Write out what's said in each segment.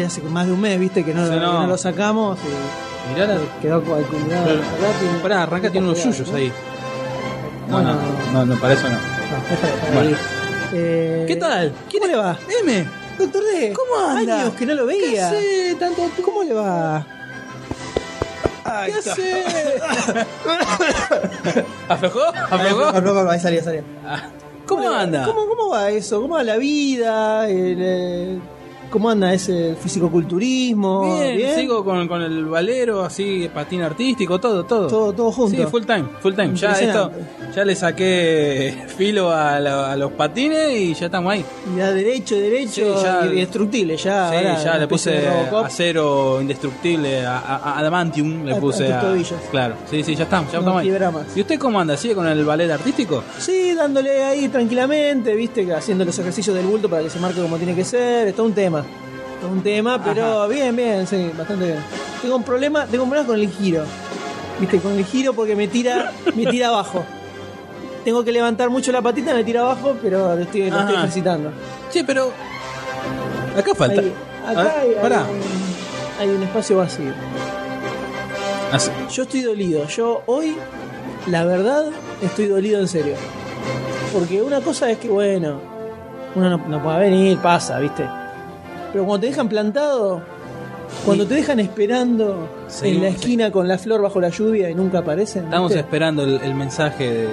No, hace más de un mes, viste, que no, que no. lo sacamos y Mirá la. quedó acumulado. Pero- Pará, arranca, tiene unos yuyos ahí. No, Bueno. no, no, no, para eso no. Bueno. Eh, ¿Qué tal? ¿Cómo le va? M. Doctor D. ¿Cómo anda? Años que no lo veía. ¿Qué hace tanto ¿Cómo le va? ¿Qué hace? ¿Aflojó? ¿Aflojó? Aflojó, ahí salía, salía. ¿Cómo le va? anda? ¿Cómo, ¿Cómo va eso? ¿Cómo va la vida? El, eh, ¿Cómo anda ese fisicoculturismo? Bien, sigo con, con el valero, así, patín artístico, todo, todo. Todo, todo junto. Sí, full time, full time. Ya esto, ya le saqué filo a, la- a los patines y ya estamos ahí. Ya derecho, derecho, Sí, ya- indestructible, ya. sí, ahora, ya le puse acero indestructible, a, adamantium le a puse tus a. Claro, sí, sí, ya estamos, ya No estamos ahí. ¿Y usted cómo anda? ¿Sigue con el ballet artístico? Sí, dándole ahí tranquilamente, viste, haciendo los ejercicios del bulto para que se marque como tiene que ser, es todo un tema. Un tema, pero bien, bien, sí, bastante bien. Tengo un problema, tengo un problema con el giro. Viste, con el giro porque me tira, me tira abajo. Tengo que levantar mucho la patita, me tira abajo, pero lo estoy, lo estoy Ajá. ejercitando. Sí, pero acá falta. Ahí, acá hay, hay pará. un, hay un espacio vacío. Así. Yo estoy dolido. Yo hoy, la verdad, estoy dolido en serio. Porque una cosa es que, bueno, uno no, no puede venir, pasa, ¿viste? Pero cuando te dejan plantado, cuando te dejan esperando en la sí. esquina con la flor bajo la lluvia y nunca aparecen. Estamos ¿viste? esperando el, el mensaje de.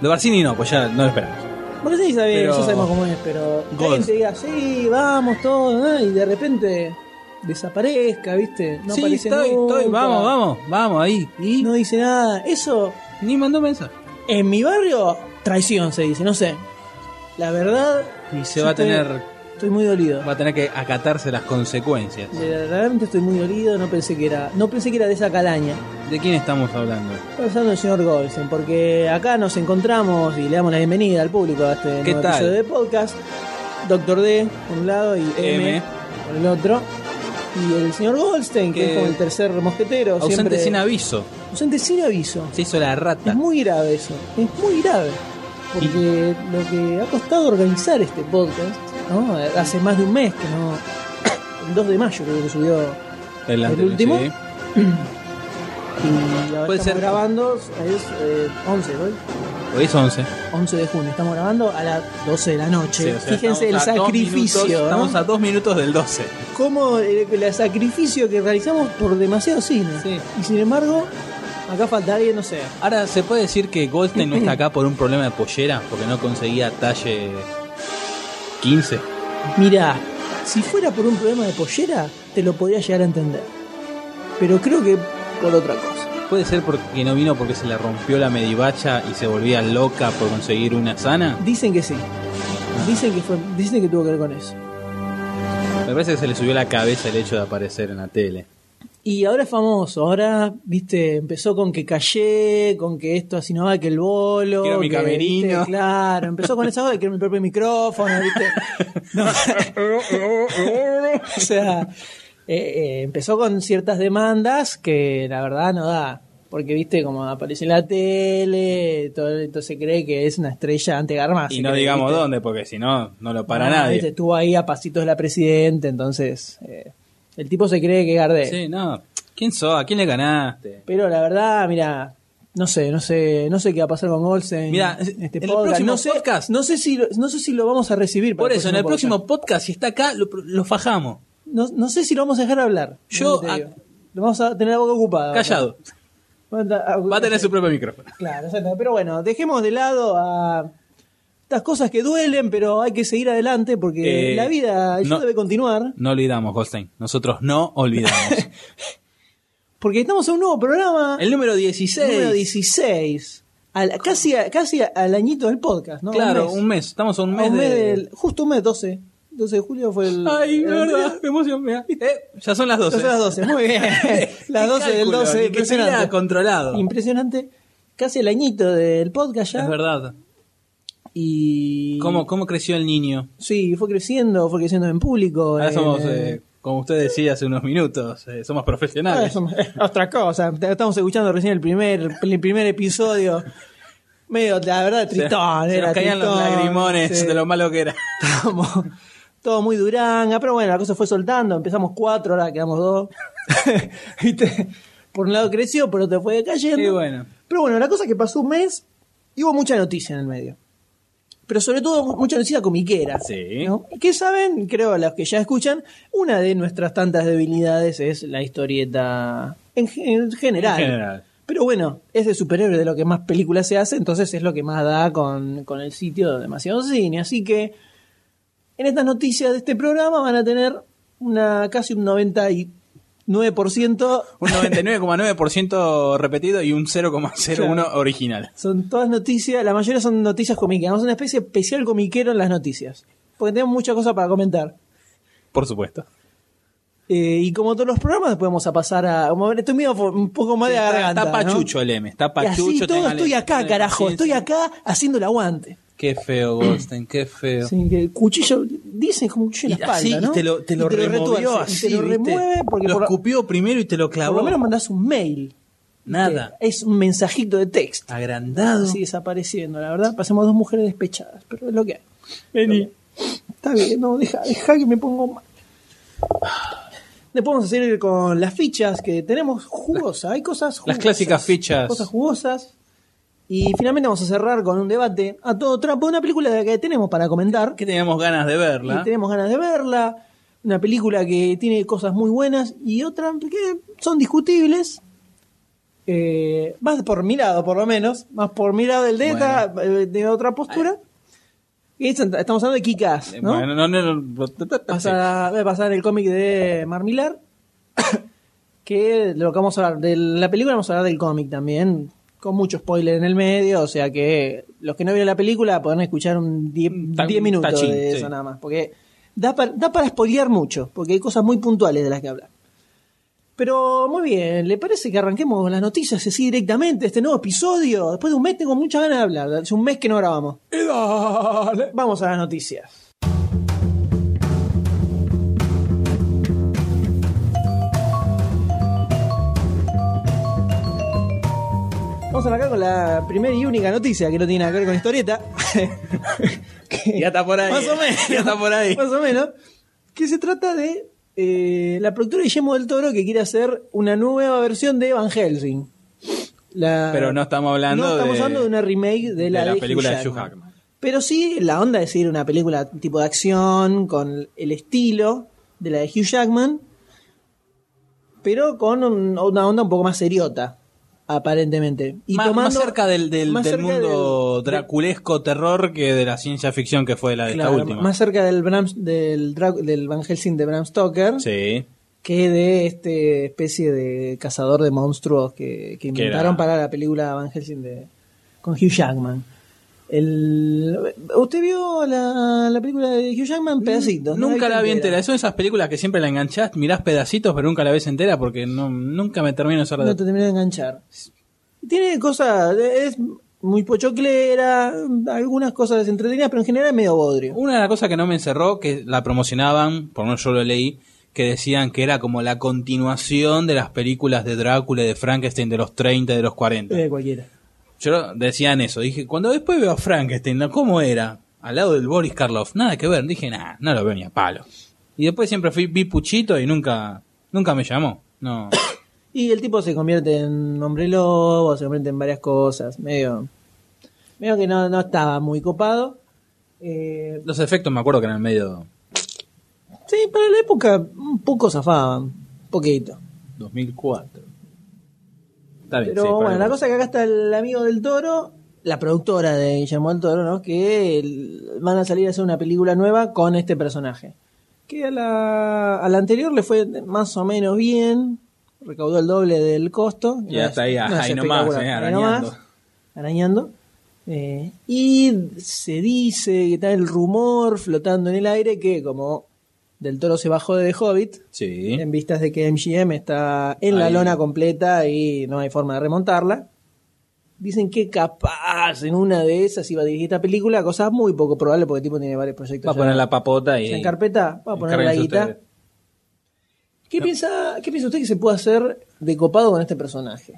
De Barcini no, pues ya no lo esperamos. Porque sí, Pero- ya sabemos cómo es, pero que alguien te diga, sí, vamos, todo, y de repente desaparezca, ¿viste? No sí, aparece estoy, estoy, vamos, vamos, vamos ahí. Y No dice nada. Eso, ni mandó mensaje. En mi barrio, traición se dice, no sé. La verdad. Y se va a estoy- tener. Estoy muy dolido. Va a tener que acatarse las consecuencias. Realmente estoy muy dolido, no pensé que era. No pensé que era de esa calaña. ¿De quién estamos hablando? Estoy pensando en el señor Golsen, porque acá nos encontramos y le damos la bienvenida al público a este ¿Qué nuevo tal? episodio de podcast. Doctor D por un lado y M, M. por el otro. Y el señor Goldstein, que, Que- es como el tercer mosquetero. Ausente siempre- sin aviso. Ausente sin aviso. Se hizo la rata. Es muy grave eso, es muy grave. Porque lo que ha costado organizar este podcast, ¿no? Hace más de un mes que no. El 2 de mayo creo que subió. El, el último. sí. Y ahora Puede estamos ser. grabando, es eh, 11 hoy. Hoy es 11. 11 de junio, estamos grabando a las 12 de la noche. Sí, o sea, Fíjense el sacrificio, minutos- ¿no? Estamos a dos minutos del 12. Cómo el, el sacrificio que realizamos por demasiado cine. Sí. Y sin embargo, acá falta alguien, no sé. Ahora, ¿se puede decir que Goldstein no está acá por un problema de pollera? Porque no conseguía talle 15. Mira, si fuera por un problema de pollera, te lo podría llegar a entender. Pero creo que por otra cosa. ¿Puede ser porque no vino porque se le rompió la medivacha y se volvía loca por conseguir una sana? Dicen que sí. Dicen que fue, dicen que tuvo que ver con eso. Me parece que se le subió la cabeza el hecho de aparecer en la tele. Y ahora es famoso, ahora, viste, empezó con que callé, con que esto así no va, que el bolo. Quiero mi que, camerino. viste, claro, empezó con esa de quiero mi propio micrófono, viste. No. o sea, eh, eh, empezó con ciertas demandas que la verdad no da. Porque, viste, como aparece en la tele, todo, entonces cree que es una estrella ante Garma. Y no digamos dónde, porque si no, no lo para nadie. Estuvo ahí a pasitos de la presidenta, entonces eh, el tipo se cree que es Gardel. Sí, no. ¿Quién sos? ¿A quién le ganaste? Pero la verdad, mira, no sé, no sé, no sé qué va a pasar con Olsen. Mira, este en el podcast. próximo no sé, podcast- no sé si lo, no sé si lo vamos a recibir. Por eso, en el podcast. próximo podcast, si está acá, lo, lo fajamos. no, no sé si lo vamos a dejar hablar. Yo, a-. Lo vamos a tener la boca ocupada. Callado. Va a tener su propio micrófono. Claro, exacto. Pero bueno, dejemos de lado a estas cosas que duelen, pero hay que seguir adelante porque Eh, la vida ya no- debe continuar. No olvidamos, Goldstein. Nosotros no olvidamos. Porque estamos en un nuevo programa, El número 16. número 16. Al- casi, a- casi al añito del podcast, ¿no? Claro, Un mes. un mes. Estamos a un A mes, un mes de... del- justo un mes, 12. 12 de julio fue el. Ay, el verdad, anterior. qué emoción me da. Eh, ya son las 12. 12 las 12, muy bien. las 12 del 12, Ni que impresionante. controlado. Impresionante. Casi el añito del podcast ya. Es verdad. Y. ¿Cómo, ¿Cómo creció el niño? Sí, fue creciendo, fue creciendo en público. Ahora eh, somos, eh, como usted decía hace unos minutos, eh, somos profesionales. somos- es otra cosa. Estamos escuchando recién el primer, el primer episodio. Medio, la verdad, tristón. se era nos caían los lagrimones sí. de lo malo que era. Estábamos todo muy duranga, pero bueno, la cosa fue soltando. Empezamos cuatro, ahora quedamos dos. ¿Viste? Por un lado creció, por otro fue cayendo. Bueno. Pero bueno, la cosa es que pasó un mes y hubo mucha noticia en el medio. Pero sobre todo mu- mucha noticia comiquera. Sí. ¿no? Y que saben, creo los que ya escuchan, una de nuestras tantas debilidades es la historieta en, ge- en general. En general. Pero bueno, es de superhéroe de lo que más películas se hace, entonces es lo que más da con, con el sitio de Demasiado Cine. Así que en estas noticias de este programa van a tener una casi un 99% Un 99,9% repetido y un 0,01 Claro. original. Son todas noticias, la mayoría son noticias comiqueras. Vamos a una especie de especial comiquero en las noticias. Porque tenemos muchas cosas para comentar. Por supuesto. Eh, y como todos los programas, después vamos a pasar a. como- Estoy medio un poco más de garganta. está ¿no? pachucho el M, está Y así pachucho. todo téngale- estoy acá, carajo. Estoy acá haciendo el aguante. Qué feo, Goldstein, qué feo. Sí, que el cuchillo, dicen como un cuchillo en la así, espalda, ¿no? y te lo, te lo Y removió retuerce, así, y te lo ¿viste? remueve porque lo por, escupió primero y te lo por clavó. lo menos mandás un mail. Nada. Es un mensajito de texto. Agrandado. Así desapareciendo, la verdad. Pasemos dos mujeres despechadas, pero es lo que hay. Vení. Está bien, no, deja, deja que me pongo mal. Después vamos a seguir con las fichas que tenemos jugosas. Hay cosas jugosas. Las clásicas fichas. Cosas jugosas. Y finalmente vamos a cerrar con un debate a todo trapo. Una película que tenemos para comentar. Que teníamos ganas de verla. Y tenemos ganas de verla. Una película que tiene cosas muy buenas y otras que son discutibles. Eh, más por mi lado, por lo menos. Más por mi lado del de, esta, eh, de otra postura. Y estamos hablando de Kikas, Eh, ¿no? Bueno, no, no, no, Pasa- voy a pasar el cómic de Marmilar. que de lo que vamos a hablar de la película, vamos a hablar del cómic también. Con mucho spoiler en el medio. O sea que los que no vieron la película podrán escuchar un 10 Ta- 10 minutos tachín, de sí. eso nada más. Porque da, pa- da para spoilear mucho. Porque hay cosas muy puntuales de las que hablar. Pero muy bien, ¿le parece que arranquemos con las noticias así directamente? Este nuevo episodio. Después de un mes tengo muchas ganas de hablar. Hace un mes que no grabamos. Vamos a las noticias. Vamos a arrancar con la primera y única noticia que no tiene nada que ver con historieta. Que- Ya está por ahí. Más o menos. Ya está por ahí. Más o menos. Que se trata de eh, la productora Guillermo del Toro que quiere hacer una nueva versión de Van Helsing. La- Pero no estamos hablando no estamos de- hablando de una remake de la, de la Hugh película de Hugh Jackman. Pero sí, la onda de seguir una película tipo de acción, con el estilo de la de Hugh Jackman, pero con un- una onda un poco más seriota, aparentemente. Y más, tomando, más cerca del, del, más del cerca mundo del- draculesco terror que de la ciencia ficción que fue la de claro, esta última. más cerca del, Bram, del, del Van Helsing de Bram Stoker Sí. que de este especie de cazador de monstruos que, que inventaron para la película Van Helsing de, con Hugh Jackman. El, ¿Usted vio la, la película de Hugh Jackman? Pedacitos. ¿no? Nunca la vi entera. entera. Son esas películas que siempre la enganchás, mirás pedacitos, pero nunca la ves entera porque no, nunca me termino de hacer No te terminé de enganchar. Tiene cosas, es muy pochoclera, algunas cosas entretenidas, pero en general es medio bodrio. Una de las cosas que no me encerró, que la promocionaban, por menos yo lo leí, que decían que era como la continuación de las películas de Drácula y de Frankenstein de los 30 y de los 40. Eh, cualquiera. Yo decían eso, dije, cuando después veo a Frankenstein. ¿cómo era? Al lado del Boris Karloff, nada que ver, dije, nada, no lo veo ni a palo. Y después siempre fui, vi Puchito y nunca, nunca me llamó. No. Y el tipo se convierte en hombre lobo, se convierte en varias cosas, medio, medio que no, no estaba muy copado. Eh, Los efectos me acuerdo que eran medio... sí, para la época un poco zafaban, un poquito. 2004. Está bien, Pero sí, bueno, la cosa es que acá está el amigo del toro, la productora de Guillermo del Toro, ¿no? Que el- van a salir a hacer una película nueva con este personaje. Que a la, a la anterior le fue más o menos bien, recaudó el doble del costo. Y hasta ahí, ahí nomás, eh, arañando. nomás, arañando. Eh, y se dice que está el rumor flotando en el aire que como del Toro se bajó de The Hobbit, Sí. en vistas de que MGM está en la Ahí. lona completa y no hay forma de remontarla. Dicen que capaz en una de esas iba a dirigir esta película, cosa muy poco probable porque el tipo tiene varios proyectos. Va a ya poner la papota y. en carpeta, va a poner la encárguense guita. ustedes. ¿Qué, piensa, ¿Qué piensa usted que se puede hacer de copado con este personaje?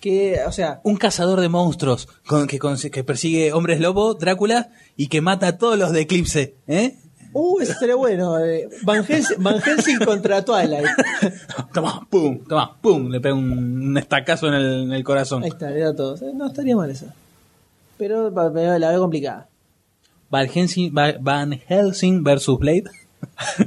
Que, o sea, Un cazador de monstruos con, que, con- que persigue hombres lobo, Drácula, y que mata a todos los de Eclipse. ¿Eh? Uh, ese sería bueno. eh, Van, Helsing, Van Helsing contra Twilight. toma, pum, toma, pum. Le pega un, un estacazo en el, en el corazón. Ahí está, le da todo. Eh, No estaría mal eso. Pero la veo complicada. Van Helsing, Va- Van Helsing versus Blade.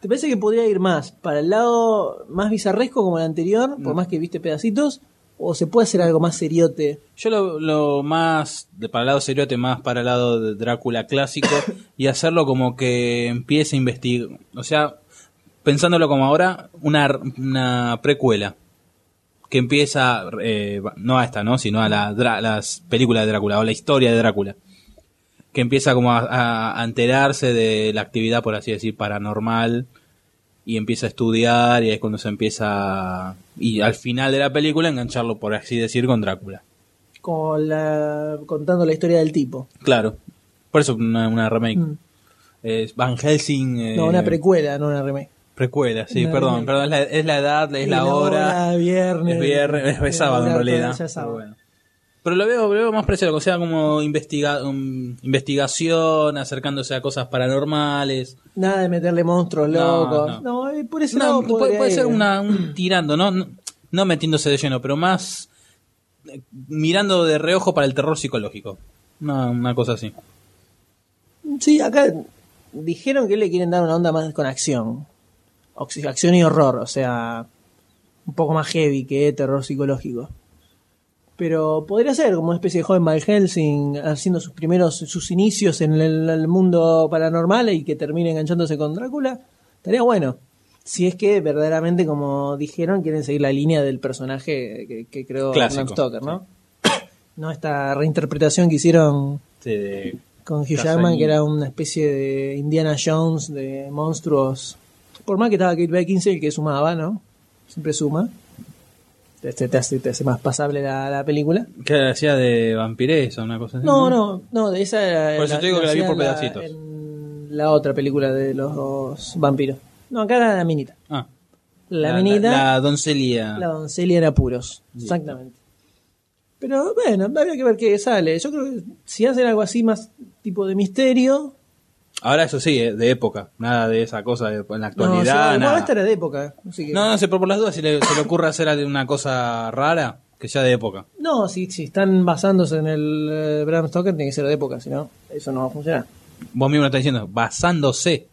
¿Te parece que podría ir más para el lado más bizarresco como el anterior, Mm. por más que viste pedacitos? ¿O se puede hacer algo más seriote? Yo lo, lo más, de para el lado seriote, más para el lado de Drácula clásico, y hacerlo como que empiece a investigar. O sea, pensándolo como ahora, una, una precuela. Que empieza, eh, no a esta, ¿no? Sino a la, las películas de Drácula, o la historia de Drácula. Que empieza como a, a- enterarse de la actividad, por así decir, paranormal. Y empieza a estudiar, y es cuando se empieza. Y al final de la película, engancharlo, por así decir, con Drácula. Con la, contando la historia del tipo. Claro. Por eso una, una remake. Mm. Es Van Helsing. eh, No, una precuela, no una remake. precuela, sí, Una perdón. remake. Perdón, es la, es la edad, es la hora. viernes. Es viernes, es sábado en realidad. es. Pero, bueno. Pero lo veo, lo veo más parecido, o sea, como investiga, um, investigación, acercándose a cosas paranormales. Nada de meterle monstruos No, locos. no. No, eh, por No, lado puede, ser una, un tirando, ¿no? no no metiéndose de lleno, pero más eh, mirando de reojo para el terror psicológico. Una, una cosa así. Sí, acá dijeron que le quieren dar una onda más con acción. Acción y horror, o sea, un poco más heavy que terror psicológico. Pero podría ser como una especie de joven Van Helsing haciendo sus primeros, sus inicios en el, el mundo paranormal y que termine enganchándose con Drácula. Estaría bueno. Si es que verdaderamente, como dijeron, quieren seguir la línea del personaje que, que creó Clásico, Bram Stoker, ¿no? No esta reinterpretación que hicieron Sí, de- con Hugh Jackman, que era una especie de Indiana Jones de monstruos. Por más que estaba Kate Beckinsale, que sumaba, ¿no? Siempre suma. Este te hace, te hace más pasable la, la película. ¿Qué hacía de vampires o una cosa así? No, no, no, de esa era. Por eso te digo que la vi por pedacitos. en la otra película de los vampiros. No, acá era la minita. Ah, La, minita, La, la, doncelia. doncelia era puros. Exactamente. Pero bueno, habría que ver qué sale. Yo creo que si hacen algo así más tipo de misterio, Ahora eso sí, eh, de época. Nada de esa cosa de, en la No, actualidad. igual nada. esta era de época. así que- No, no sé, pero por las dudas, si le, se le ocurre hacer una cosa rara, que sea de época. No, si, si están basándose en el eh, Bram Stoker, tiene que ser de época, si no, eso no va a funcionar. Vos mismo lo estás diciendo, basándose.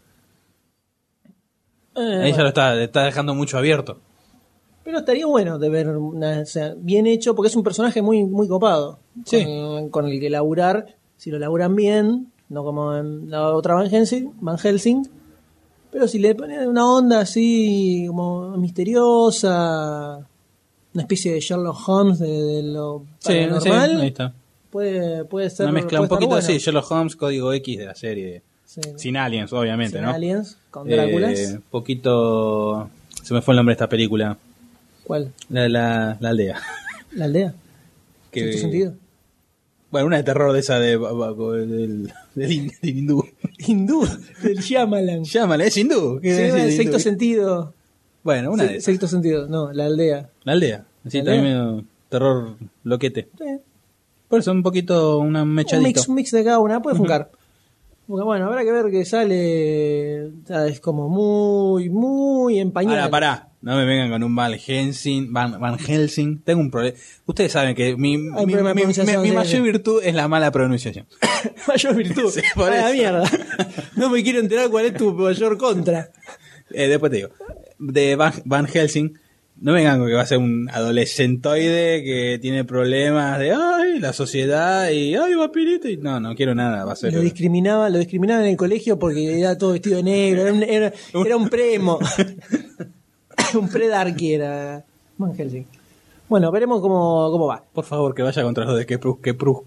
Eh, Ahí bueno, ya lo está, le está dejando mucho abierto. Pero estaría bueno de ver, una- o sea, bien hecho, porque es un personaje muy, muy copado. Sí. Con, con el que laburar, si lo laburan bien, no como en la otra Van Helsing, Van Helsing pero si le ponen una onda así como misteriosa, una especie de Sherlock Holmes de, de lo Sí, sí, paranormal, ahí está. puede, puede ser Una mezcla un poquito bueno. así, Sherlock Holmes, código X de la serie. Sí. Sin aliens, obviamente, Sin ¿no? aliens, con Dráculas. Eh, poquito. Se me fue el nombre de esta película. ¿Cuál? La, la, la aldea. ¿La aldea? ¿Sexto sentido? Bueno, una de terror de esa de, del, hin- del hindú. Hindú, del Shyamalan. Llámale, es hindú. ¿Qué decir de el sexto hindú? sentido. Bueno, una Se- de esas. sexto sentido, no, la aldea. La aldea. Sí, ¿La también aldea? terror loquete. Sí. Por eso un poquito, una Un mechadito. mix, un mix de cada una, puede funcar. Bueno, habrá que ver que sale. Es como muy, muy empañado. Ahora, pará. No me vengan con un Van Helsing. Van, Van Helsing. Tengo un problema. Ustedes saben que mi, mi, mi- mayor virtud es la mala pronunciación. mayor virtud. Sí, por la mierda. No me quiero enterar cuál es tu mayor contra. Eh, después te digo. de Van, Van Helsing, no vengan con que va a ser un adolescentoide que tiene problemas de ay, la sociedad y ay, vampirito. Y no, no quiero nada. Va a ser. Lo discriminaba, lo discriminaban en el colegio porque era todo vestido de negro, era un, era, era un premo. un predarky era Van Helsing. Bueno, veremos cómo, cómo va. Por favor, que vaya contra los de Keprus, Keprus.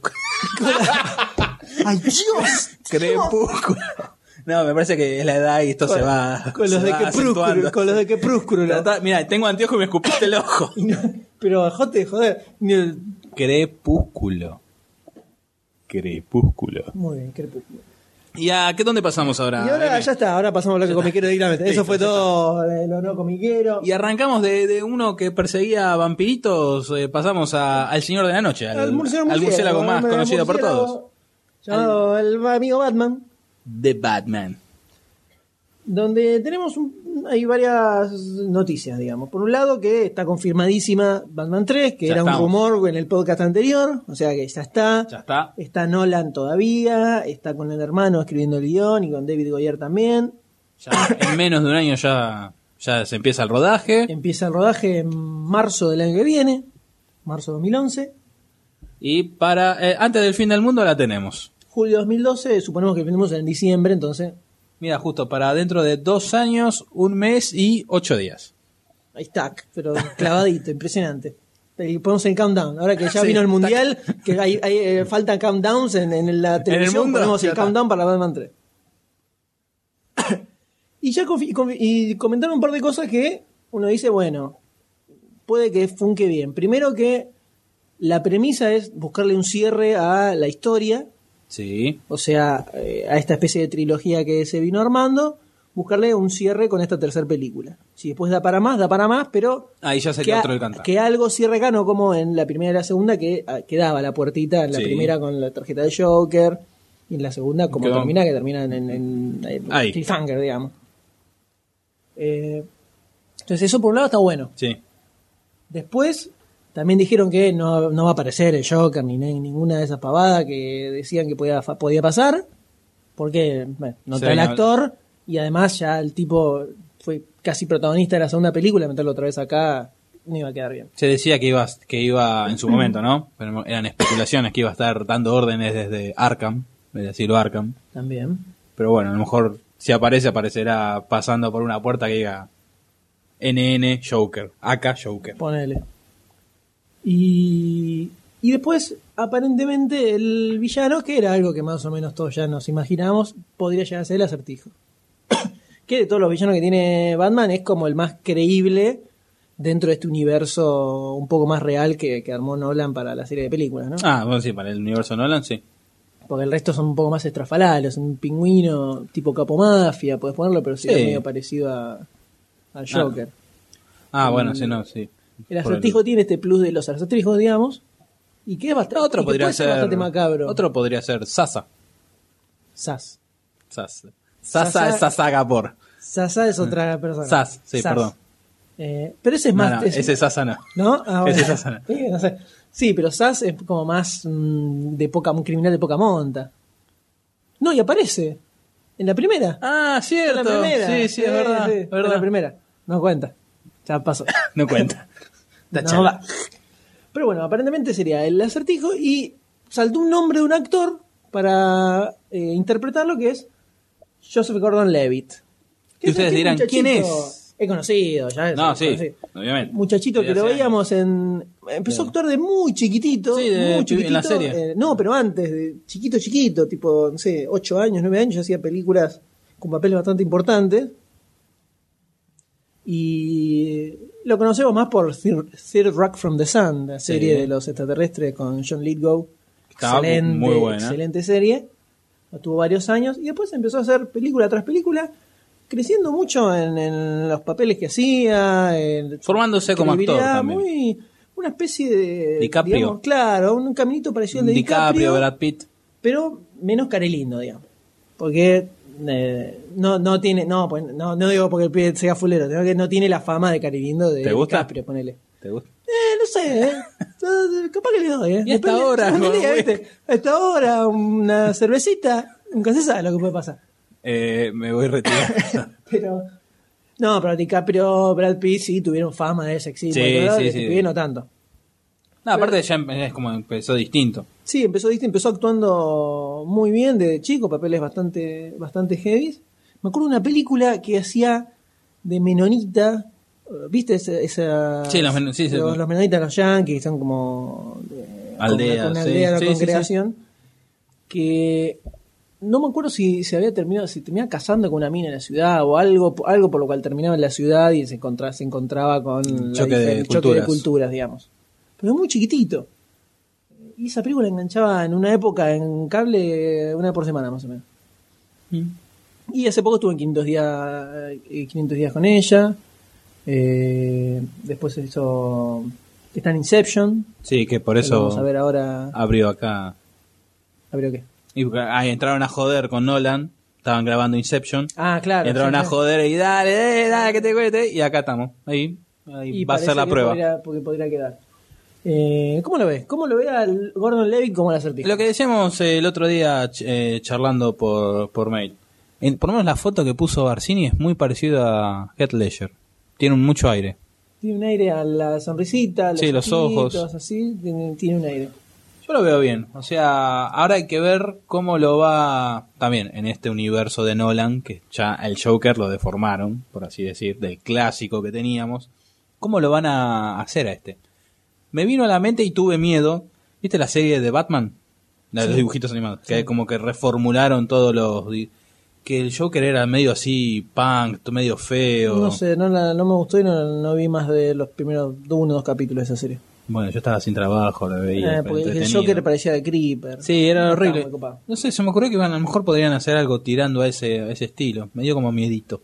¡Ay, Dios! Crepúsculo. No, me parece que es la edad y esto se va. Con los se de va con los de Crepúsculo. Mira, tengo anteojo y me escupiste el ojo. Pero, jote, joder. ni el- Crepúsculo. Crepúsculo. Muy bien, Crepúsculo. ¿Y a qué dónde pasamos ahora? Y ahora ya está, ahora pasamos a lo que comiquero directamente. Eso fue todo eh, lo no comiquero. Y arrancamos de, de uno que perseguía vampiritos, eh, pasamos a- al Señor de la Noche, al, Al murciélago, al murciélago más el conocido por murciélago todos. Llamado el amigo Batman. The Batman. donde tenemos un- hay varias noticias, digamos. Por un lado, que está confirmadísima Batman 3, que Ya era un rumor en el podcast anterior, o sea que ya está. Ya está. Está Nolan todavía, está con el hermano escribiendo el guion y con David Goyer también. Ya en menos de un año ya, ya se empieza el rodaje. Empieza el rodaje en marzo del año que viene, marzo 2011. Y para eh, antes del fin del mundo la tenemos. Julio 2012, suponemos que venimos en diciembre, entonces Mira, justo para dentro de dos años, un mes y ocho días. ahí está, pero clavadito, impresionante. Y ponemos el countdown. Ahora que ya Sí, vino el mundial, que hay, hay, eh, faltan countdowns en, en la televisión, mundo, ponemos ya el countdown para Batman 3. y ya y comentaron un par de cosas que uno dice, bueno, puede que funque bien. Primero que la premisa es buscarle un cierre a la historia, Sí. o sea, eh, a esta especie de trilogía que se vino armando, buscarle un cierre con esta tercera película. Si después da para más, da para más, pero Ahí ya que, sería a- otro el que algo cierre acá, no como en la primera y la segunda, que ah, quedaba la puertita en la Sí. primera con la tarjeta de Joker, y en la segunda como Quedó- termina, que termina en, en, en- en Ahí. cliffhanger, digamos. Eh, entonces eso por un lado está bueno. Sí. Después también dijeron que no, no va a aparecer el Joker ni, ni ninguna de esas pavadas que decían que podía, podía pasar. Porque bueno, no Sí, está el no- actor y además ya el tipo fue casi protagonista de la segunda película. Meterlo otra vez acá no iba a quedar bien. Se decía que iba, que iba en su momento, ¿no? Pero eran especulaciones que iba a estar dando órdenes desde Arkham, es decir, Arkham. También. Pero bueno, a lo mejor si aparece, aparecerá pasando por una puerta que diga NN Joker, AK Joker. Ponele. Y, y después, aparentemente, el villano, que era algo que más o menos todos ya nos imaginamos, podría llegar a ser el acertijo. que de todos los villanos que tiene Batman es como el más creíble dentro de este universo un poco más real que, que armó Nolan para la serie de películas, ¿no? Ah, bueno, sí, para el universo Nolan, sí. Porque el resto son un poco más estrafalarios, un pingüino tipo capo mafia, puedes ponerlo, pero sí, Sí. es medio parecido a, al Joker. Ah, bueno, sí, no, sí. El acertijo tiene este plus de los acertijos, digamos, y que es bastante, Otro podría ser. bastante macabro. Otro podría ser Sasa. Sas. Sas. Sasa Sasa- es Sasaga por. Sasa es otra persona. Sas, sí, perdón. Eh, pero ese es más. no, es- ese Sasa no. ¿No? Ah, bueno. ese es Sasa. Sí, no sé. Sí, pero Sas es como más mm, de poca, un criminal de poca monta. No, y aparece. En la primera. Ah, en cierto. la primera. Sí, sí, es verdad. sí, es En la primera. No cuenta. Ya pasó. No cuenta. No va. Pero bueno, aparentemente sería el acertijo y saltó un nombre de un actor para eh, interpretarlo que es Joseph Gordon-Levitt. Y Que ustedes dirán, ¿quién es? Es conocido, ya es No, sí, conocido. obviamente. Muchachito que lo veíamos en... Empezó a actuar de muy chiquitito. Sí, de- muy chiquitito en la serie. eh, no, pero antes, de chiquito, chiquito, tipo, no sé, 8 años, 9 años, hacía películas con papeles bastante importantes. Y lo conocemos más por Third, Rock from the Sun, la serie Sí. de los extraterrestres con John Lithgow. Excelente, muy buena. excelente serie. Lo tuvo varios años y después empezó a hacer película tras película, creciendo mucho en, en los papeles que hacía, en Formándose como actor también. Muy, una especie de. DiCaprio. digamos, claro, un caminito parecido al de DiCaprio, DiCaprio, Brad Pitt. pero menos carelindo, digamos. Porque eh, no, no tiene. No, pues, no, no digo porque el pibe sea fulero, sino que no tiene la fama de carelindo de ¿Te gusta? DiCaprio, ponele. ¿Te gusta? Eh, no sé, eh. Eh, Capaz que le doy, eh. Y hasta ahora. Hasta ahora, una cervecita, nunca se sabe lo que puede pasar. Eh, me voy retirando. Pero. No, pero DiCaprio, Brad Pitt sí tuvieron fama de sexismo. Sí, sí, sí. No tanto. No, aparte ya em- es como empezó distinto. Sí, empezó, ¿viste? empezó actuando muy bien desde chico, papeles bastante, bastante heavy. Me acuerdo de una película que hacía de menonita, ¿viste? Esa, esa- Sí, los men- sí, sí. los, menonitas, los yankees, que son como de- Aldeas, una, una aldea, sí, congregación, que no me acuerdo si se había terminado, si terminaba casando con una mina en la ciudad o algo, algo por lo cual terminaba en la ciudad y se encontraba, se encontraba con la choque de choque de culturas, digamos. Pero muy chiquitito. Y esa película enganchaba en una época en cable una por semana más o menos. Y hace poco estuve en 500 días, eh, 500 días con ella. Eh, después hizo... Está en Inception. Sí, que por que eso Vamos a ver ahora... abrió acá. A ver qué. Y ahí entraron a joder con Nolan. Estaban grabando Inception. Ah, claro. entraron sí, a joder y dale, eh, dale, que te cuente. Y acá estamos. Ahí, ahí Y va a ser la prueba. podría- porque podría quedar. Eh, ¿Cómo lo ves? ¿Cómo lo ve al Gordon Levitt como el acertijo? Lo que decíamos eh, el otro día eh, charlando por, por mail. En- por lo menos la foto que puso Barcini es muy parecido a Heath Ledger. Tiene mucho aire. Tiene un aire a la sonrisita, Sí, los ojos. así, tiene, tiene un aire. Yo lo veo bien. O sea, ahora hay que ver cómo lo va también en este universo de Nolan, que ya el Joker lo deformaron, por así decir, del clásico que teníamos. ¿Cómo lo van a hacer a este? Me vino a la mente y tuve miedo. ¿Viste la serie de Batman? La de los Sí. dibujitos animados. Que como que reformularon todos los... Que el Joker era medio así, punk, medio feo. No sé, no, la- no me gustó y no, no vi más de los primeros uno o dos capítulos de esa serie. Bueno, yo estaba sin trabajo, lo veía. Eh, porque el. Joker parecía de Creeper. Sí, era horrible. No sé, se me ocurrió que iban, a lo mejor podrían hacer algo tirando a ese, a ese estilo. Me dio como miedito.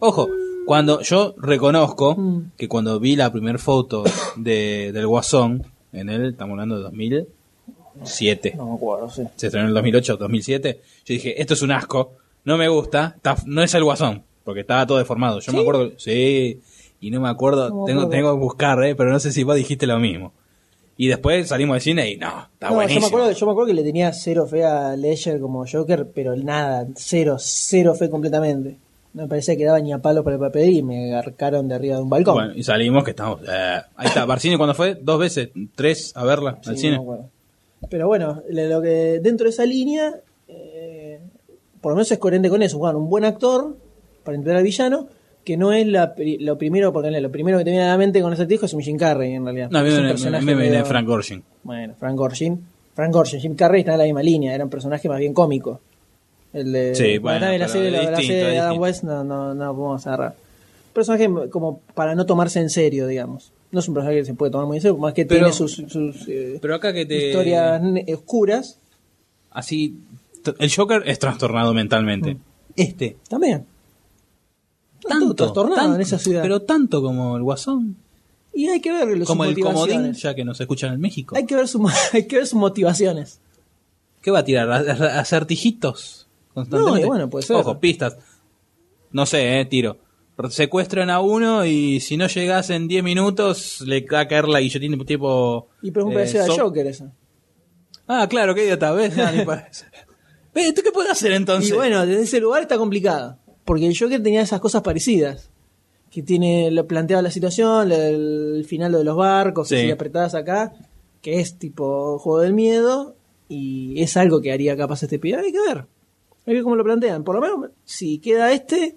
Ojo, cuando yo reconozco Mm. que cuando vi la primera foto de, del Guasón, en él, estamos hablando de 2007, No me acuerdo, sí. se estrenó en el 2008, 2007, yo dije, esto es un asco, no me gusta, está- no es el Guasón, porque estaba todo deformado. Yo me acuerdo, sí, y no me acuerdo, No tengo, tengo que buscar, eh, pero no sé si vos dijiste lo mismo. Y después salimos del cine y no, está No, yo buenísimo. me, acuerdo, yo me acuerdo que le tenía cero fe a Ledger como Joker, pero nada, cero, cero fe completamente. No me parecía que daba ni a palo para el papel y me garcaron de arriba de un balcón. Bueno, y salimos que estamos. eh, ahí está, Barcini cuando fue, dos veces, tres a verla Sí, al no cine. me acuerdo. Pero bueno, le- lo que dentro de esa línea, eh, por lo menos es coherente con eso. Bueno, un buen actor para interpretar al villano, que no es la, pri- lo primero, porque lo primero que te viene a la mente con ese disco es Jim Carrey en realidad. no, a mí Es un personaje me viene medio- Frank Gorshin. Bueno, Frank Gorshin. Frank Gorshin, Jim Carrey está en la misma línea, era un personaje más bien cómico. El de, Sí, bueno, también la serie, la, la distinto, serie de Adam. West no, no, no podemos agarrar. Un personaje como para no tomarse en serio, digamos. No es un personaje que se puede tomar muy en serio, más que Pero- tiene sus, sus, eh, Pero acá que te. historias oscuras. Así. El Joker es trastornado mentalmente. Mm. Este. También. Tanto. trastornado tanto, en esa ciudad. Pero tanto como el Guasón. y hay que ver sus Como el comodín, ya que nos escuchan en México. Hay que ver su, hay que ver sus motivaciones. ¿Qué va a tirar? ¿A- a- ¿Acertijitos? Constantemente. No, y bueno, puede ser. Ojo, pistas. No sé, eh, tiro. Secuestran a uno y si no llegas en 10 minutos le va a caer la guillotina tipo... Y pero es un parecido a so- Joker eso. Ah, claro, qué idiota, ¿ves? Ah, ni parece. Ve, ¿Tú qué puedes hacer entonces? Y bueno, desde ese lugar está complicado. Porque el Joker tenía esas cosas parecidas. Que tiene, planteaba la situación, el, el final de los barcos, Sí. así apretadas acá, que es tipo juego del miedo, y es algo que haría capaz este pibe. Hay que ver. Hay que ver cómo lo plantean. Por lo menos, si queda este,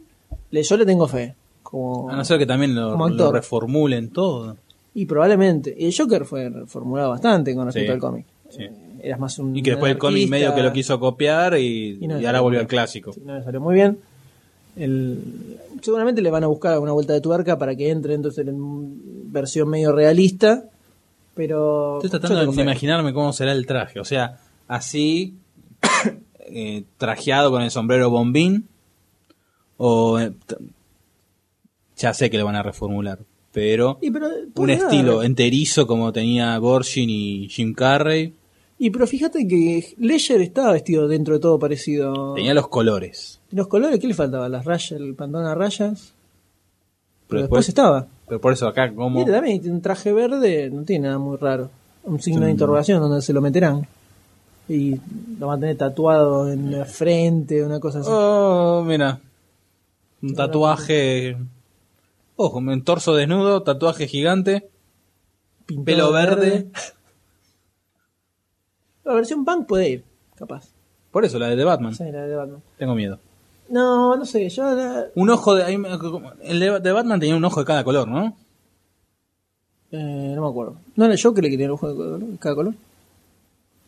le, yo le tengo fe. Como, A no ser que también lo, reformulen todo. Y probablemente. Y el Joker fue reformulado bastante con respecto Sí. al cómic. Sí. Eras más un. Y que después el cómic medio que lo quiso copiar y, Y no y le ahora volvió al clásico. Sí, no le salió muy bien. El- seguramente le van a buscar una vuelta de tuerca para que entre entonces en versión medio realista. Pero. Estoy tratando de imaginarme cómo será el traje. O sea, así, eh, trajeado con el sombrero bombín. O. eh, ya sé que lo van a reformular. Pero. Y pero, Un estilo enterizo como tenía Gorshin y Jim Carrey. Y pero fíjate que Ledger estaba vestido dentro de todo parecido. Tenía los colores. Los colores, ¿qué le faltaba? Las rayas, el pantalón a rayas. Pero, Pero después, después, estaba. pero por eso acá, como. Mira, también tiene un traje verde, no tiene nada muy raro. Un signo de interrogación donde se lo meterán. Y lo van a tener tatuado en la frente, una cosa así. Oh, mira. Un tatuaje. Ojo, un torso desnudo, tatuaje gigante, Pintado pelo verde. La versión punk puede ir, capaz. Por eso, la de The Batman. Sí, la de Batman. Tengo miedo. No, no sé, yo la- Un ojo de. El de Batman tenía un ojo de cada color, ¿no? eh, no me acuerdo. ¿No era el que tenía el ojo de cada color?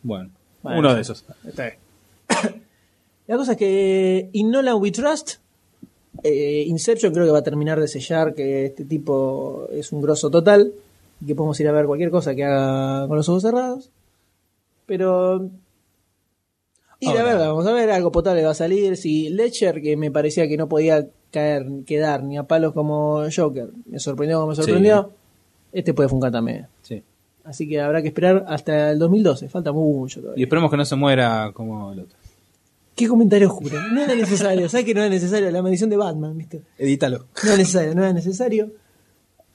Bueno, Bueno, uno de esos. La cosa es que In Nolan We Trust, eh, Inception creo que va a terminar de sellar que este tipo es un grosso total y que podemos ir a ver cualquier cosa que haga con los ojos cerrados. Pero... Ir a Ahora. verla, vamos a ver, algo potable va a salir. Si Ledger, que me parecía que no podía caer, quedar ni a palos como Joker, me sorprendió como me sorprendió, este puede funcar también. Sí. Así que habrá que esperar hasta el 2012, falta mucho todavía. Y esperemos que no se muera como el otro. ¿Qué comentario oscuro? No era necesario, ¿sabes que no era necesario? La maldición de Batman, ¿viste? Edítalo. No era necesario, no era necesario.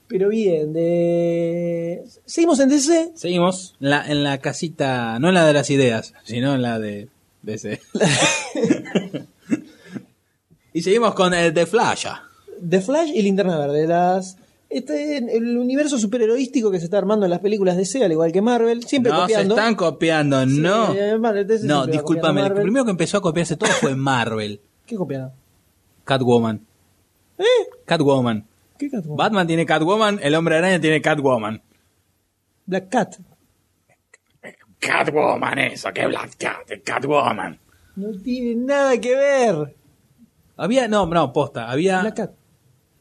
Pero bien, de... seguimos en DC. Seguimos en la, en la casita, no en la de las ideas, sino en la de, ese. y seguimos con el de Flash. The Flash y Linterna Verde. Las, este, el universo superheroístico que se está armando en las películas DC, al igual que Marvel, siempre no copiando. se están copiando, Sí, no. eh, Marvel, DC No, siempre va copiando discúlpame, el Marvel. primero que empezó a copiarse todo fue Marvel. ¿Qué copiaron? Catwoman. ¿Eh? Catwoman. ¿Qué Catwoman? Batman tiene Catwoman, el hombre araña tiene Catwoman. Black Cat. Catwoman, eso, que Black Cat, Catwoman. No tiene nada que ver. Había, no, no, posta, había, Black Cat.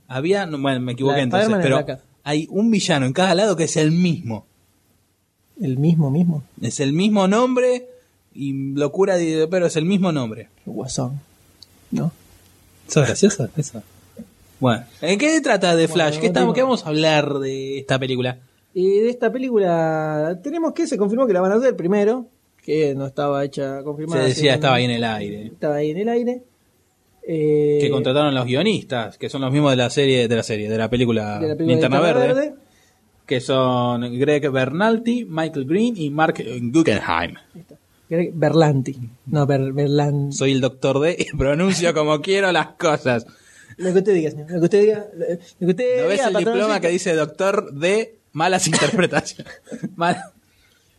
Había, no, bueno, me equivoqué entonces, pero hay un villano en cada lado que es el mismo. El mismo, mismo. Es el mismo nombre y locura, de- pero es el mismo nombre. Guasón. ¿No? ¿Eso es gracioso? Eso. Bueno, ¿en qué trata de Flash? Bueno, ¿Qué, estamos, ¿Qué vamos a hablar de esta película? Y de esta película tenemos que se confirmó que la van a hacer primero, que no estaba hecha confirmada. Se decía, estaba ahí en el aire. Estaba ahí en el aire. Eh, Que contrataron los guionistas, que son los mismos de la serie, de la serie, de la película, de la película Linterna Verde, que son Greg Bernalti, Michael Green y Mark Guggenheim. Greg Berlanti. No, Ber, Berlan- Soy el doctor D y pronuncio como quiero las cosas. Lo que usted diga, señor. Lo que usted diga. Lo, lo que usted ¿No ves diga, el diploma que dice doctor D? Malas interpretaciones. Mal-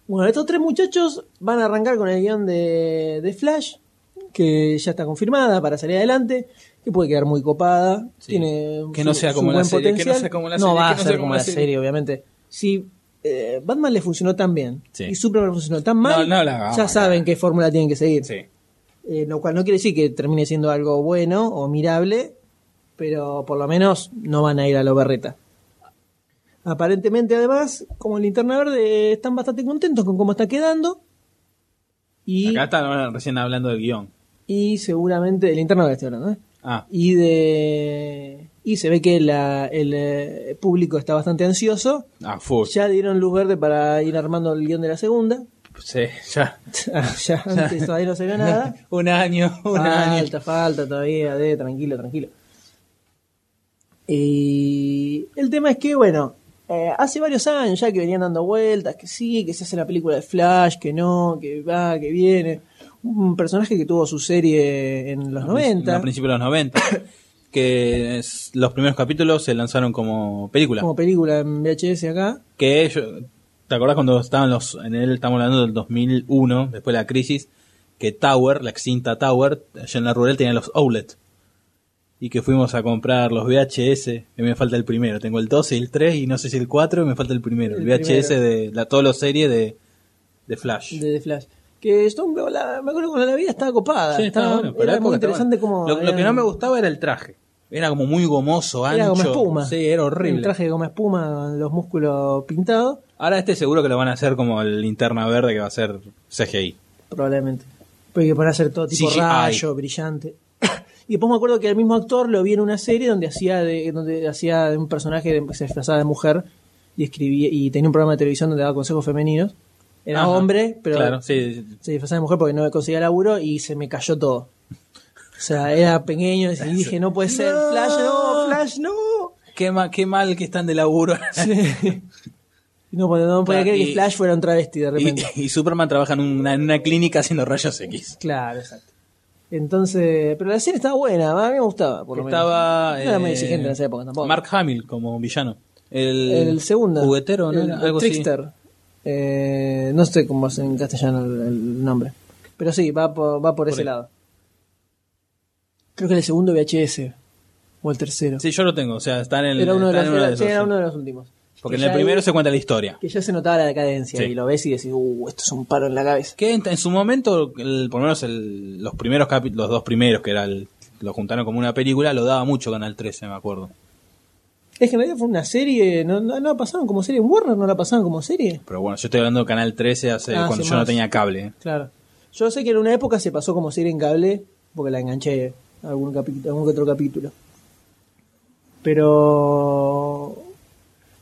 Bueno, estos tres muchachos van a arrancar con el guion de, de Flash, que ya está confirmada para salir adelante, que puede quedar muy copada. Sí. Tiene Que no su- sea como la serie, que no potencial. sea como la No serie, va que a ser como la serie, obviamente. Si eh, Batman le funcionó tan bien Sí. y Superman funcionó tan mal, No, la ya saben qué fórmula tienen que seguir. Sí. Eh, lo cual no quiere decir que termine siendo algo bueno o mirable, pero por lo menos no van a ir a lo berreta. Aparentemente, además, como Linterna Verde, están bastante contentos con cómo está quedando. Y, Acá están recién hablando del guion. y seguramente, de Linterna Verde estoy hablando, ¿eh? Ah, Y de. Y se ve que la- el eh, público está bastante ansioso. ah, full. Ya dieron luz verde para ir armando el guion de la segunda. Sí, ya. ya antes todavía no se vio nada. un año, un año. Falta, falta todavía, de tranquilo, tranquilo. Y el tema es que, bueno, eh, hace varios años ya que venían dando vueltas, que sí, que se hace la película de Flash, que no, que va, que viene. Un personaje que tuvo su serie en los A 90, principios de los 90. que es- los primeros capítulos se lanzaron como película. como película en VHS acá. Que ellos, ¿te acordás cuando estaban los, en él estamos hablando del 2001, después de la crisis, que Tower, la extinta Tower, allá en la rural tenía los outlets. Y que fuimos a comprar los VHS, que me falta el primero, tengo el 2 y el 3 y no sé si el 4 y me falta el primero, el, El VHS primero. de la, toda la serie de, de Flash. de, de Flash. Que esto, la- me acuerdo cuando la vida estaba copada. Sí, estaba- bueno, la era muy estaba interesante como. Lo, lo que no me gustaba era el traje. Era como muy gomoso, ancho. Era como espuma. Sí, era horrible. El traje de goma espuma, los músculos pintados, Ahora este seguro que lo van a hacer como el linterna verde que va a ser CGI. probablemente. Porque para hacer todo tipo CGI. rayo, brillante. Y después me acuerdo que el mismo actor lo vi en una serie donde hacía de, donde hacía de un personaje de- que se disfrazaba de mujer y escribía y tenía un programa de televisión donde daba consejos femeninos. Era Ajá. hombre, pero Claro, sí, se disfrazaba de mujer porque no conseguía laburo y se me cayó todo. O sea, era pequeño y dije, no puede ser, No. Flash no, Flash no. Qué, ma- qué mal que están de laburo. Sí. No, no podía creer y- que Flash fuera un travesti de y, repente. y Superman trabaja en una, en una clínica haciendo rayos X. Claro, exacto. Entonces, pero la serie estaba buena, a mí me gustaba. Por lo menos. Estaba. No era muy eh, exigente en esa época tampoco. Mark Hamill como villano. El, el segundo. Juguetero, ¿no? El, algo así. Eh, no sé cómo es en castellano el, el nombre. Pero sí, va por, va por, ese ahí. lado. Creo que el segundo VHS. O el tercero. Sí, yo lo tengo. O sea, está en el. era uno de los, sí, era uno de los últimos. Porque Que en el primero se cuenta la historia. Que ya se notaba la decadencia Sí. y lo ves y decís, uh, esto es un paro en la cabeza. Que en, en su momento, el- por lo menos el- los primeros capítulos, los dos primeros, que era el, lo juntaron como una película, lo daba mucho Canal 13, me acuerdo. Es que en realidad fue una serie, no, no, no la pasaron como serie. ¿En Warner no la pasaron como serie? Pero bueno, yo estoy hablando de Canal 13 hace, Ah, cuando hace yo no tenía cable. ¿eh? Claro. Yo sé que en una época se pasó como serie en cable, porque la enganché algún, capi- algún otro capítulo. Pero.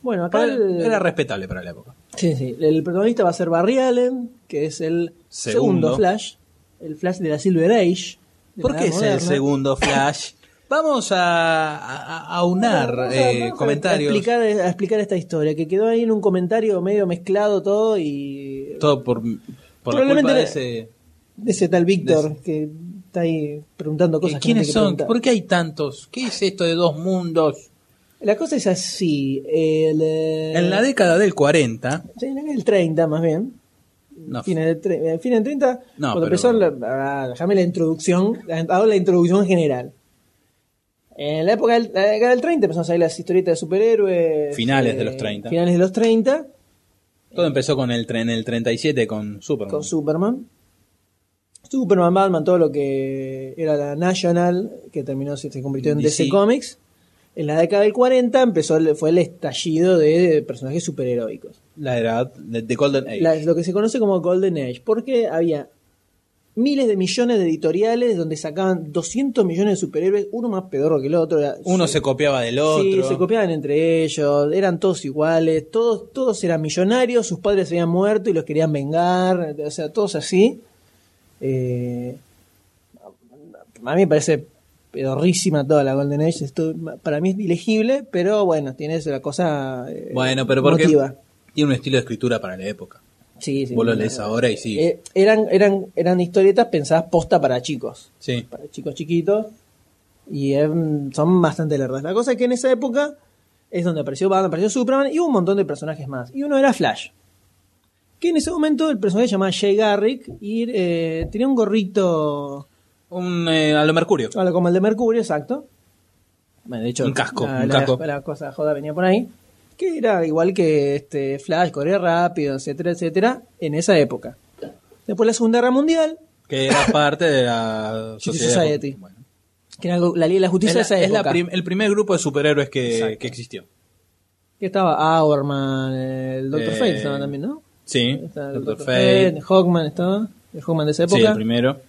Bueno, acá. Era, el- era respetable para la época. Sí, sí. El protagonista va a ser Barry Allen, que es el segundo, Segundo. Flash. El Flash de la Silver Age. ¿Por la qué es el moderna. segundo Flash? Vamos a, a- a aunar Vamos a- eh, a- comentarios. A explicar, a explicar esta historia, que quedó ahí en un comentario medio mezclado todo y. Todo por, por la Probablemente culpa de ese... de ese tal Víctor que está ahí preguntando cosas. que no ¿Quiénes que son? preguntar. ¿Por qué hay tantos? ¿Qué es esto de dos mundos? La cosa es así. El, eh, En la década del 40... sí, en el 30 más bien. No, Fines del, eh, del 30. No, cuando pero- empezó la, ah, déjame la introducción. la- Hago la introducción general. En la época del, la década del 30 empezaron a salir las historietas de superhéroes. Finales de los 30. Finales de los 30. Todo empezó con el, en el 37 con Superman. con Superman. Superman, Batman, todo lo que era la National, que terminó, se se convirtió en DC, DC. Comics. En la década del 40 empezó el- fue el estallido de personajes superheroicos. La edad de, de Golden Age. La- lo que se conoce como Golden Age, porque había miles de millones de editoriales donde sacaban 200 millones de superhéroes, uno más pedorro que el otro. era- Uno se copiaba del otro. Sí, se copiaban entre ellos, eran todos iguales, todos, todos eran millonarios, sus padres se habían muerto y los querían vengar, o sea, todos así. Eh, a mí me parece pedorrísima toda la Golden Age, esto para mí es ilegible, pero bueno, tiene esa cosa eh, Bueno, pero porque emotiva. tiene un estilo de escritura para la época. Sí, sí, Vos lo lees ahora y sí. eh, eran, eran, eran historietas pensadas posta para chicos, sí. para chicos chiquitos, y em, son bastante lerdas. La cosa es que en esa época es donde apareció Batman, apareció Superman y hubo un montón de personajes más. Y uno era Flash. Que en ese momento el personaje se llamaba Jay Garrick y eh, tenía un gorrito Un, eh, a lo Mercurio. algo como el de Mercurio, exacto. Bueno, de hecho, Un casco, la, un la- casco. la cosa joda venía por ahí. Que era igual que este Flash, corría rápido, etcétera, etcétera, en esa época. Después la Segunda Guerra Mundial, Que era parte de la Justice sociedad. Society. Bueno. que era la Liga de la Es, Justicia la- de esa es la época. prim- el primer grupo de superhéroes que, que existió. Que estaba Hourman, el Doctor Eh, Fate estaba también, ¿no? Sí. El Doctor Dr. Fate. Hawkman estaba, el Hawkman de esa Sí, época. el primero.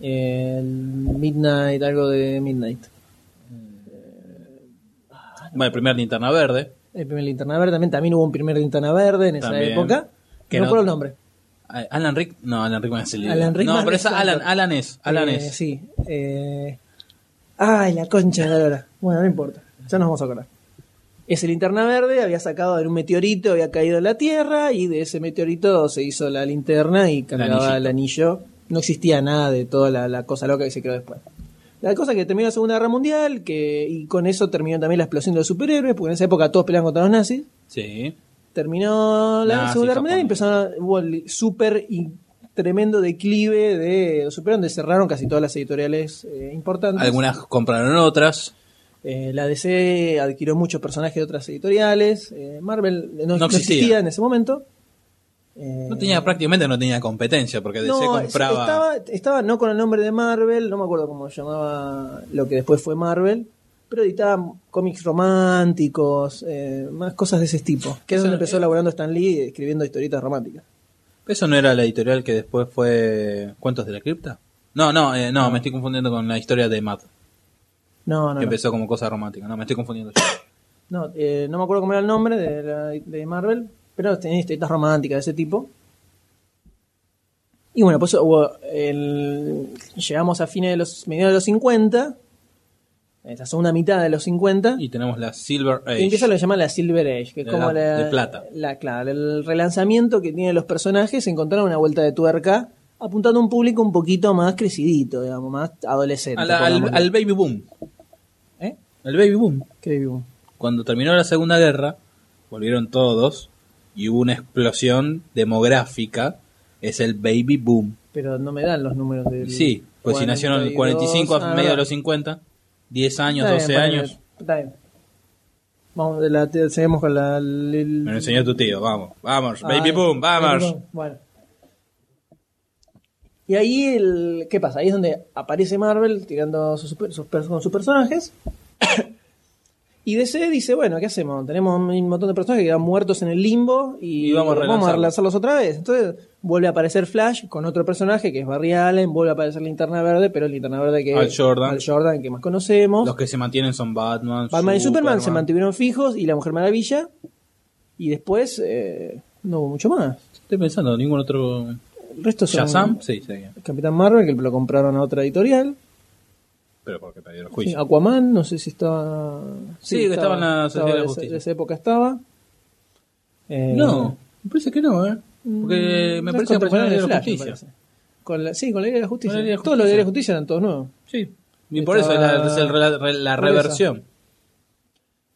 El Midnight, algo de Midnight. Bueno, el primer linterna verde. El primer linterna verde también, también hubo un primer linterna verde en esa época. Que no no- recuerdo el nombre. Alan Rick. No, Alan Rick no es el líder. Alan Rickman No, pero es es Alan, Alan. Es. Alan Eh, es. Sí. eh, Ay, la concha de la lora. Bueno, no importa. Ya nos vamos a acordar. Ese linterna verde había sacado de un meteorito, había caído en la Tierra y de ese meteorito se hizo la linterna y cargaba el anillo. No existía nada de toda la, la cosa loca que se creó después. La cosa que terminó la Segunda Guerra Mundial que, y con eso terminó también la explosión de los superhéroes, porque en esa época todos peleaban contra los nazis. Sí. Terminó la Segunda Guerra Mundial y empezaron hubo el súper y tremendo declive de los superhéroes, donde cerraron casi todas las editoriales eh, importantes. Algunas compraron otras. Eh, la DC adquirió muchos personajes de otras editoriales. eh, Marvel no, No no existía. existía. en ese momento. Eh, No tenía, prácticamente no tenía competencia porque DC no, compraba. Estaba, estaba no con el nombre de Marvel, no me acuerdo cómo se llamaba lo que después fue Marvel, pero editaba cómics románticos, eh, más cosas de ese tipo. Que es donde empezó laburando Stan Lee escribiendo historietas románticas. ¿Eso no era la editorial que después fue Cuentos de la Cripta? No, no, eh, no, me estoy confundiendo con la historia de Matt, No, no, que no. empezó como cosa romántica. No, me estoy confundiendo. No, eh, no me acuerdo cómo era el nombre de, la- de Marvel, pero tenía historietas románticas de ese tipo. Y bueno, pues hubo el- llegamos a fines de los mediados de los 50, esta segunda mitad de los 50, Y tenemos la Silver Age. y empieza lo que llaman la Silver Age, que es De como la- la, de plata. la- claro, el relanzamiento que tienen los personajes, encontraron una vuelta de tuerca apuntando a un público un poquito más crecidito, digamos, más adolescente. Al, al- al baby boom. ¿Eh? El baby boom. ¿Qué digo? Cuando terminó la Segunda Guerra, volvieron todos y hubo una explosión demográfica. Es el baby boom. Pero no me dan los números del. Sí, pues si nacieron en el 45 a ah, medio de los 50, 10 años, Está 12 bien, ponele, años. Está bien. Vamos, de la, seguimos con la. el- Me lo enseñó tu tío, vamos, vamos, Ah, baby boom, vamos. baby boom, Bueno. Y ahí, el, ¿qué pasa? Ahí es donde aparece Marvel tirando sus, sus per- con sus personajes. Y DC dice, bueno, ¿qué hacemos? Tenemos un montón de personajes que quedan muertos en el limbo y, Y vamos a relanzarlos. relanzarlos otra vez. Entonces vuelve a aparecer Flash con otro personaje que es Barry Allen, vuelve a aparecer Linterna Verde, pero el Linterna Verde que Al Jordan. Al Jordan que más conocemos. Los que se mantienen son Batman, Batman y Superman se Superman. mantuvieron fijos y la Mujer Maravilla. Y después eh, no hubo mucho más. Estoy pensando, ningún otro. El resto son Shazam, sí, sí, Capitán Marvel, que lo compraron a otra editorial. Pero porque perdieron Sí, juicio. Aquaman, no sé si estaba. Sí, que estaba en la Sociedad de la de esa- Justicia. De esa época estaba. Eh, No, me parece que no, ¿eh? Porque mm, me parece que apareció de la Justicia. Con la, sí, con la Liga de la Justicia. La Todos los de la Justicia. Eran todos nuevos. Sí. Y por eso es la, el la eso. reversión.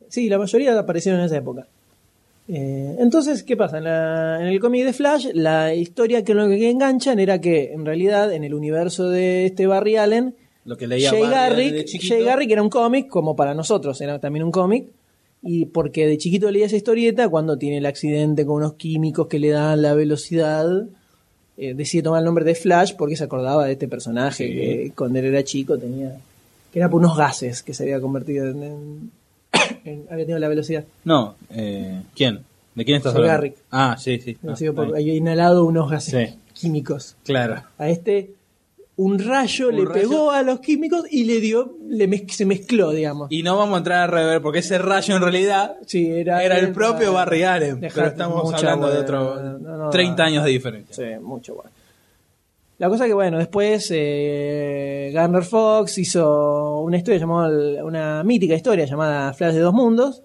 Sí, la mayoría aparecieron en esa época. Eh, entonces, ¿qué pasa? En, la- en el cómic de Flash, la historia que lo que enganchan era que, en realidad, en el universo de este Barry Allen, Lo que leía Jay Garrick. Jay Garrick era un cómic, como para nosotros, era también un cómic. Y porque de chiquito leía esa historieta, cuando tiene el accidente con unos químicos que le dan la velocidad, eh, decide tomar el nombre de Flash porque se acordaba de este personaje Sí. que cuando él era chico tenía. que era por unos gases que se había convertido en. en- en- había tenido la velocidad. No, eh, ¿quién? ¿De quién estás hablando? Garrick. Ah, sí, sí. Había Ah, por- había inhalado unos gases Sí. químicos. Claro. A este. Un rayo Un le rayo. pegó a los químicos y le dio. Le mez- se mezcló, digamos. Y no vamos a entrar a rever porque ese rayo en realidad Sí, era, era el propio Barry Allen. Pero estamos hablando de hueá. otro. No, no, 30 no. años de diferencia. Sí, mucho bueno. La cosa que, bueno, después eh, Garner Fox hizo una historia llamada, una mítica historia llamada Flash de dos mundos,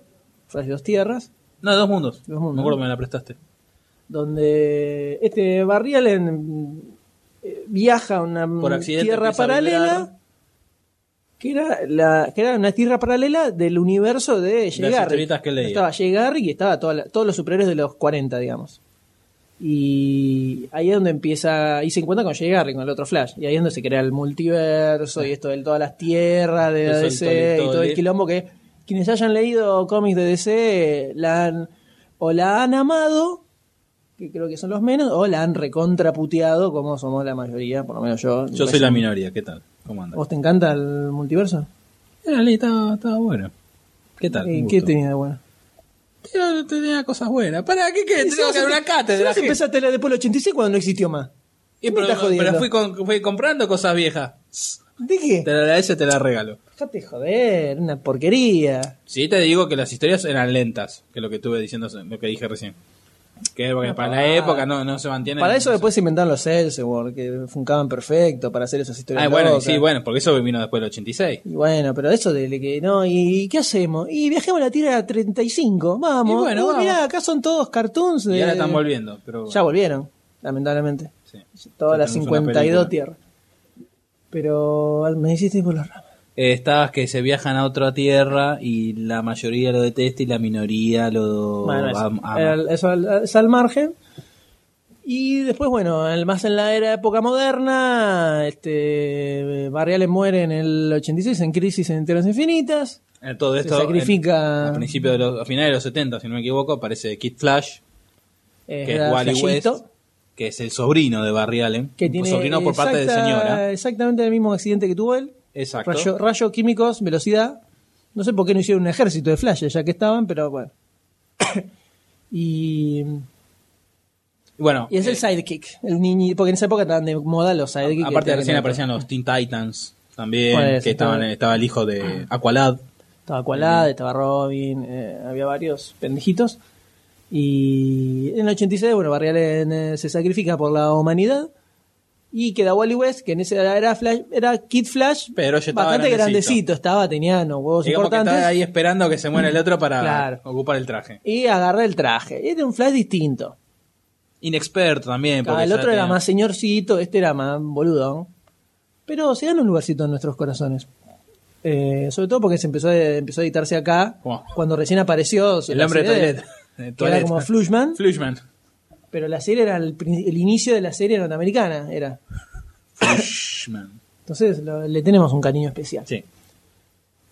Flash de dos tierras, No, de dos mundos. Dos mundos. Me acuerdo que me la prestaste. donde este Barry Allen viaja a una tierra paralela, que era, la, que era una tierra paralela del universo de historietas que leía. Estaba Garrick y estaba toda la- todos los superhéroes de los 40, digamos. Y ahí es donde empieza, ahí se encuentra con Garrick, con el otro Flash. Y ahí es donde se crea el multiverso y esto de todas las tierras de DC y todo el quilombo que quienes hayan leído cómics de DC la han, o la han amado, que creo que son los menos, o la han recontraputeado, como somos la mayoría, por lo menos yo. Yo soy la minoría, ¿qué tal? ¿Cómo andas? ¿Vos te encanta el multiverso? Era, estaba, estaba bueno. ¿Qué tal? ¿Y Un ¿Qué tenía de bueno? Tenía cosas buenas. ¿Para qué qué? Tengo que empe- una cátedra. empezaste a leer después del 86 cuando no existió más. Y ¿Qué me pero, pero fui, con- fui comprando cosas viejas. ¿De qué? Te la te la regalo. Dejate de joder, una porquería. Sí, te digo que las historias eran lentas, que lo que estuve diciendo, lo que dije recién. Que porque para la época no, no se mantiene. Para eso después se inventaron los Elseworld, que funcaban perfecto para hacer esas historias. Ah, bueno, locas. sí, bueno, porque eso vino después del 86. Y bueno, pero eso de que no, ¿y qué hacemos? Y viajemos a la Tierra 35, vamos. Y bueno, vamos. mirá, acá son todos cartoons. Y de- ahora están volviendo. Pero, Ya volvieron, lamentablemente. sí. Todas las tenemos una 52 película. tierras. Pero me hiciste por las ramas. Eh, estabas que se viajan a otra tierra y la mayoría lo detesta y la minoría lo Bueno, eso, am- ama. el- eso es al margen. Y después, bueno, más en la era época moderna, este Barry Allen muere en el 86 en Crisis en Tierras Infinitas. Eh, todo se esto sacrifica- en- a principios de los a finales de los 70, si no me equivoco, aparece Kid Flash, eh, que es Wally West, que es el sobrino de Barry Allen, que tiene sobrino por parte de señora. Exactamente el mismo accidente que tuvo él. Exacto. Rayo, rayo químicos, velocidad. No sé por qué no hicieron un ejército de flashes ya que estaban, pero bueno. y, Bueno, y es el eh, sidekick, el niño, porque en esa época estaban de moda los sidekicks. aparte recién aparecían los Teen Titans también, que estaban, todo. estaba el hijo de Aqualad. Estaba Aqualad, estaba Robin, eh, había varios pendejitos. Y en el 86, bueno, Barry Allen eh, se sacrifica por la humanidad. Y queda Wally West, que en ese era Flash, era Kid Flash, Pero ya estaba bastante grandecito. grandecito, estaba, tenía unos huevos Digamos que importantes. está ahí esperando que se muera el otro para Claro. ocupar el traje. Y agarra el traje. Era un Flash distinto. inexperto también. Ah, porque el otro era más señorcito, este era más boludo. Pero se ganó un lugarcito en nuestros corazones. Eh, sobre todo porque se empezó a, empezó a editarse acá. Cuando recién apareció El hombre de de que era como Flushman. Flushman. Pero la serie era el, inicio de la serie norteamericana. Era. Entonces lo- le tenemos un cariño especial. Sí.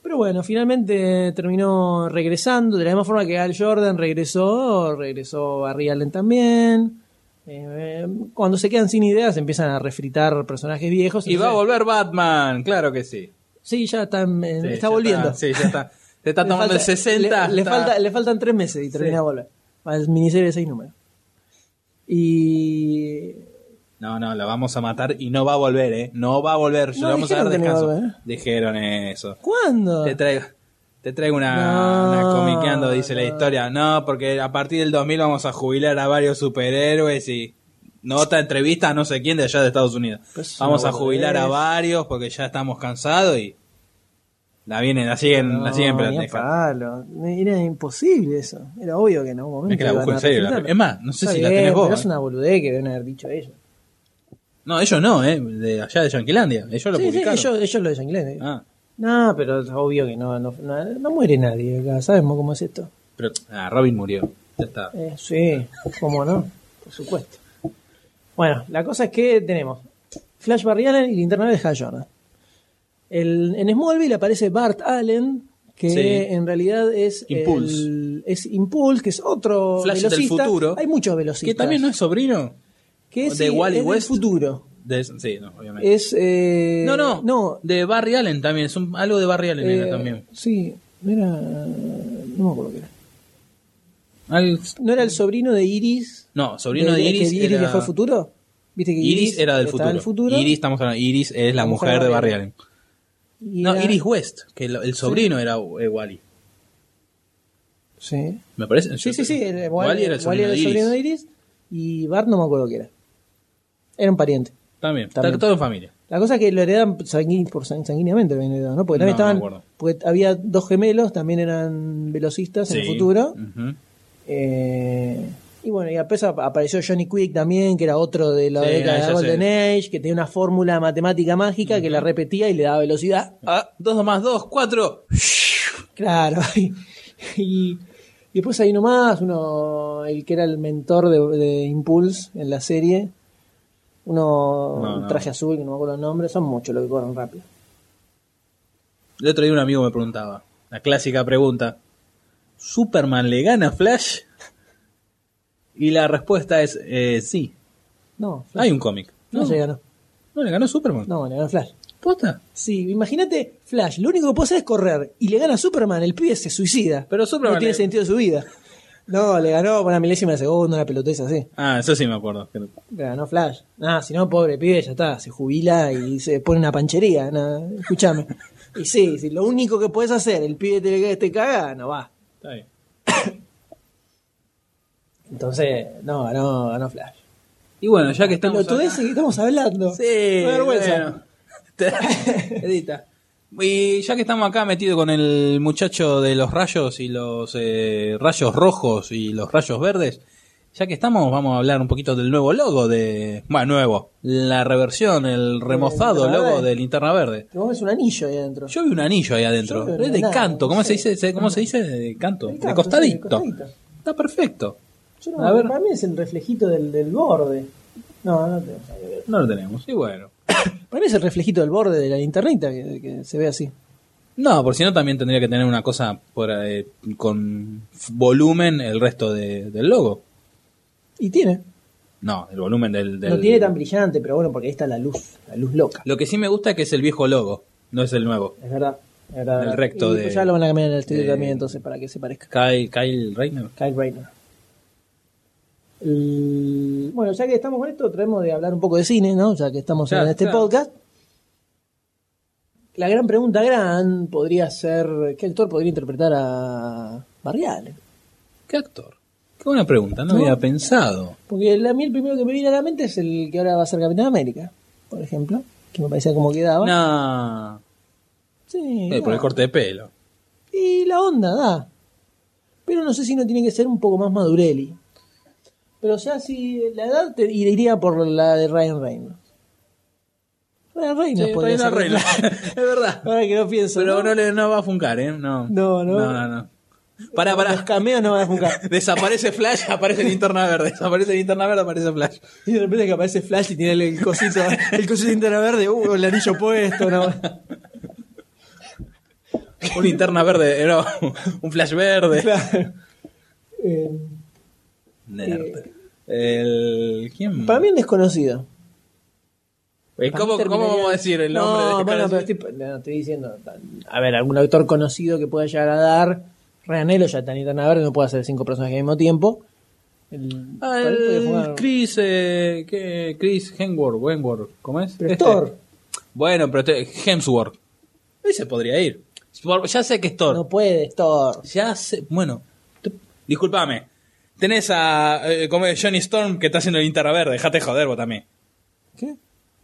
Pero bueno, finalmente terminó regresando. De la misma forma que Al Jordan regresó, regresó Barry Allen también. Eh, cuando se quedan sin ideas empiezan a refritar personajes viejos. Y va a volver Batman, claro que sí. Sí, ya está, Sí, está ya volviendo. sí, ya está. Se está tomando falta- el 60. Le, le está- falta, le faltan tres meses y termina Sí. de volver. Va, miniserie de seis números. Y. No, no, la vamos a matar y no va a volver, ¿eh? No va a volver, No, le vamos a dar no descanso. Dijeron eso. ¿Cuándo? Te traigo, te traigo una, No, una comiqueando, dice la no. historia. No, porque a partir del 2000 vamos a jubilar a varios superhéroes y nota entrevista a no sé quién de allá de Estados Unidos. Pues vamos a jubilar a varios porque ya estamos cansados y la vienen, la siguen, la siguen No, ni a pendeja. palo. Era imposible eso. Era obvio que en algún momento. Es que la busco en serio, la- es más, no sé Está si la tenés vos, pero eh. es una boludez que deben haber dicho ellos. No, ellos no, ¿eh? De allá de Yanquilandia. Ellos lo Sí, sí, publicaron. ellos, ellos lo de Yanquilandia. Ah, No, pero es obvio que no, no, no, no muere nadie acá. Sabemos cómo es esto. pero ah, Robin murió. Ya está. Eh, sí, cómo no, por supuesto. Bueno, la cosa es que tenemos Flash Barry Allen y Linterna de Hal Jordan. El, en Smallville aparece Bart Allen, que Sí. en realidad es Impulse. el- es Impulse, que es otro Flash del velocista. futuro. Hay muchos Que velocistas. también no es sobrino que es, de sí, Wally es del West. futuro. de sí, no, obviamente. Es eh, no, no, no, de Barry Allen también, es un- algo de Barry Allen eh, era también. Sí, no era no me acuerdo qué era. Al- ¿No era el sobrino de Iris? no, sobrino de, que Iris. Iris era, viajó al futuro? ¿Viste que Iris era del futuro. Iris, estamos hablando, Iris es la, mujer, de Barry Allen. Y No, era- Iris West, que el, el sobrino era eh, Wally. Sí. Me parece. Sí, sí, sí. el- Wally era el sobrino, de, Iris. sobrino de Iris. Y Bart no me acuerdo qué era. Era un pariente. También, También. todo en familia. La cosa es que lo heredan sanguí- por sang- sanguíneamente, ¿no? Porque también No, no estaban. acuerdo. porque había dos gemelos, también eran velocistas en el futuro. Ujú. Eh, y bueno, y después ap- apareció Johnny Quick también, que era otro de la Sí, década de Golden sé. Age, que tenía una fórmula matemática mágica que la repetía y le daba velocidad. Ah, dos más dos, cuatro. Claro. Y, y después hay uno más, uno, el que era el mentor de, de Impulse en la serie. Uno, No, un no. traje azul, que no me acuerdo el nombre, son muchos los que corren rápido. El otro día un amigo me preguntaba, la clásica pregunta, ¿Superman le gana a Flash? Y la respuesta es eh, sí. No, Flash, Hay un cómic. no, se ganó. no le ganó Superman. No, le ganó Flash. ¿Posta? Sí, imagínate, Flash, lo único que puede hacer es correr y le gana a Superman, el pibe se suicida. Pero Superman no tiene le- sentido su vida. No, le ganó por una milésima de segundo, una pelotez así. Ah, eso sí me acuerdo. Le ganó Flash. Ah, si no, pobre pibe, ya está, se jubila y se pone una panchería. No, escúchame. Y sí, si lo único que puedes hacer, el pibe te, te caga, no va. Está bien. Entonces, no, ganó, ganó Flash. Y bueno, ya que estamos... Pelotudez acá- que estamos hablando. Sí, vergüenza. bueno. Edita. Y ya que estamos acá metidos con el muchacho de los rayos y los eh, rayos rojos y los rayos verdes, ya que estamos, vamos a hablar un poquito del nuevo logo de. Bueno, nuevo. La reversión, el remozado logo Verde. de Linterna Verde. Vos ves un anillo ahí adentro. Yo vi un anillo ahí adentro. Es de nada, canto. ¿Cómo se dice? ¿Cómo se dice? De canto. De, canto, costadito. sí, de costadito. Está perfecto. Yo no, A ver. Para mí es el reflejito del, del borde. No, no tenemos. No lo tenemos. Y bueno. Para mí es el reflejito del borde de la linternita que, que se ve así. No, por si no también tendría que tener una cosa por, eh, con volumen el resto de- del logo. Y tiene. No, el volumen del, del- No tiene tan brillante, pero bueno, porque ahí está la luz, la luz loca. Lo que sí me gusta es que es el viejo logo, no es el nuevo. Es verdad. Es verdad. El recto Y de- ya lo van a cambiar en el estudio de- también, entonces, para que se parezca. Kyle, Kyle Rayner. Kyle Rayner. El- Bueno, ya que estamos con esto, traemos de hablar un poco de cine, ¿no? Ya que estamos Claro, en este claro. podcast. La gran pregunta gran podría ser, ¿qué actor podría interpretar a Barry Allen? ¿Qué actor? Qué buena pregunta, no, No. había pensado. Porque a mí el primero que me viene a la mente es el que ahora va a ser Capitán América, por ejemplo, que me parecía como quedaba. No, Sí, eh, por el corte de pelo. Y la onda da. Pero no sé si no tiene que ser un poco más Madurelli. Pero ya si la edad te iría por la de Ryan Reynolds. Ryan Reynolds Sí, podría Ryan ser. Reynolds. es verdad. Ahora que no pienso. Pero ¿no? no, le, no va a funcar, ¿eh? No. No, no. No, no, no. Pará, Los pará. cameos no van a jugar. Desaparece Flash, aparece linterna verde. Desaparece linterna verde, aparece Flash. Y de repente que aparece Flash y tiene el, el cosito, el cosito de linterna verde, uh, el anillo puesto, no. Un linterna verde, no. Un Flash verde. Claro. Eh, Nerd. El. ¿Quién? para mí un desconocido. Eh, ¿Cómo, ¿Cómo vamos a decir el nombre No, de bueno, pero estoy, no, estoy diciendo. A ver, algún actor conocido que pueda llegar a dar. Ryanelo ya está en linterna verde, no puede hacer cinco personajes al mismo tiempo. El, Ah, el jugar- Chris, eh, ¿qué? Chris Hemsworth, Wentworth, ¿cómo es? Pero es Este. Thor. Bueno, pero te- Hemsworth. Ese podría ir. Ya sé que es Thor. No puede, es Thor. Ya sé. Bueno, discúlpame. Tenés a eh, como es Johnny Storm que está haciendo linterna verde. Dejate de joder vos también. ¿Qué?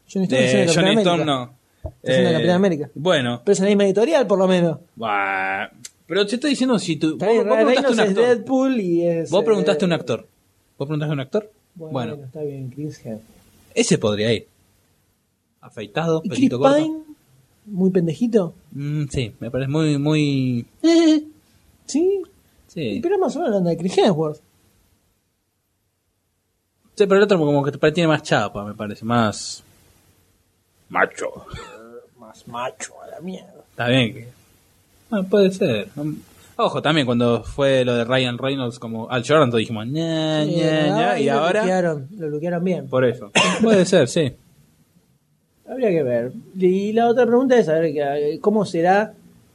Johnny Storm es Capitán Johnny. Storm no. Eh, Está haciendo Capitán América. Bueno, Pero es la misma editorial, por lo menos. bah, pero te estoy diciendo si tú. Vos, vos preguntaste a un actor. Deadpool y es. Vos preguntaste a eh, un actor. ¿Vos preguntaste a un actor? Bueno, Bueno, está bien, Chris Hemsworth. ese podría ir. Afeitado, ¿Y Chris pelito corto. Pine? Muy pendejito. Mm, sí, me parece muy, muy. Sí. Sí. Pero más o menos la onda de Chris Hemsworth. Sí, pero el otro como que te- tiene más chapa, me parece. Más. Macho. Más macho a la mierda. Está bien que. Ah, puede ser. Ojo, también cuando fue lo de Ryan Reynolds como Al Jordan, todos dijimos ña, Sí, ña, ña, y lo ahora. Bloquearon, lo bloquearon bien. Por eso. Puede ser, sí. Habría que ver. Y la otra pregunta es saber que, cómo será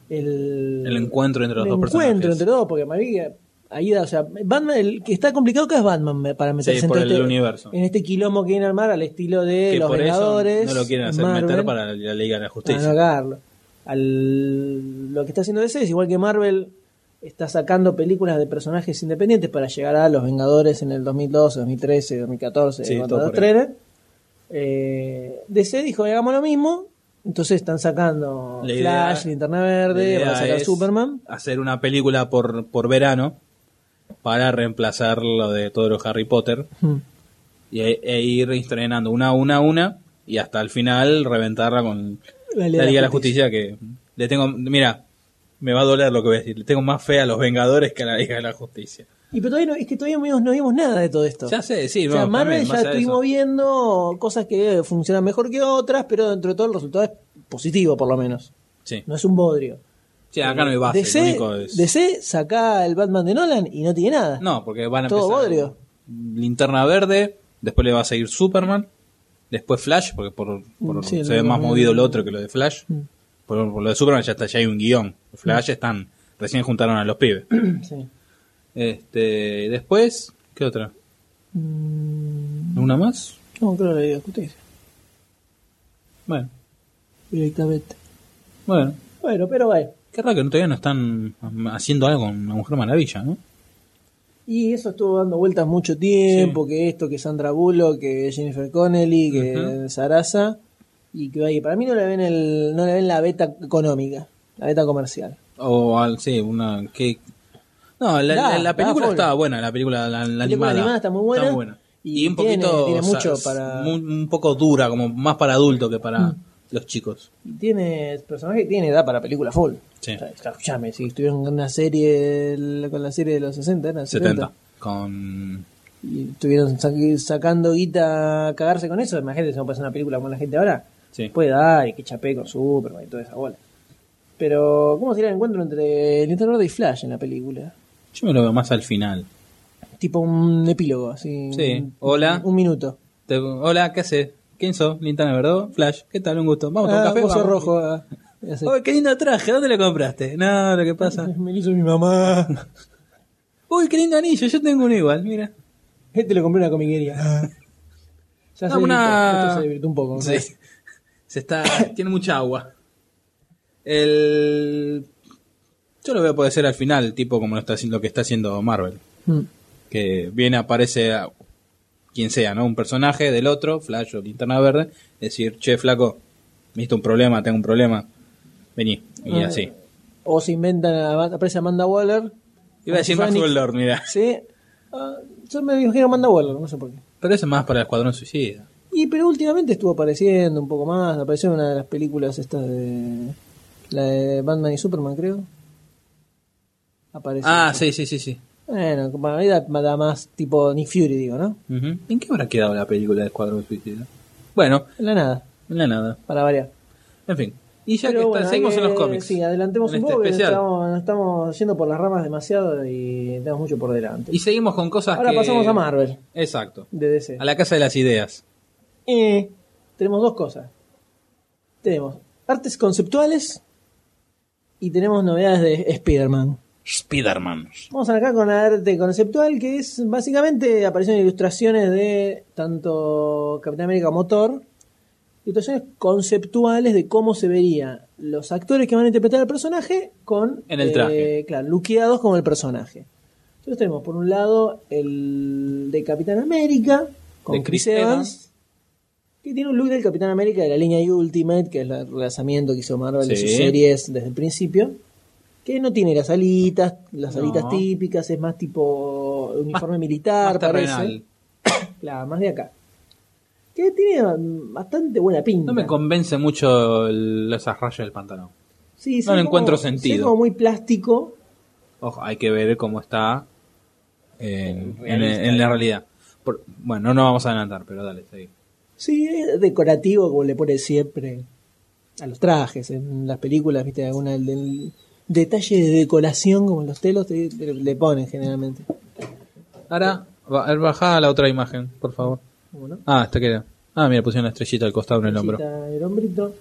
el, El encuentro entre los el dos encuentro personajes. entre los dos, porque María, ahí da, o sea, Batman, el que está complicado que es Batman para meterse Sí, en, por todo el este, universo. en este quilombo que viene a armar al estilo de Que los por Vengadores. eso no lo quieren hacer Marvel, meter para la Liga de la para Justicia. no cagarlo. Al, lo que está haciendo DC es igual que Marvel está sacando películas de personajes independientes para llegar a los Vengadores en el 2012, 2013, 2014, Sí, cuando los. Eh, DC dijo, hagamos lo mismo. Entonces están sacando La idea- Flash, Linterna Verde, van a sacar Superman. Hacer una película por, por verano para reemplazar lo de todo lo Harry Potter Hmm. y, e, e ir estrenando una a una a una y hasta el final reventarla con La la Liga de la Justicia que le tengo, mira, me va a doler lo que voy a decir, le tengo más fe a los Vengadores que a la Liga de la Justicia. Y pero todavía no, es que todavía no vimos, nada de todo esto. Ya sé, sí, o sea, no, Marvel también, ya estuvimos eso. viendo cosas que funcionan mejor que otras, pero dentro de todo el resultado es positivo por lo menos. Sí. No es un bodrio. Sí, acá no hay base, DC, único es... DC saca el Batman de Nolan y no tiene nada. No, porque van a Todo empezar bodrio. Linterna Verde, después le va a seguir Superman, después Flash, porque por, por- Mm, sí, se ve más movido lo otro que lo de Flash. Mm. Por, por lo de Superman ya está, ya hay un guion. Flash están, recién juntaron a los pibes. Sí. Este, después, ¿qué otra? Mm, ¿Una más? no, creo que la Justicia. Bueno, Directamente. bueno. Bueno, pero bueno. Qué raro que todavía no están haciendo algo con la Mujer Maravilla, ¿no? Y eso estuvo dando vueltas mucho tiempo, que esto, que Sandra Bullock, que Jennifer Connelly, que Ujú. Sarasa, y que vaya, para mí no le ven el, no le ven la beta económica, la beta comercial. O, al- sí, una que... No, la, película estaba buena, la película la, la película animada. animada está muy buena. Y, Y un tiene- poquito... tiene mucho para- Un, un poco dura, como más para adulto que para Mm. Los chicos. Y tiene personaje que tiene edad para película full. Sí. O sea, si estuvieron con una serie, el- con la serie de los 60, eran 70. 70. Con... Y estuvieron sa- sacando guita a cagarse con eso. Imagínate si no hacer una película con la gente ahora. Sí. Puede dar y que chapé con Superman y toda esa bola. Pero, ¿cómo sería el encuentro entre Linterna Verde y Flash en la película? Yo me lo veo más al final. Tipo un epílogo, así. Sí. un- Hola. Un minuto. Te- Hola, ¿qué haces? ¿Quién sos? Linterna Verde, Flash. ¿Qué tal? Un gusto. Vamos a tomar Ah, un café. Vamos. rojo. ah. Uy, qué lindo traje. ¿Dónde lo compraste? No, lo que pasa. Me lo hizo mi mamá. Uy, qué lindo anillo. Yo tengo uno igual, mira. Este lo compré en una comiquería. ya No, se una- esto se divirtió un poco. ¿no? Sí. Se está. tiene mucha agua. El. Yo lo veo puede ser al final, tipo como lo, está, haciendo- lo que está haciendo Marvel. Mm. Que viene, aparece a quien sea, ¿no? Un personaje del otro, Flash o Linterna Verde, decir, che, flaco, viste un problema, tengo un problema, vení. Y Ah. así. O se inventan, aparece Amanda Waller. Iba a decir Maxwell Lord, mira. Sí. Ah, yo me imagino Amanda Waller, no sé por qué. Pero es más para el Escuadrón Suicida. Y pero últimamente estuvo apareciendo un poco más, apareció en una de las películas estas de la de Batman y Superman, creo. Apareció. Ah, sí, sí, sí, sí. Bueno, como ahí da, da más tipo Nick Fury, digo, ¿no? ¿En qué habrá quedado la película de Escuadrón Suicida? Bueno, En la nada, en la nada. para variar. En fin. Y ya Pero que está- bueno, seguimos hay en los cómics. Sí, adelantemos un este poco, especial. estamos, estamos yendo por las ramas demasiado y tenemos mucho por delante. Y seguimos con cosas Ahora que... pasamos a Marvel, Exacto. de DC. A la casa de las ideas. Eh, tenemos dos cosas. Tenemos artes conceptuales y tenemos novedades de Spider-Man. Spider-Man. Vamos acá con la arte conceptual, que es básicamente aparecen ilustraciones de tanto Capitán América como Thor, ilustraciones conceptuales de cómo se vería los actores que van a interpretar al personaje con En el traje. eh, claro, luqueados como el personaje. Entonces tenemos por un lado el de Capitán América con De Chris, Chris Evans, Evans. que tiene un look del Capitán América de la línea Ultimate, que es el relanzamiento que hizo Marvel de Sí. sus series desde el principio. Que no tiene las alitas, las No. alitas típicas, es más tipo uniforme militar, Más parece. Claro, más de acá. Que tiene bastante buena pinta. No me convence mucho el- esas rayas del pantalón. Sí, no le encuentro como- ve sentido. como muy plástico. Ojo, hay que ver cómo está en, en- la realidad. Por- bueno, no vamos a adelantar, pero dale, seguí. Sí, es decorativo como le pone siempre a los trajes. En las películas, viste, alguna del detalle de decoración como en los telos te- te- le ponen generalmente. Ahora, ba- baja la otra imagen, por favor. ¿Cómo no? Ah, esta queda. Ah, mira, pusieron una estrellita al costado en el hombro. El hombrito.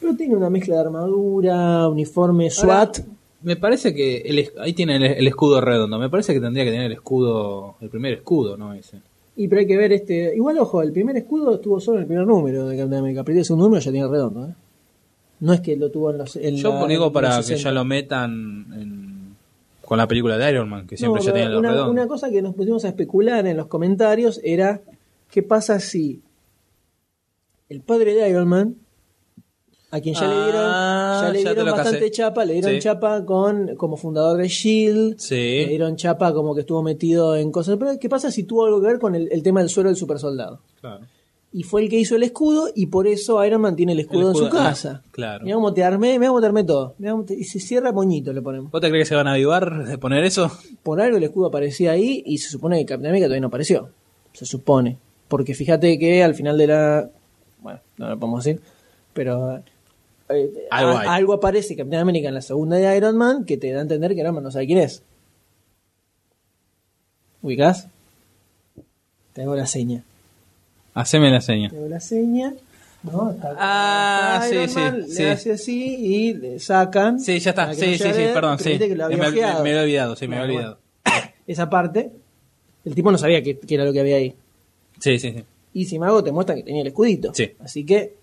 Pero tiene una mezcla de armadura, uniforme, SWAT. Ahora, me parece que el ahí tiene el, el escudo redondo. Me parece que tendría que tener el escudo, el primer escudo, ¿no? Ese. Y pero hay que ver este. Igual, ojo, el primer escudo estuvo solo en el primer número de Capitán América. A partir del segundo número ya tiene redondo, ¿eh? No es que lo tuvo en los. En Yo la- digo en para que 60. ya lo metan en- con la película de Iron Man, que siempre No, ya tiene los una, redondos. una cosa que nos pusimos a especular en los comentarios era: ¿qué pasa si el padre de Iron Man, a quien ya le dieron, Ah, ya le ya te dieron bastante casé. chapa, le dieron Sí. chapa con como fundador de Shield, Sí. le dieron chapa como que estuvo metido en cosas. Pero ¿qué pasa si tuvo algo que ver con el, el tema del suero del supersoldado? Claro. Y fue el que hizo el escudo y por eso Iron Man tiene el escudo, El escudo, en su ah, casa. claro. Mira cómo te armé, mira cómo te armé todo. Mirá cómo te- y se cierra moñito, le ponemos. ¿Vos te crees que se van a avivar de poner eso? Por algo el escudo aparecía ahí y se supone que Capitán América todavía no apareció. Se supone. Porque fíjate que al final de la... Bueno, no lo podemos decir. Pero... eh, Algo a- hay. algo aparece Capitán América en la segunda de Iron Man que te da a entender que Iron Man no sabe quién es. ¿Ubicás? Te hago la seña. Haceme la seña. Te hago la seña. ¿no? Está- Ah, sí, Man, sí, Le sí. hace así y le sacan. Sí, ya está. que Sí, no sí, sí, ver, perdón, sí. que lo había me, me- ojeado. me lo he olvidado, sí, me Bueno, he olvidado. Esa parte, el tipo no sabía qué qué era lo que había ahí. Sí, sí, sí. Y si Mago te muestra que tenía el escudito. Sí. Así que,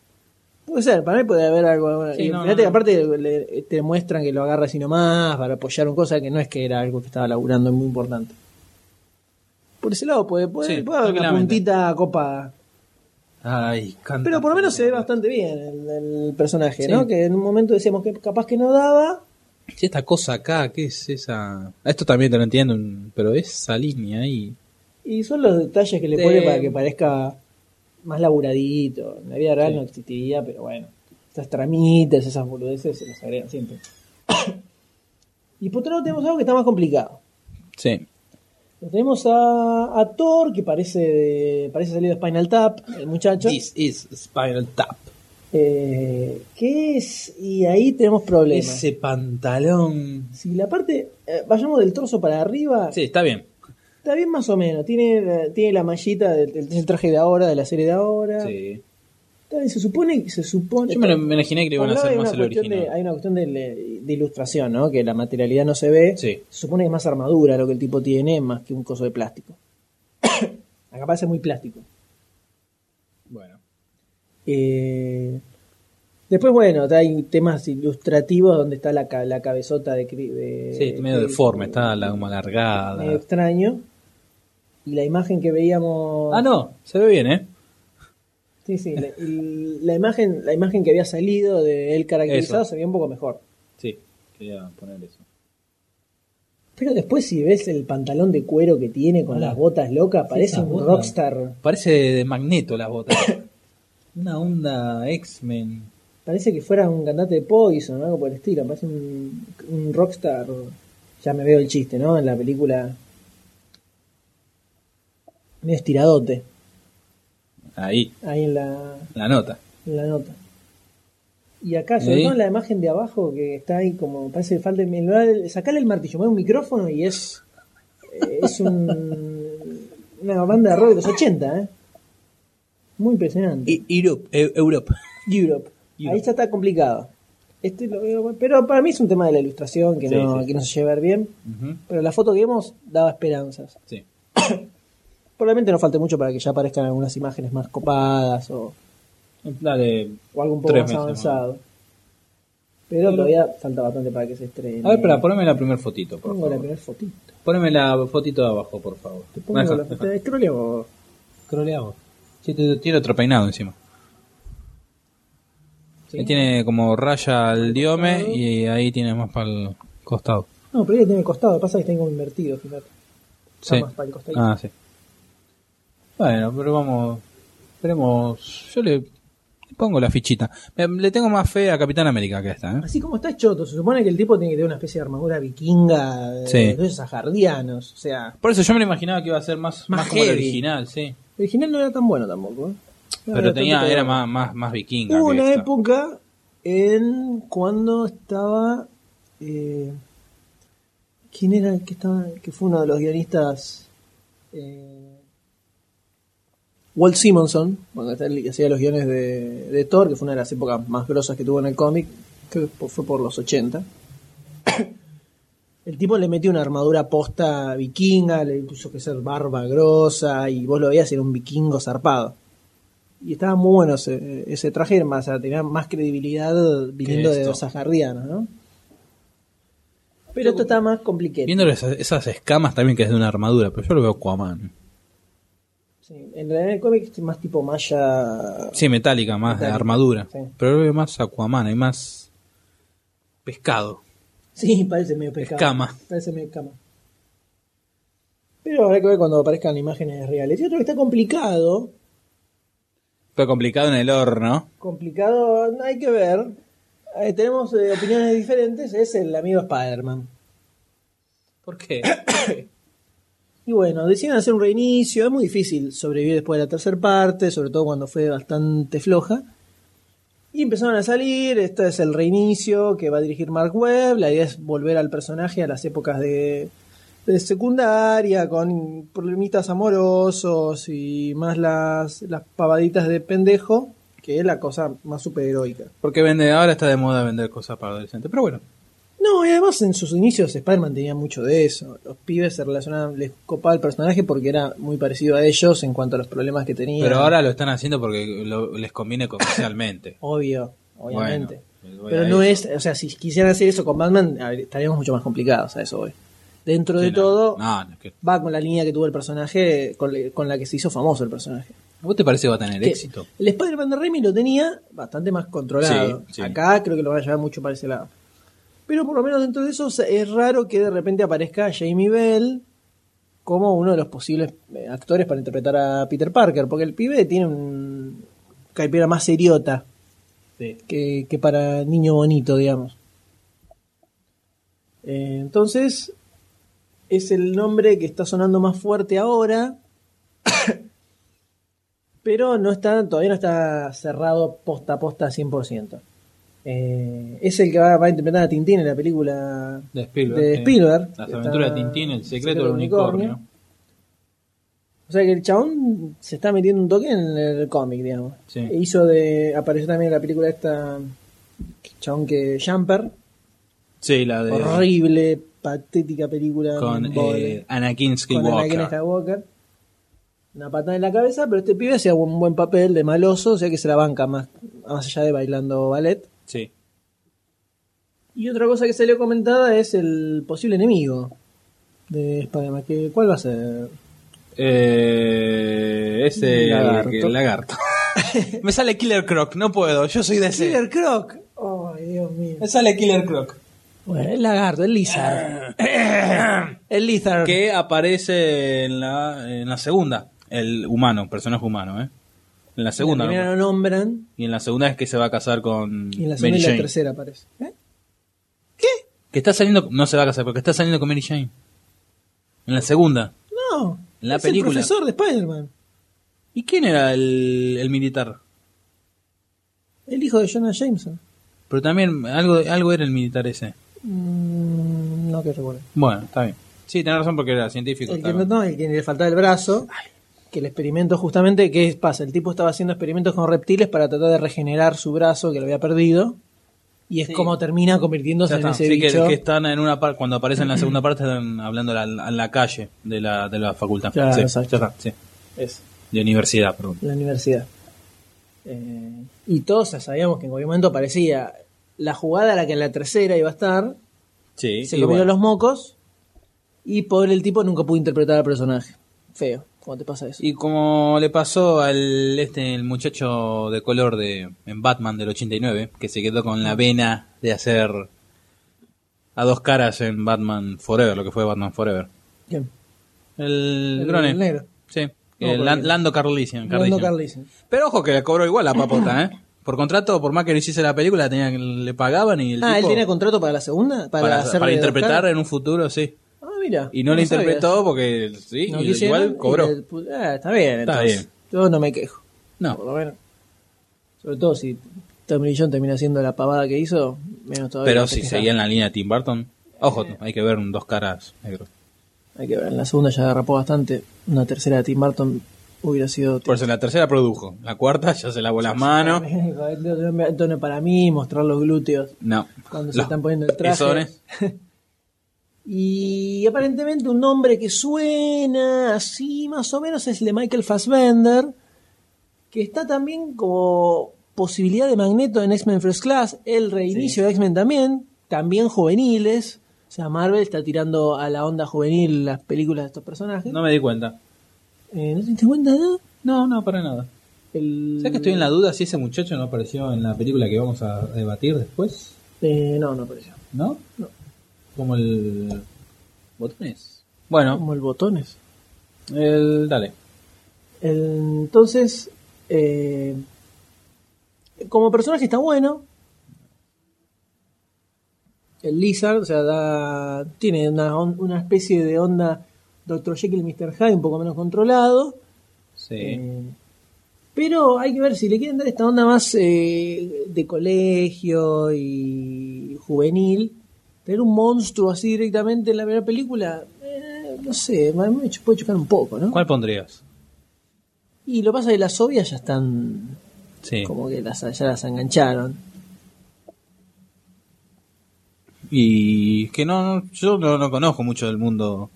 puede ser, para mí puede haber algo. Sí, y no, fíjate que no, aparte le- te muestran que lo agarra así nomás para apoyar un cosa que no es que era algo que estaba laburando muy importante. Por ese lado puede, puede, Sí, puede haber una puntita copada. Ay, canta. Pero por lo menos se ve bastante bien el, el personaje, Sí. ¿no? Que en un momento decíamos que capaz que no daba. Sí, esta cosa acá, ¿qué es esa? Esto también te lo entiendo, pero esa línea ahí. Y son los detalles que le Sí. pone para que parezca más laburadito. En la vida real Sí. no existiría, pero bueno. Esas tramitas, esas boludeces se las agregan siempre. y por otro lado tenemos algo que está más complicado. Sí. Tenemos a, a Thor, que parece, de- parece salir de Spinal Tap, el muchacho. This is Spiral Tap. Eh, ¿Qué es? Y ahí tenemos problemas. Ese pantalón. Si la parte, eh, vayamos del torso para arriba, Sí, está bien. está bien más o menos. Tiene, la- tiene la mallita del, del traje de ahora, de la serie de ahora. Sí. Se supone, se supone. Yo me, lo- imaginé que iban a hacer más el de- original. hay una cuestión de, de ilustración, ¿no? Que la materialidad no se ve. Sí. Se supone que es más armadura lo que el tipo tiene, más que un coso de plástico. Acá parece muy plástico. Bueno. Eh, después, bueno, hay temas ilustrativos donde está la, la cabezota de, de- Sí, medio de- deforme, está la como alargada. medio extraño. Y la imagen que veíamos. Ah, no, se ve bien, ¿eh? Sí, sí. La, imagen, la imagen que había salido de él caracterizado Eso. se veía un poco mejor. Sí, quería poner eso. Pero después si ves el pantalón de cuero que tiene con Ah. las botas locas, parece un botas. rockstar. Parece de magneto las botas. Una onda X-Men. Parece que fuera un cantante de Poison o algo por el estilo. Parece un, un rockstar. Ya me veo el chiste, ¿no? En la película. Medio estiradote. Ahí, Ahí en la, la nota. en la nota. Y acá, sobre todo en la imagen de abajo, que está ahí como. Parece que falta. Sacale el martillo, un micrófono y es. eh, Es un. Una banda de rock de los 80, ¿eh? Muy impresionante. Europe. Europe. Europe. Ahí ya está complicado. Este lo veo- pero para mí es un tema de la ilustración que, Sí, no, sí. que no se lleva bien. Pero la foto que vimos daba esperanzas. Sí. Probablemente no falte mucho para que ya aparezcan algunas imágenes más copadas o, Dale. o algo un poco más avanzado. Pero todavía falta bastante para que se estrene. A ver, espera, poneme la primera fotito, por Pongo la favor. primera fotito. Poneme la fotito de abajo, por favor. Te pongo Deja, la vos. Scrollea vos. Sí, te- tiene otro peinado encima. Sí. Ahí tiene como raya al diome y ahí tiene más para el costado. No, pero ahí tiene el costado. Pasa que como invertido, fíjate. Está Sí. más para el costadito. Ah, sí. Bueno, pero vamos. Esperemos. Yo le, le pongo la fichita. Me- Le tengo más fe a Capitán América que a esta, ¿eh? Así como está choto, se supone que el tipo tiene que tener una especie de armadura vikinga de, Sí. de esos ajardianos. O sea, Por eso yo me lo imaginaba que iba a ser más, Más más, como el original, sí. el original no era tan bueno tampoco. ¿eh? Pero tenía, era más, más, más vikinga. Hubo que una esta. época en cuando estaba. eh, ¿Quién era el que estaba? Que fue uno de los guionistas. eh, Walt Simonson, cuando está el que hacía los guiones de, de Thor, que fue una de las épocas más grosas que tuvo en el cómic, creo que fue por los 80. El tipo le metió una armadura posta vikinga, le puso que ser barba grosa y vos lo veías era un vikingo zarpado. Y estaba muy bueno ese, ese traje, más, o sea, tenía más credibilidad viniendo de los sajardianos, ¿no? Pero esto está más complicado. Viendo esas, esas escamas también que es de una armadura, pero yo lo veo Aquaman. Sí, en realidad el cómic es más tipo malla. Sí, metálica, más de armadura. sí. Pero veo más Aquaman, hay más pescado. Sí, parece medio pescado. Escama. Parece medio escama. Pero habrá que ver cuando aparezcan imágenes reales. Y otro que está complicado. Fue complicado en el horno. Complicado, hay que ver. Eh, tenemos eh, opiniones diferentes. Es el amigo Spider-Man. ¿Por qué? Y bueno, deciden hacer un reinicio. Es muy difícil sobrevivir después de la tercera parte, sobre todo cuando fue bastante floja. Y empezaron a salir. Este es el reinicio que va a dirigir Mark Webb. La idea es volver al personaje a las épocas de, de secundaria, con problemitas amorosos y más las, las pavaditas de pendejo, que es la cosa más superheroica. Porque vende, ahora está de moda vender cosas para adolescentes. Pero bueno, No, y además en sus inicios Spider-Man tenía mucho de eso. Los pibes se relacionaban, les copaba el personaje porque era muy parecido a ellos en cuanto a los problemas que tenía. pero ahora lo están haciendo porque lo- les conviene comercialmente. Obvio, obviamente. Bueno, pero no eso. es, o sea, si quisieran hacer eso con Batman, estaríamos mucho más complicados a eso hoy. Dentro de no. todo, No, no, es que- va con la línea que tuvo el personaje, con, le- con la que se hizo famoso el personaje. ¿A vos te parece que va a tener Que éxito? El Spider-Man de Raimi lo tenía bastante más controlado. Sí, sí. Acá creo que lo van a llevar mucho para ese lado. Pero por lo menos dentro de eso es raro que de repente aparezca Jamie Bell como uno de los posibles eh, actores para interpretar a Peter Parker, porque el pibe tiene un caipira más seriota Sí. que, que para niño bonito, digamos. Eh, entonces, es el nombre que está sonando más fuerte ahora, pero no está, todavía no está cerrado posta a posta 100%. Eh, es el que va, va a interpretar a Tintín en la película De Spielberg. de. Spielberg. Las aventuras de Tintín, el secreto del unicornio. O sea que el chabón se está metiendo un toque en el cómic, digamos. Sí. E Hizo de. apareció también en la película esta. Chabón que. Jumper. Sí, la de. Horrible, patética película. Con eh, Anakin con Skywalker. Anakin Skywalker. Una patada en la cabeza, pero este pibe hacía un buen papel de maloso, o sea que se la banca más, más allá de bailando ballet. Sí. Y otra cosa que salió comentada es el posible enemigo de Spider-Man. ¿Cuál va a ser? Eh, ese Lagarto. que- lagarto. Me sale Killer Croc, no puedo, yo soy de ese. Killer Croc. Ay, Dios mío. Me sale Killer Croc. Bueno, el lagarto, el lizard. el Lizard. que aparece en la, en la segunda. El humano, personaje humano, ¿eh? En la segunda. En la primera ¿no? lo nombran Y en la segunda es que se va a casar con y en la Mary segunda y la Jane. tercera aparece. ¿Eh? Que está saliendo, no se va a casar, porque está saliendo con Mary Jane. En la segunda. No. En la es película. el profesor de Spider-Man. ¿Y quién era el, el militar? El hijo de Jonah Jameson. Pero también algo, algo era el militar ese. Mm, no que recuerdo. Bueno, está bien. Sí, tenés razón porque era científico. El que, no, el que le faltaba el brazo. Que el experimento justamente, ¿qué pasa? El tipo estaba haciendo experimentos con reptiles para tratar de regenerar su brazo que lo había perdido. Y es Sí. como termina convirtiéndose en ese Sí, que, bicho. que están en una parte, cuando aparecen en la segunda parte, están hablando en la, en la calle de la, de la facultad. Claro, sí, exacto. ya está, sí. Es De universidad, perdón. la universidad. Eh, y todos sabíamos que en cualquier momento aparecía la jugada a la que en la tercera iba a estar. Sí, se comió bueno. los mocos. Y pobre el tipo nunca pudo interpretar al personaje. Feo, ¿cómo te pasa eso? Y como le pasó al este el muchacho de color de en Batman del 89, que se quedó con la vena de hacer a dos caras en Batman Forever, lo que fue Batman Forever. ¿Quién? El, El- drone. el negro. Sí. No, el. Lando Carlisian. Lando Carlisian. Carlisian. Pero ojo que le cobró igual la papota, ¿eh? Por contrato, por más que no hiciese la película, tenía, le pagaban y el Ah, ¿él tiene contrato para la segunda? Para, para, hacerle para interpretar en un futuro, sí. Mira. Y no, le sabía interpretó eso. porque sí, No y quisieron igual cobró. le ah, está bien, Está entonces. bien. Yo no me quejo. No. Por lo menos. Sobre todo si Tommy Jones termina haciendo la pavada que hizo, menos todavía. Pero si seguía en la línea de Tim Burton, ojo, hay que ver un dos caras negros. Hay que ver, en la segunda ya derrapó bastante. Una tercera de Tim Burton hubiera sido. Por eso en la tercera produjo, la cuarta ya se lavó las manos. Entonces, para mí, mostrar los glúteos No. cuando se están poniendo el traje. pezones. y aparentemente un nombre que suena así más o menos es el de Michael Fassbender, que está también como posibilidad de Magneto en X-Men First Class, el reinicio de X-Men también, también juveniles. O sea, Marvel está tirando a la onda juvenil las películas de estos personajes. No me di cuenta. Eh, ¿No te diste cuenta de nada? No, no, para nada. El... ¿Sabes que estoy en la duda si ese muchacho no apareció en la película que vamos a debatir después? Eh, no, no apareció. ¿No? No. Como el... ¿Botones? Bueno, Como el botones. el... Dale. El- entonces, eh, como personaje está bueno. El Lizard, o sea, da, tiene una, una especie de onda Dr. Jekyll y Mr. Hyde un poco menos controlado. Sí. Eh, pero hay que ver si le quieren dar esta onda más eh, de colegio y juvenil. Tener un monstruo así directamente en la primera película, eh, no sé, me puede chocar un poco, ¿no? ¿Cuál pondrías? Y lo pasa es que las obvias ya están Sí. como que las, ya las engancharon. Y que no, no- yo no, no conozco mucho del mundo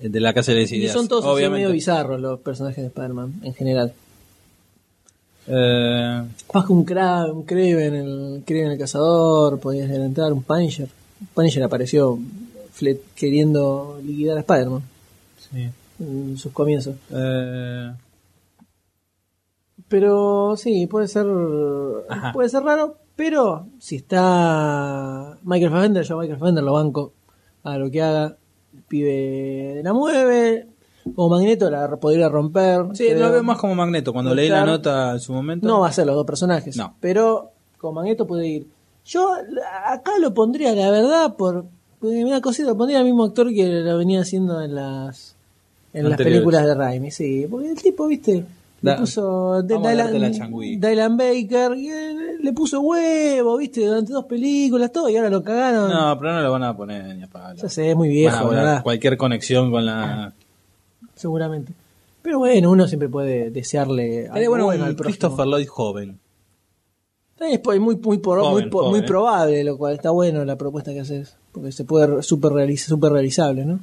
de la casa de las Y ideas. son todos obviamente. medio bizarros los personajes de Spider-Man en general. Eh, Más que un, Cra un Kraven, el el cazador, podías entrar un Punisher. Punisher apareció queriendo liquidar a Spider-Man sí. en sus comienzos. Eh, Pero sí, puede ser Ajá. puede ser raro, pero si está Michael Fassbender, yo a Michael Fassbender lo banco a lo que haga. El pibe la mueve, como Magneto la podría romper. sí, creo. lo veo más como Magneto. Cuando leí la nota en su momento. No va a ser los dos personajes, No. pero como Magneto puede ir. Yo acá lo pondría, la verdad, por una cosita, lo pondría al mismo actor que lo venía haciendo en las en las Anteriores. películas de Raimi, sí, porque el tipo, viste, Da- le puso Dylan, Baker, y él le puso huevo, viste, durante dos películas, todo, y ahora lo cagaron. No, pero no lo van a poner ni a palo. Ya sé, es muy Van a viejo, ¿verdad? Cualquier conexión con la. Seguramente. Pero bueno, uno siempre puede desearle Estaría bueno bueno al. Christopher Lloyd joven. Es muy, muy, Joven, muy, muy joven, ¿eh? probable, lo cual está bueno la propuesta que haces. Porque se puede super, realiza, super realizable, ¿no?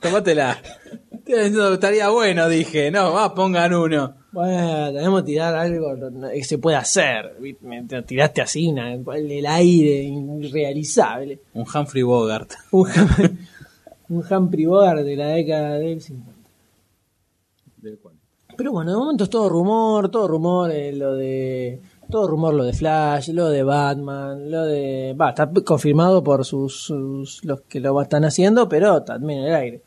Tómatela. Estaría bueno, dije. No, va, pongan uno. Bueno, tenemos que tirar algo que se puede hacer. tiraste así, una, el aire irrealizable. Un Humphrey Bogart. Un, Hum- un Humphrey Bogart de la década del 50. Pero bueno, de momento es todo rumor, todo rumor, eh, lo de todo rumor lo de Flash, lo de Batman, lo de... Va, está confirmado por sus, sus- los que lo están haciendo, pero también en el aire.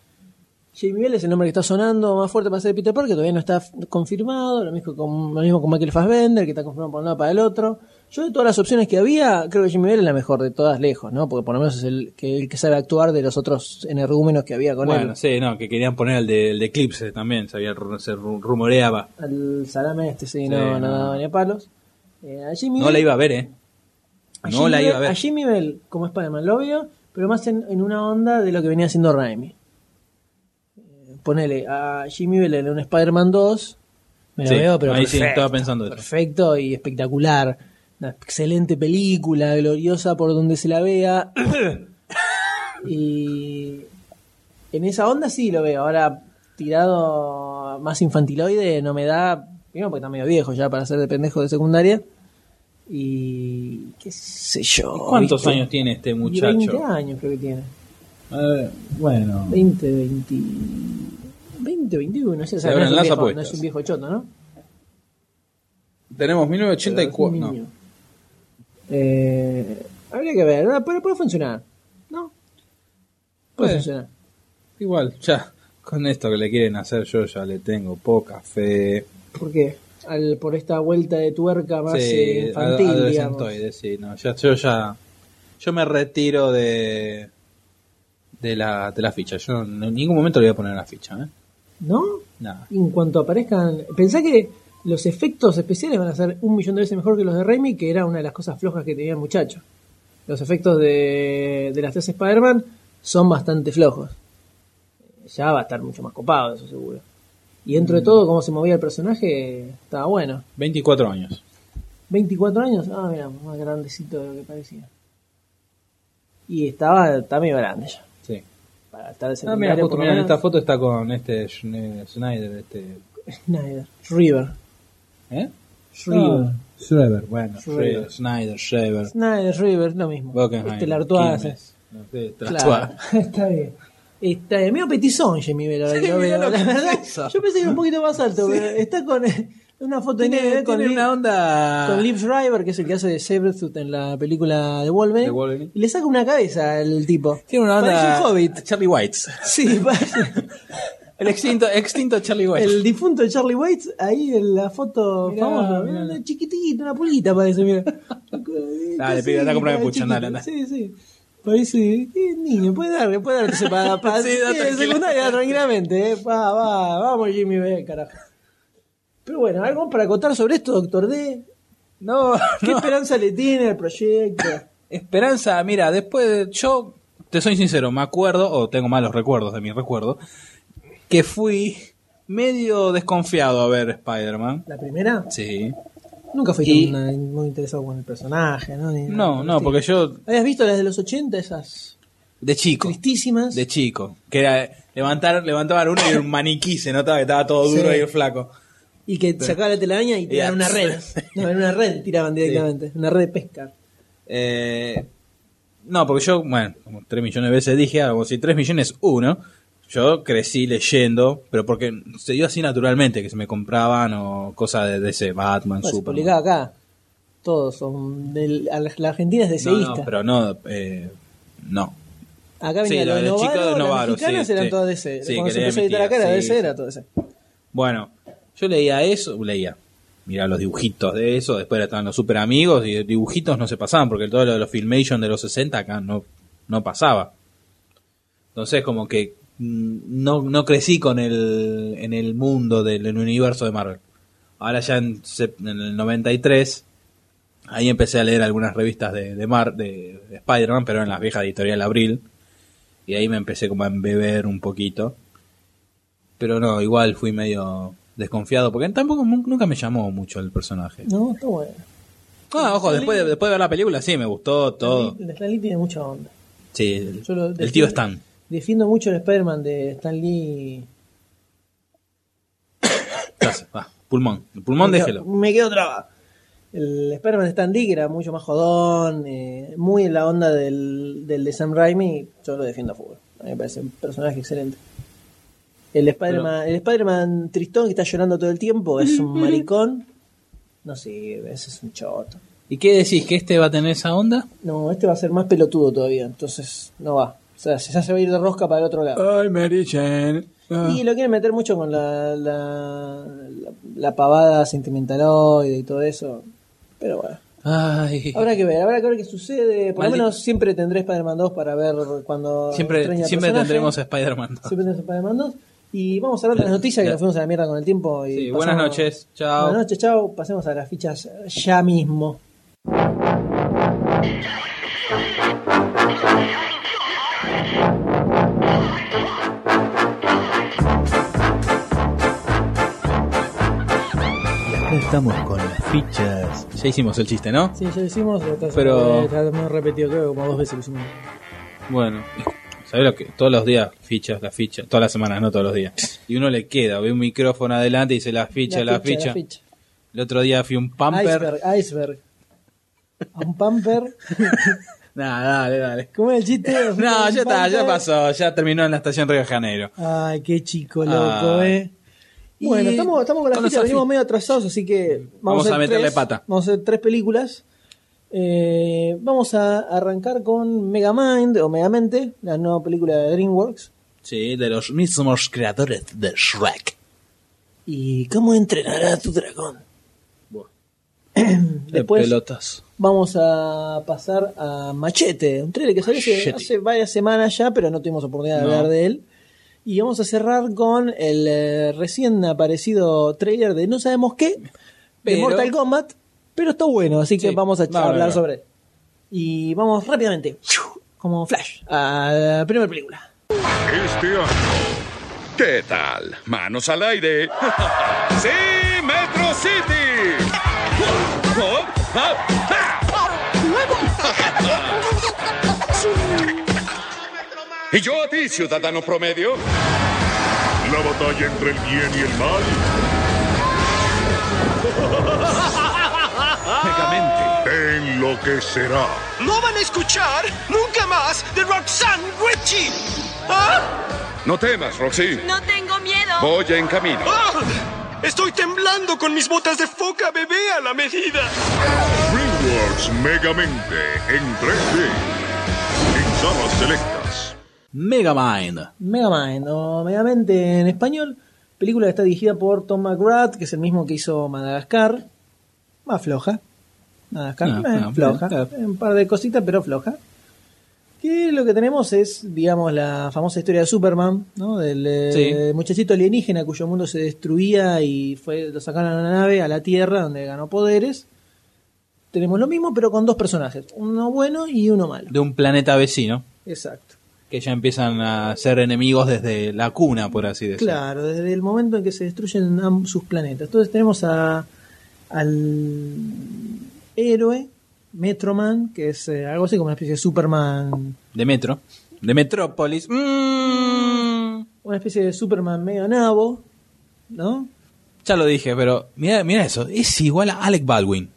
Jamie Bell es el nombre que está sonando más fuerte para ser Peter Parker, todavía no está confirmado, lo mismo con, lo mismo con Michael Fassbender, que está confirmado por un lado para el otro. Yo de todas las opciones que había, creo que Jamie Bell es la mejor de todas lejos, ¿no? Porque por lo menos es el que, el que sabe actuar de los otros energúmenos que había con Bueno, él. sí, no, que querían poner el de, el de Eclipse también, se, había, se rumoreaba. Al salame este, sí, Sí, no, no no. daba ni a palos. Eh, a Jimmy No Bell- la iba a ver, ¿eh? a No Jimmy la iba a ver. A Jimmy Bell como Spider-Man lo veo, pero más en, en una onda de lo que venía haciendo Raimi. Eh, ponele a Jimmy Bell en un Spider-Man 2, me lo Sí, veo, pero ahí sí, perfecto, estaba pensando eso. perfecto y espectacular. Una excelente película, gloriosa por donde se la vea. y en esa onda sí lo veo. Ahora, tirado más infantiloide, no me da. Primero porque está medio viejo ya para ser de pendejo de secundaria. Y. qué sé yo. ¿Cuántos ¿viste? años tiene este muchacho? 20 años creo que tiene. Eh, bueno, 20, 20. 20, 21, no sé. O sea, Se no, es un las viejo, no es un viejo choto, ¿no? tenemos Pero es 1984. un No. Eh, habría que ver, ¿no? pero puede funcionar. ¿No? Puede Puede. funcionar. Igual, ya, con esto que le quieren hacer yo ya le tengo poca fe. ¿Por qué? Al, por esta vuelta de tuerca más Sí, eh, infantil, digamos. adolescentoide, sí, no, ya, yo ya, yo me retiro de, de la, de la ficha. Yo en ningún momento le voy a poner la ficha, ¿eh? ¿No? Nada. En cuanto aparezcan. Pensá que los efectos especiales van a ser un millón de veces mejor que los de Raimi, que era una de las cosas flojas que tenía el muchacho. Los efectos de, de las tres Spider-Man son bastante flojos. Ya va a estar mucho más copado, eso seguro. Y dentro Mm. de todo, cómo se movía el personaje, estaba bueno. 24 años. 24 años, ah, mira, más grandecito de lo que parecía. Y estaba, medio grande ya. Sí. Para estar de Ah, mira, en esta foto está con este Schne- Snyder, este, Snyder, River. ¿eh? River. Ah, Schreiber, bueno, Schreiber. Schreiber, Snyder, Schreiber, Snyder, River, lo mismo. Buckenheim, Este Lartois. Quilmes, no sé, Claro, está bien. Está medio petizón mirá veo. lo La verdad, yo pensé que era un poquito más alto, pero está con eh, una foto de Tiene, nieve con, Liv- una onda... con Liv Schreiber, que es el que hace de Sabretooth en la película de Wolverine, De Wolverine. y le saca una cabeza al tipo. Tiene una onda... Parece un hobbit. Charlie Whites. Sí, parece El extinto, extinto Charlie White. el difunto de Charlie Waits ahí en la foto Mirá, famosa. mirá. Una chiquitita, una pulita parece, mira. Dale, pibe, anda a comprarme pucho, chiquita. andale, andale. Sí, sí. Parece, qué niño, puede darle, puede darle para, para Sí, sí, tranquila. secundaria tranquilamente, eh. Va, va, vamos Jimmy B, carajo. Pero bueno, algo para contar sobre esto, doctor D. No, ¿Qué no. esperanza le tiene al proyecto? Esperanza, mira, después de, yo te soy sincero, me acuerdo, o tengo malos recuerdos de mi recuerdo, que fui medio desconfiado a ver Spider-Man. ¿La primera? Sí. Nunca fuiste Y- muy interesado con el personaje, ¿no? Ni nada No, no, porque yo ¿Habías visto las de los 80, esas de chico, tristísimas? de chico, que era levantar, levantaban uno y era un maniquí, se notaba que estaba todo duro Sí. y el flaco. Y que sacaba la telaraña y tiraban una red. No, en una red tiraban directamente. Una red de pesca. Eh, no, porque yo, bueno, como 3 millones de veces dije, como si 3 millones uno, yo crecí leyendo, pero porque se dio así naturalmente, que se me compraban o cosas de DC, Batman, Bueno, se Superman. publicaba acá. Todos son. Del, la, Argentina es No, deseísta. no, pero no, eh, no. acá sí, venía lo lo de de los chicos Novaro, de Novaro, las mexicanas sí, eran sí. todas DC. Sí, Cuando se empezó a editar acá era sí, DC, sí. era todo DC. Bueno, yo leía eso, leía. Miraba los dibujitos de eso, después estaban los super amigos y dibujitos no se pasaban porque todo lo de los Filmation de los 60 acá no, no pasaba. Entonces como que no, no crecí con el, en el mundo del en el universo de Marvel. Ahora ya en, en el 93, ahí empecé a leer algunas revistas de, de, Mar, de, de Spider-Man, pero en las viejas editorial Abril. Y ahí me empecé como a embeber un poquito. Pero no, igual fui medio desconfiado, porque tampoco nu- nunca me llamó mucho el personaje. No, está bueno. Ah, ojo, después de, después de ver la película sí, me gustó todo. Lee- Stan Lee tiene mucha onda. Sí, el, el tío Stan. Defiendo mucho el Spider-Man de Stan Lee. Gracias, va, pulmón. El pulmón me déjelo. Quedo, me quedo trabado. El Spider-Man de Stan Lee, que era mucho más jodón, eh, muy en la onda del, del de Sam Raimi, yo lo defiendo a full. A mí me parece un personaje excelente. El Spider-Man el Spider-Man tristón que está llorando todo el tiempo es un maricón. no sirve, ese es un choto. ¿Y qué decís? ¿Que este va a tener esa onda? No, este va a ser más pelotudo todavía, entonces no va. O sea, ya se va a ir de rosca para el otro lado. Ay, Mary Jane. Ah. Y lo quieren meter mucho con la, la, la, la pavada sentimentaloide y todo eso. Pero bueno. Ay. Habrá que ver, habrá que ver qué sucede. Por lo menos siempre tendré Spider-Man 2 para ver cuando. Siempre, siempre tendremos a Spider-Man. Siempre tendremos Spider-Man 2. Y vamos a hablar de las noticias que nos fuimos a la mierda con el tiempo. Y Sí, pasamos- buenas noches. Chao. Buenas noches, chao. Pasemos a las fichas ya mismo. Estamos con las fichas. Ya hicimos el chiste, ¿no? Sí, ya lo hicimos. lo estás- Pero- eh, lo hemos repetido, creo que como dos veces lo hicimos. Bueno, ¿sabes lo que? Todos los días, fichas, la ficha. Todas las semanas, no todos los días. Y uno le queda, ve un micrófono adelante y dice la ficha, la, ficha. El otro día fui a un pamper. Iceberg, iceberg. A un pamper. Nah, dale, dale. ¿Cómo es el chiste? No, ya está, ya pasó. Ya terminó en la estación Río de Janeiro. Ay, qué chico loco, Ah. eh. Bueno, estamos, estamos con los fichas, venimos medio atrasados, así que vamos, Vamos a hacer meterle tres, pata. Vamos a hacer tres películas. Eh, vamos a arrancar con Megamind o Megamente, la nueva película de DreamWorks. Sí, de los mismos creadores de Shrek. ¿Y cómo entrenará a tu dragón? De Después pelotas. vamos a pasar a Machete, un trailer que salió hace, varias semanas ya, pero no tuvimos oportunidad de No. hablar de él. Y vamos a cerrar con el eh, recién aparecido trailer de no sabemos qué, de Pero- Mortal Kombat, pero está bueno, así que Sí, vamos a hablar va. sobre él. Y vamos rápidamente, como Flash, a la primera película. Este año. ¿Qué tal? Manos al aire. ¡Sí, Metro City! Oh, ah, ah. ¿Y yo a ti, ciudadano promedio? La batalla entre el bien y el mal Megamente. te enloquecerá. No van a escuchar nunca más de Roxanne Ritchie. ¿Ah? No temas, Roxy. No tengo miedo. Voy en camino. ¡Ah! Estoy temblando con mis botas de foca bebé a la medida. DreamWorks Megamente en 3D. En salas selectas. Megamind. Megamind o Megamente en español, película que está dirigida por Tom McGrath, que es el mismo que hizo Madagascar, más floja. Madagascar, Ah, eh, ah, floja, un par de cositas, pero floja. Que lo que tenemos es, digamos, la famosa historia de Superman, ¿no? Del eh, muchachito alienígena cuyo mundo se destruía y fue lo sacaron a una nave a la Tierra donde ganó poderes. Tenemos lo mismo, pero con dos personajes, uno bueno y uno malo. De un planeta vecino. Exacto. Que ya empiezan a ser enemigos desde la cuna, por así decirlo. Claro, desde el momento en que se destruyen sus planetas. Entonces tenemos a, al héroe, Metroman, que es eh, algo así como una especie de Superman, De Metro. De Metrópolis. Mm. una especie de Superman medio nabo, ¿no? Ya lo dije, pero mira, mira eso. Es igual a Alec Baldwin.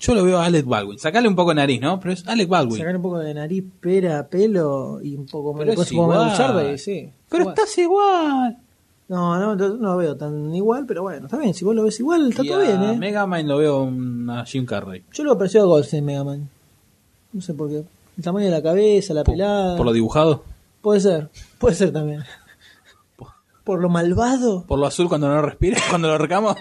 Yo lo veo a Alec Baldwin. Sacale un poco de nariz, ¿no? Pero es Alec Baldwin. Sacar un poco de nariz, pera, pelo y un poco más de igual. Sí. Pero Igual. estás igual. No, no, no, lo veo tan igual, pero bueno, está bien. Si vos lo ves igual, está Y todo a bien, ¿eh? Megamind lo veo a Jim Carrey. Yo lo aprecio a Goldstein Mega Man. No sé por qué. El tamaño de la cabeza, la Por, pelada. por lo dibujado. Puede ser, puede ser también. Por lo malvado. Por lo azul cuando no respira. Cuando lo recamo.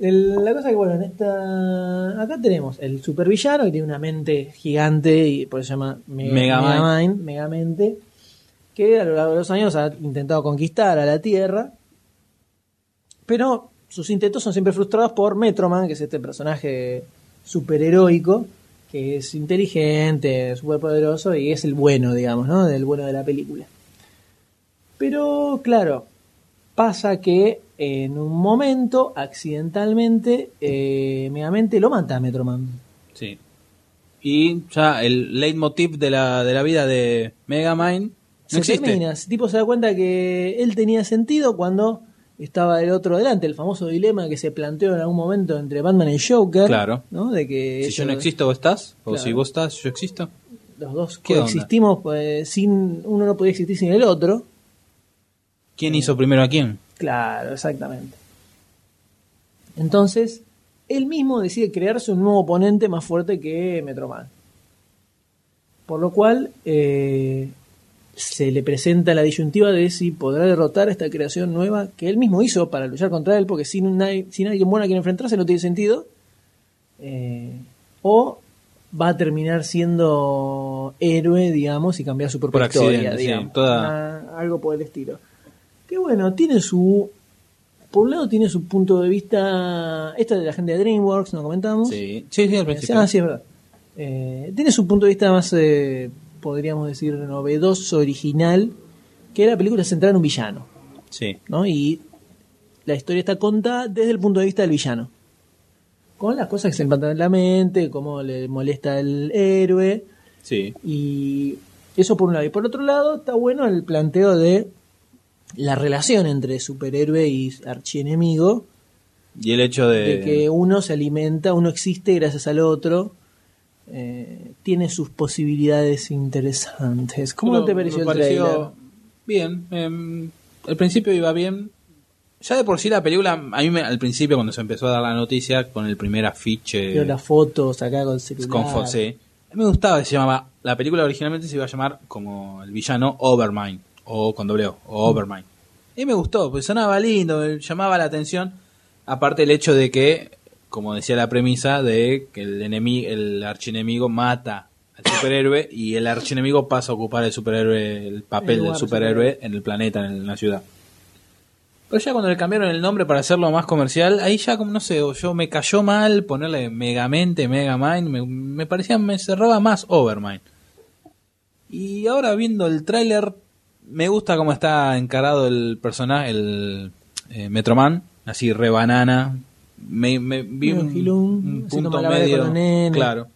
El- la cosa que, bueno, en esta. Acá tenemos el supervillano que tiene una mente gigante y por eso se llama Mega- Megamind. Megamind, Megamente. Que a lo largo de los años ha intentado conquistar a la Tierra. Pero sus intentos son siempre frustrados por Metroman, que es este personaje superheroico, que es inteligente, superpoderoso y es el bueno, digamos, ¿no? Del bueno de la película. Pero, claro, pasa que en un momento, accidentalmente, eh, Megamente lo mata a Metroman. Sí. Y ya el leitmotiv de la, de la vida de Megamind no Se existe. termina. El tipo se da cuenta que él tenía sentido cuando estaba el otro delante, el famoso dilema que se planteó en algún momento entre Batman y Joker. Claro. ¿no? De que Si yo no existo, vos estás. O Claro. si vos estás, yo existo. los dos coexistimos pues, sin uno no podía existir sin el otro. ¿Quién hizo primero a quién? Claro, exactamente. Entonces, él mismo decide crearse un nuevo oponente más fuerte que Metro Man. Por lo cual, eh, se le presenta la disyuntiva de si podrá derrotar a esta creación nueva que él mismo hizo para luchar contra él, porque sin, nadie, sin alguien bueno a quien enfrentarse no tiene sentido. Eh, o va a terminar siendo héroe, digamos, y cambiar su propia Por historia, sí, digamos. toda- Una- algo por el estilo. Que bueno, tiene su. Por un lado, tiene su punto de vista. Esta de la gente de Dreamworks, nos comentamos. Sí, sí, sí, al principio. Ah, sí, es verdad. Eh, tiene su punto de vista más, eh, podríamos decir, novedoso, original, que la película es centrada en un villano, Sí. ¿no? Y la historia está contada desde el punto de vista del villano. Con las cosas que se le plantean en la mente, cómo le molesta al héroe, Sí. y eso por un lado. Y por otro lado, está bueno el planteo de la relación entre superhéroe y archienemigo, Y el hecho de. de que uno se alimenta, uno existe gracias al otro, eh, tiene sus posibilidades interesantes. ¿Cómo Lo- te pareció me el pareció trailer? Bien. em, al principio iba bien. Ya de por sí la película, a mí me- al principio cuando se empezó a dar la noticia con el primer afiche las fotos acá con el celular. con. A mí me gustaba que se llamaba, la película originalmente se iba a llamar como el villano Overmind, o con doble O, o Overmind. Y me gustó, pues sonaba lindo, llamaba la atención, aparte el hecho de que, como decía la premisa, de que el enemigo, el archienemigo mata al superhéroe y el archienemigo pasa a ocupar el superhéroe, el papel El del superhéroe en el planeta, en la ciudad. Pero ya cuando le cambiaron el nombre para hacerlo más comercial, ahí ya como no sé, o yo me cayó mal ponerle Megamente, Megamind, me, me parecía, me cerraba más Overmind. Y ahora viendo el tráiler, me gusta cómo está encarado el personaje, el eh, Metroman, así re banana. Me, me vi un, punto medio, claro,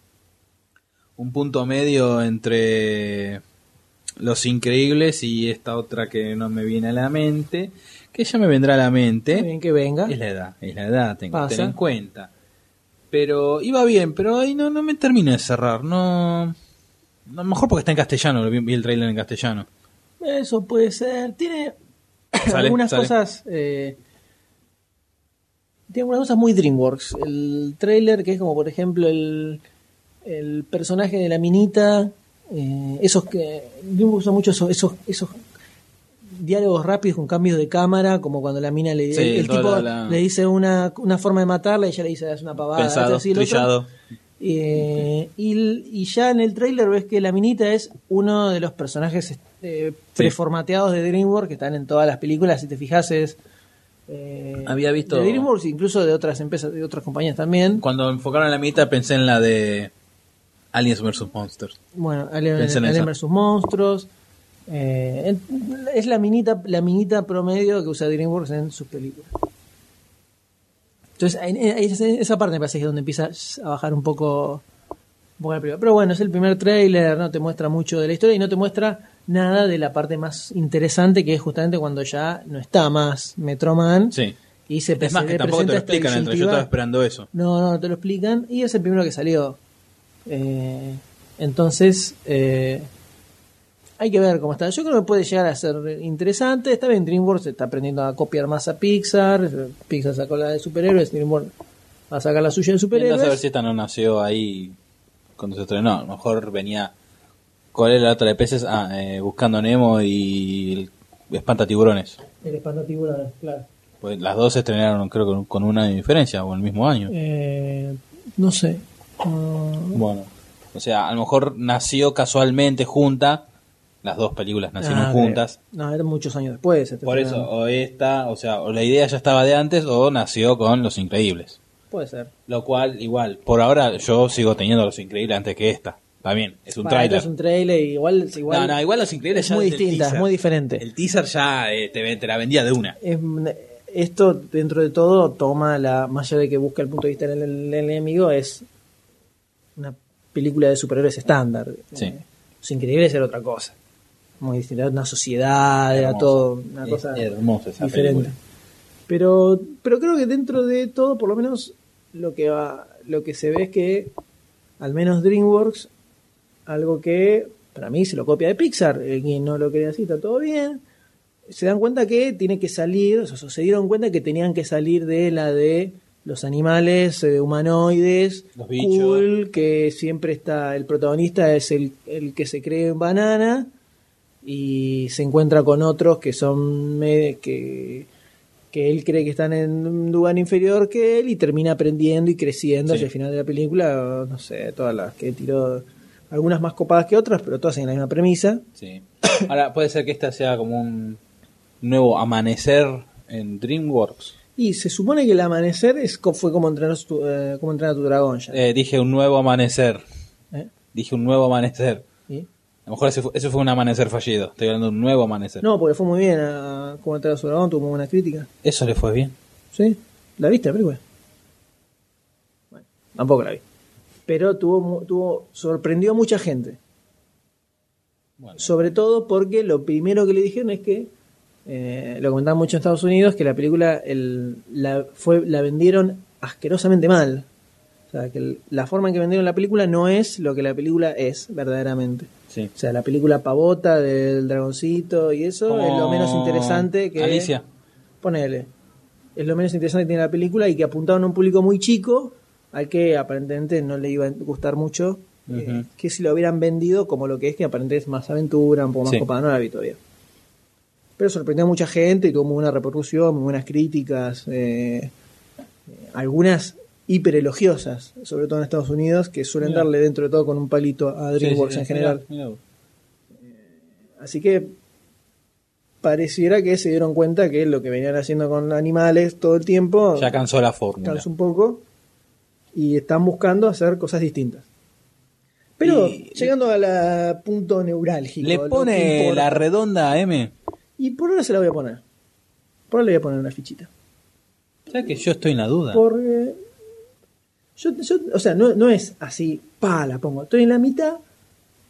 un punto medio entre Los Increíbles y esta otra que no me viene a la mente, que ya me vendrá a la mente. Bien que venga. Es la edad, es la edad, tengo que tener en cuenta. Pero iba bien, pero ahí no, no me termina de cerrar. No, a lo mejor porque está en castellano, vi el trailer en castellano. Eso puede ser. Tiene Sale, algunas sale. cosas. eh, tiene algunas cosas muy DreamWorks. El trailer, que es como por ejemplo el, el personaje de la minita. eh, esos que. DreamWorks usa mucho esos, esos, esos diálogos rápidos con cambios de cámara, como cuando la mina le, Sí, el, tipo la- le dice una, una forma de matarla y ella le dice es una pavada. Pensado, así, trillado. Eh, y, y ya en el tráiler ves que la minita es uno de los personajes eh, preformateados de DreamWorks que están en todas las películas. Si te fijas es eh, Había visto- de DreamWorks, incluso de otras empresas, de otras compañías también. Cuando enfocaron la mitad pensé en la de Aliens vs. Monsters. Bueno, Alien, Pensé en Alien esa. vs Monstruos. Eh, es la minita, la minita promedio que usa DreamWorks en sus películas. Entonces, en- en- esa, esa parte me parece que es donde empieza a bajar un poco, un poco la película. Pero bueno, es el primer tráiler, no te muestra mucho de la historia y no te muestra nada de la parte más interesante que es justamente cuando ya no está más Metroman Sí. y se Es más, que tampoco te lo explican, entre yo estaba esperando eso. No, no, no te lo explican. Y es el primero que salió. Eh, entonces, eh, hay que ver cómo está. Yo creo que puede llegar a ser interesante. Está bien, DreamWorks está aprendiendo a copiar más a Pixar. Pixar sacó la de superhéroes, DreamWorks va a sacar la suya de Viendo a ver superhéroes. si esta no nació ahí cuando se estrenó. A lo mejor venía. ¿Cuál es la otra de peces? Ah, eh, Buscando Nemo y el Espanta Tiburones. El espantatiburones, claro. Pues las dos se estrenaron, creo que con una diferencia, o el mismo año. Eh, no sé. Mm, Bueno, o sea, a lo mejor nació casualmente junta. Las dos películas nacieron ah, juntas. No, eran muchos años después. este Por eso, o esta, o sea, o la idea ya estaba de antes o nació con Los Increíbles. Puede ser. Lo cual, igual, por ahora yo sigo teniendo Los Increíbles antes que esta. También, es un esto Es un trailer, igual, igual, no, no, igual Los Increíbles es ya muy distinta, es muy diferente. El teaser ya eh, te, te la vendía de una. es- esto dentro de todo toma la más allá de que busca el punto de vista del, del enemigo es una película de superhéroes estándar Sí. Eh, Los Increíbles era otra cosa muy distinta era una sociedad era todo una Es cosa hermosa esa diferente película. pero pero creo que dentro de todo por lo menos lo que va lo que se ve es que al menos DreamWorks algo que para mí se lo copia de Pixar el quien no lo cree así está todo bien se dan cuenta que tiene que salir, o sea, se dieron cuenta que tenían que salir de la de los animales eh, humanoides, Los bichos. cool, que siempre está, el protagonista es el, el que se cree banana y se encuentra con otros que son que, que él cree que están en un lugar inferior que él y termina aprendiendo y creciendo Sí. hacia el final de la película, no sé, todas las que tiró, algunas más copadas que otras, pero todas en la misma premisa. Sí. Ahora, puede ser que esta sea como un nuevo amanecer en DreamWorks. Y se supone que el amanecer es, fue como entrenar, tu, eh, como entrenar a tu dragón ya. Eh, dije un nuevo amanecer. ¿Eh? Dije un nuevo amanecer. A lo mejor ese fue, ese fue un amanecer fallido. Estoy hablando de un nuevo amanecer. No, porque fue muy bien a como entrenar a tu dragón, tuvo muy buena crítica. Eso le fue bien. ¿Sí? ¿La viste la película? Bueno, tampoco la vi. Pero tuvo, tuvo sorprendió a mucha gente. Bueno. Sobre todo porque lo primero que le dijeron es que, eh, lo comentaban mucho en Estados Unidos, que la película el, la, fue, la vendieron asquerosamente mal. O sea, que el- la forma en que vendieron la película no es lo que la película es verdaderamente. Sí. O sea, la película pavota del dragoncito y eso es lo menos interesante que... Alicia. Ponele. Es lo menos interesante que tiene la película y que apuntaban a un público muy chico al que aparentemente no le iba a gustar mucho. eh, que si lo hubieran vendido como lo que es, que aparentemente es más aventura, un poco más Sí. copada, no la vi todavía. Pero sorprendió a mucha gente y tuvo muy buena repercusión, muy buenas críticas, eh, eh, algunas hiper elogiosas, sobre todo en Estados Unidos, que suelen darle dentro de todo con un palito a DreamWorks Sí, sí, en general. Mirá, mirá. Así que pareciera que se dieron cuenta que lo que venían haciendo con animales todo el tiempo Ya cansó la fórmula. cansa un poco y están buscando hacer cosas distintas. Pero Y- llegando al punto neurálgico. Le pone la redonda a M. Y por ahora se la voy a poner. Por ahora le voy a poner una fichita. ¿Sabes que yo estoy en la duda? Porque yo, yo- o sea, no, no es así, pa, la pongo. Estoy en la mitad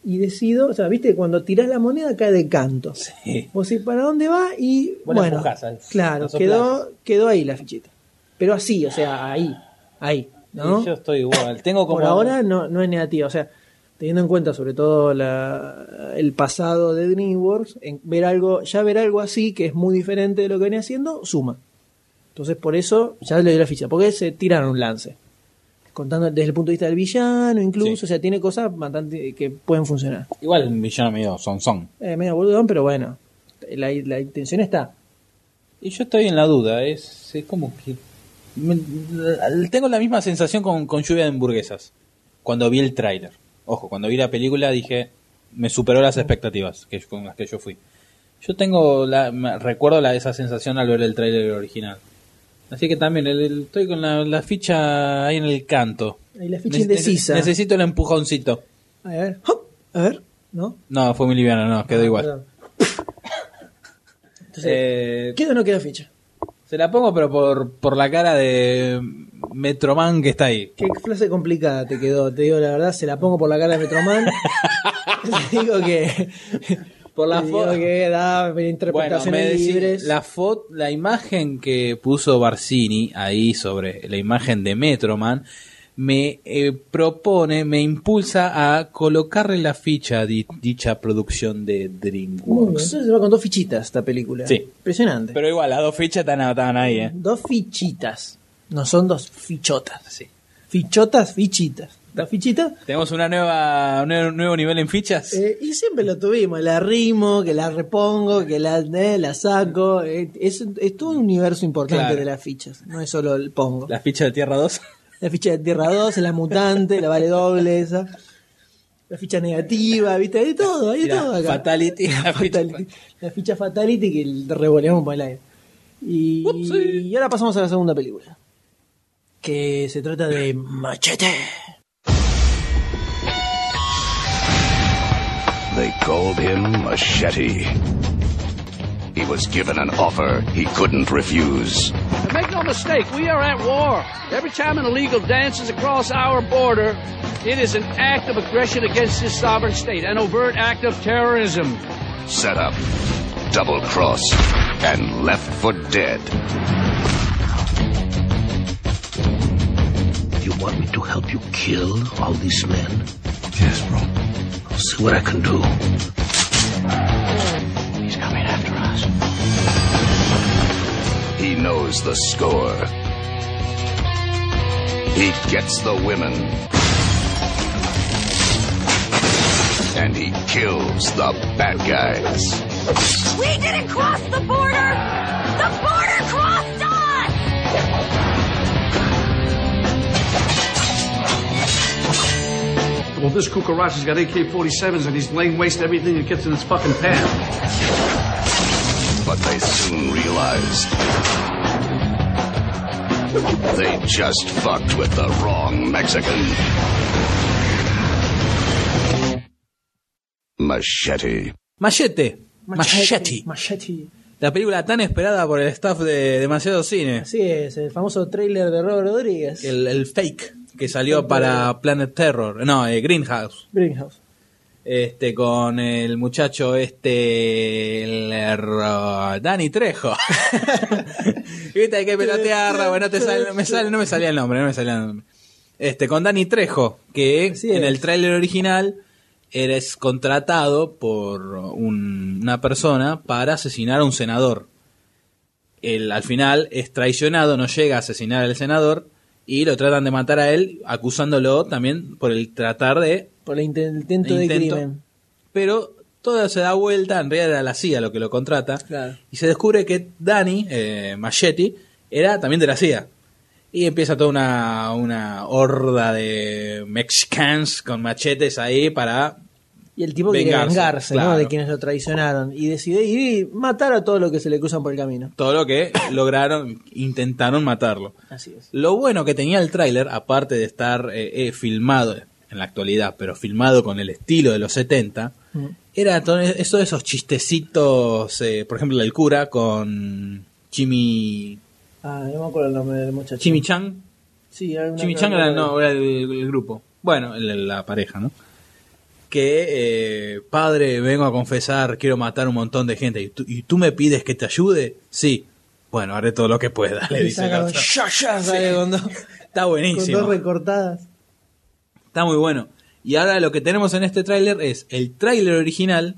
y decido, o sea, viste, cuando tirás la moneda cae de canto. Sí. Vos decís, ¿para dónde va? Y la bueno, claro, La quedó, quedó ahí la fichita. Pero así, o sea, ahí, ahí, ¿no? Sí, yo estoy igual. Tengo como Por ahora no, no es negativa, o sea, teniendo en cuenta sobre todo la, el pasado de DreamWorks, en ver algo, ya ver algo así que es muy diferente de lo que venía haciendo, suma. Entonces por eso ya le doy la ficha, porque se tiraron un lance. Contando desde el punto de vista del villano, incluso, Sí. o sea, tiene cosas bastante que pueden funcionar. Igual un villano medio son son. Eh, medio boludón, pero bueno, la, la intención está. Y yo estoy en la duda. Es, es como que. Tengo la misma sensación con, con lluvia de hamburguesas. Cuando vi el tráiler. Ojo, cuando vi la película dije. Me superó las expectativas que, con las que yo fui. Yo tengo la, me- recuerdo la, esa sensación al ver el tráiler original. Así que también el- el- estoy con la, la ficha ahí en el canto. Ahí la ficha Nece- indecisa. Necesito el empujoncito. A ver, a ver, ¿no? No, fue muy liviano, no, quedó Ah, igual. perdón. Entonces, Eh, ¿queda o no queda ficha? Se la pongo, pero por, por la cara de Metroman que está ahí. Qué frase complicada te quedó, te digo la verdad, se la pongo por la cara de Metroman. te digo que. Por la te digo fo- que da Bueno, interpretaciones me decí- libres. la foto, la imagen que puso Barcini ahí sobre la imagen de Metroman me eh, propone, me impulsa a colocarle la ficha a di- dicha producción de DreamWorks. se va con dos fichitas esta película. Sí. Impresionante. Pero igual, las dos fichas están, están ahí, ¿eh? Dos fichitas. No son dos fichotas. Sí. Fichotas, fichitas. Dos fichitas. Tenemos una nueva, un nuevo- nuevo nivel en fichas. eh, y siempre lo tuvimos, la rimo, que la repongo, que la, eh, la saco. eh, es, es todo un universo importante Claro. de las fichas, no es solo el pongo. La ficha de Tierra 2. La ficha de Tierra 2, la mutante, la vale doble esa. La ficha negativa, ¿viste? Hay de todo, hay de La todo acá. Fatality. La ficha- Fatality. La ficha Fatality que revoleamos por el aire. Y, y ahora pasamos a la segunda película. Que se trata de Machete. They called him Machete. He was given an offer he couldn't refuse. And make no mistake, we are at war. Every time an illegal dances across our border, it is an act of aggression against this sovereign state, an overt act of terrorism. Set up, double cross, and left for dead. You want me to help you kill all these men? Yes, bro. I'll see what I can do. Knows the score. He gets the women. And he kills the bad guys. We didn't cross the border! The border crossed us! Well, this Cucarach's got AK-47s and he's laying waste to everything that gets in his fucking path. But they soon realized they just fucked with the wrong Mexican. Machete. Machete. Machete. Machete. La película tan esperada por el staff de Demasiado Cine. Así es, el famoso trailer de Robert Rodríguez. El, el fake que salió para Planet Terror. No, eh, Greenhouse. Greenhouse. Este, con el muchacho este, el, Dani Trejo. Viste, hay que pelotearla, bueno, no te sale, no me sale, no me salía el nombre, no me salía el nombre. Este, con Dani Trejo, que en el tráiler original eres contratado por un- una persona para asesinar a un senador. Él al final es traicionado, no llega a asesinar al senador y lo tratan de matar a él, acusándolo también por el tratar de Por el inten- intento, de Intento. crimen. pero todo se da vuelta, en realidad era la CIA lo que lo contrata, Claro. y se descubre que Danny, eh, Machete, era también de la CIA. Y empieza toda una, una horda de mexicans con machetes ahí para... Y el tipo quiere Vengarse, vengarse, ¿no? De quienes lo traicionaron. Y decide ir y matar a todo lo que se le cruzan por el camino. Todo lo que lograron, intentaron matarlo. Así es. Lo bueno que tenía el tráiler, aparte de estar eh, eh, filmado en la actualidad, pero filmado con el estilo de los 70, Mm. era todo eso de esos chistecitos, eh, por ejemplo, el cura con Chimi... Ah, no me acuerdo el nombre del muchacho. Chimichang. Sí, era una- Chimichang era, no, era el, el grupo. Bueno, el- la pareja, ¿no? Que, eh, padre, vengo a confesar, quiero matar un montón de gente. ¿Y tú, y tú me pides que te ayude? Sí. Bueno, haré todo lo que pueda, le Y dice el saca- otro. ya, ya, sale con dos- Está con buenísimo. dos recortadas. Está muy bueno. Y ahora lo que tenemos en este tráiler es el tráiler original,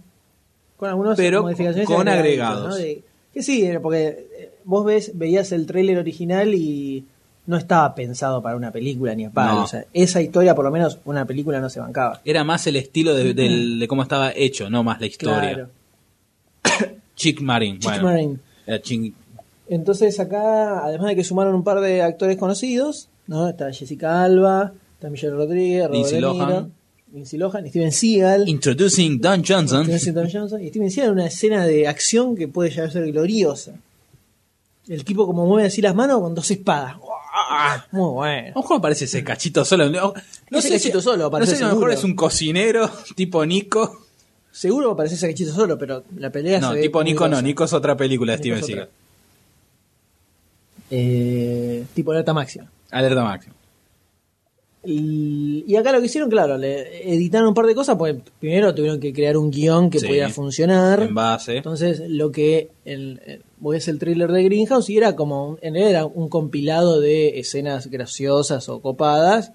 Con algunas Pero modificaciones con agregados. ¿no? De- que sí, porque eh, vos ves, veías el tráiler original y no estaba pensado para una película ni a palo. No. O sea, esa historia, por lo menos, una película no se bancaba. era más el estilo de, del- de cómo estaba hecho, no más la historia. Claro. Chick Marine. Chick bueno, Chick- Entonces acá, además de que sumaron un par de actores conocidos, ¿no? Está Jessica Alba, está Michelle Rodríguez, Lindsay Lohan. Lindsay Lohan, y Steven Seagal. Introducing Don Johnson. Steven Seagal Johnson. Y Steven Seagal una escena de acción que puede llegar a ser gloriosa. El tipo como mueve así las manos con dos espadas. Muy bueno. Ojo, aparece ese cachito solo. No, no Ese sé cachito si, solo No aparece sé si a lo mejor es un cocinero tipo Nico. Seguro va a aparecer ese cachito solo, pero la pelea No, se tipo Nico no. Nico es otra película de Steven Seagal. Eh, tipo alerta máxima. Alerta máxima. Y, y acá lo que hicieron, claro, le editaron un par de cosas, pues primero tuvieron que crear un guion que Sí. pudiera funcionar. En base. Entonces, lo que el, el- vos ves el thriller de Greenhouse y era como, en realidad era un compilado de escenas graciosas o copadas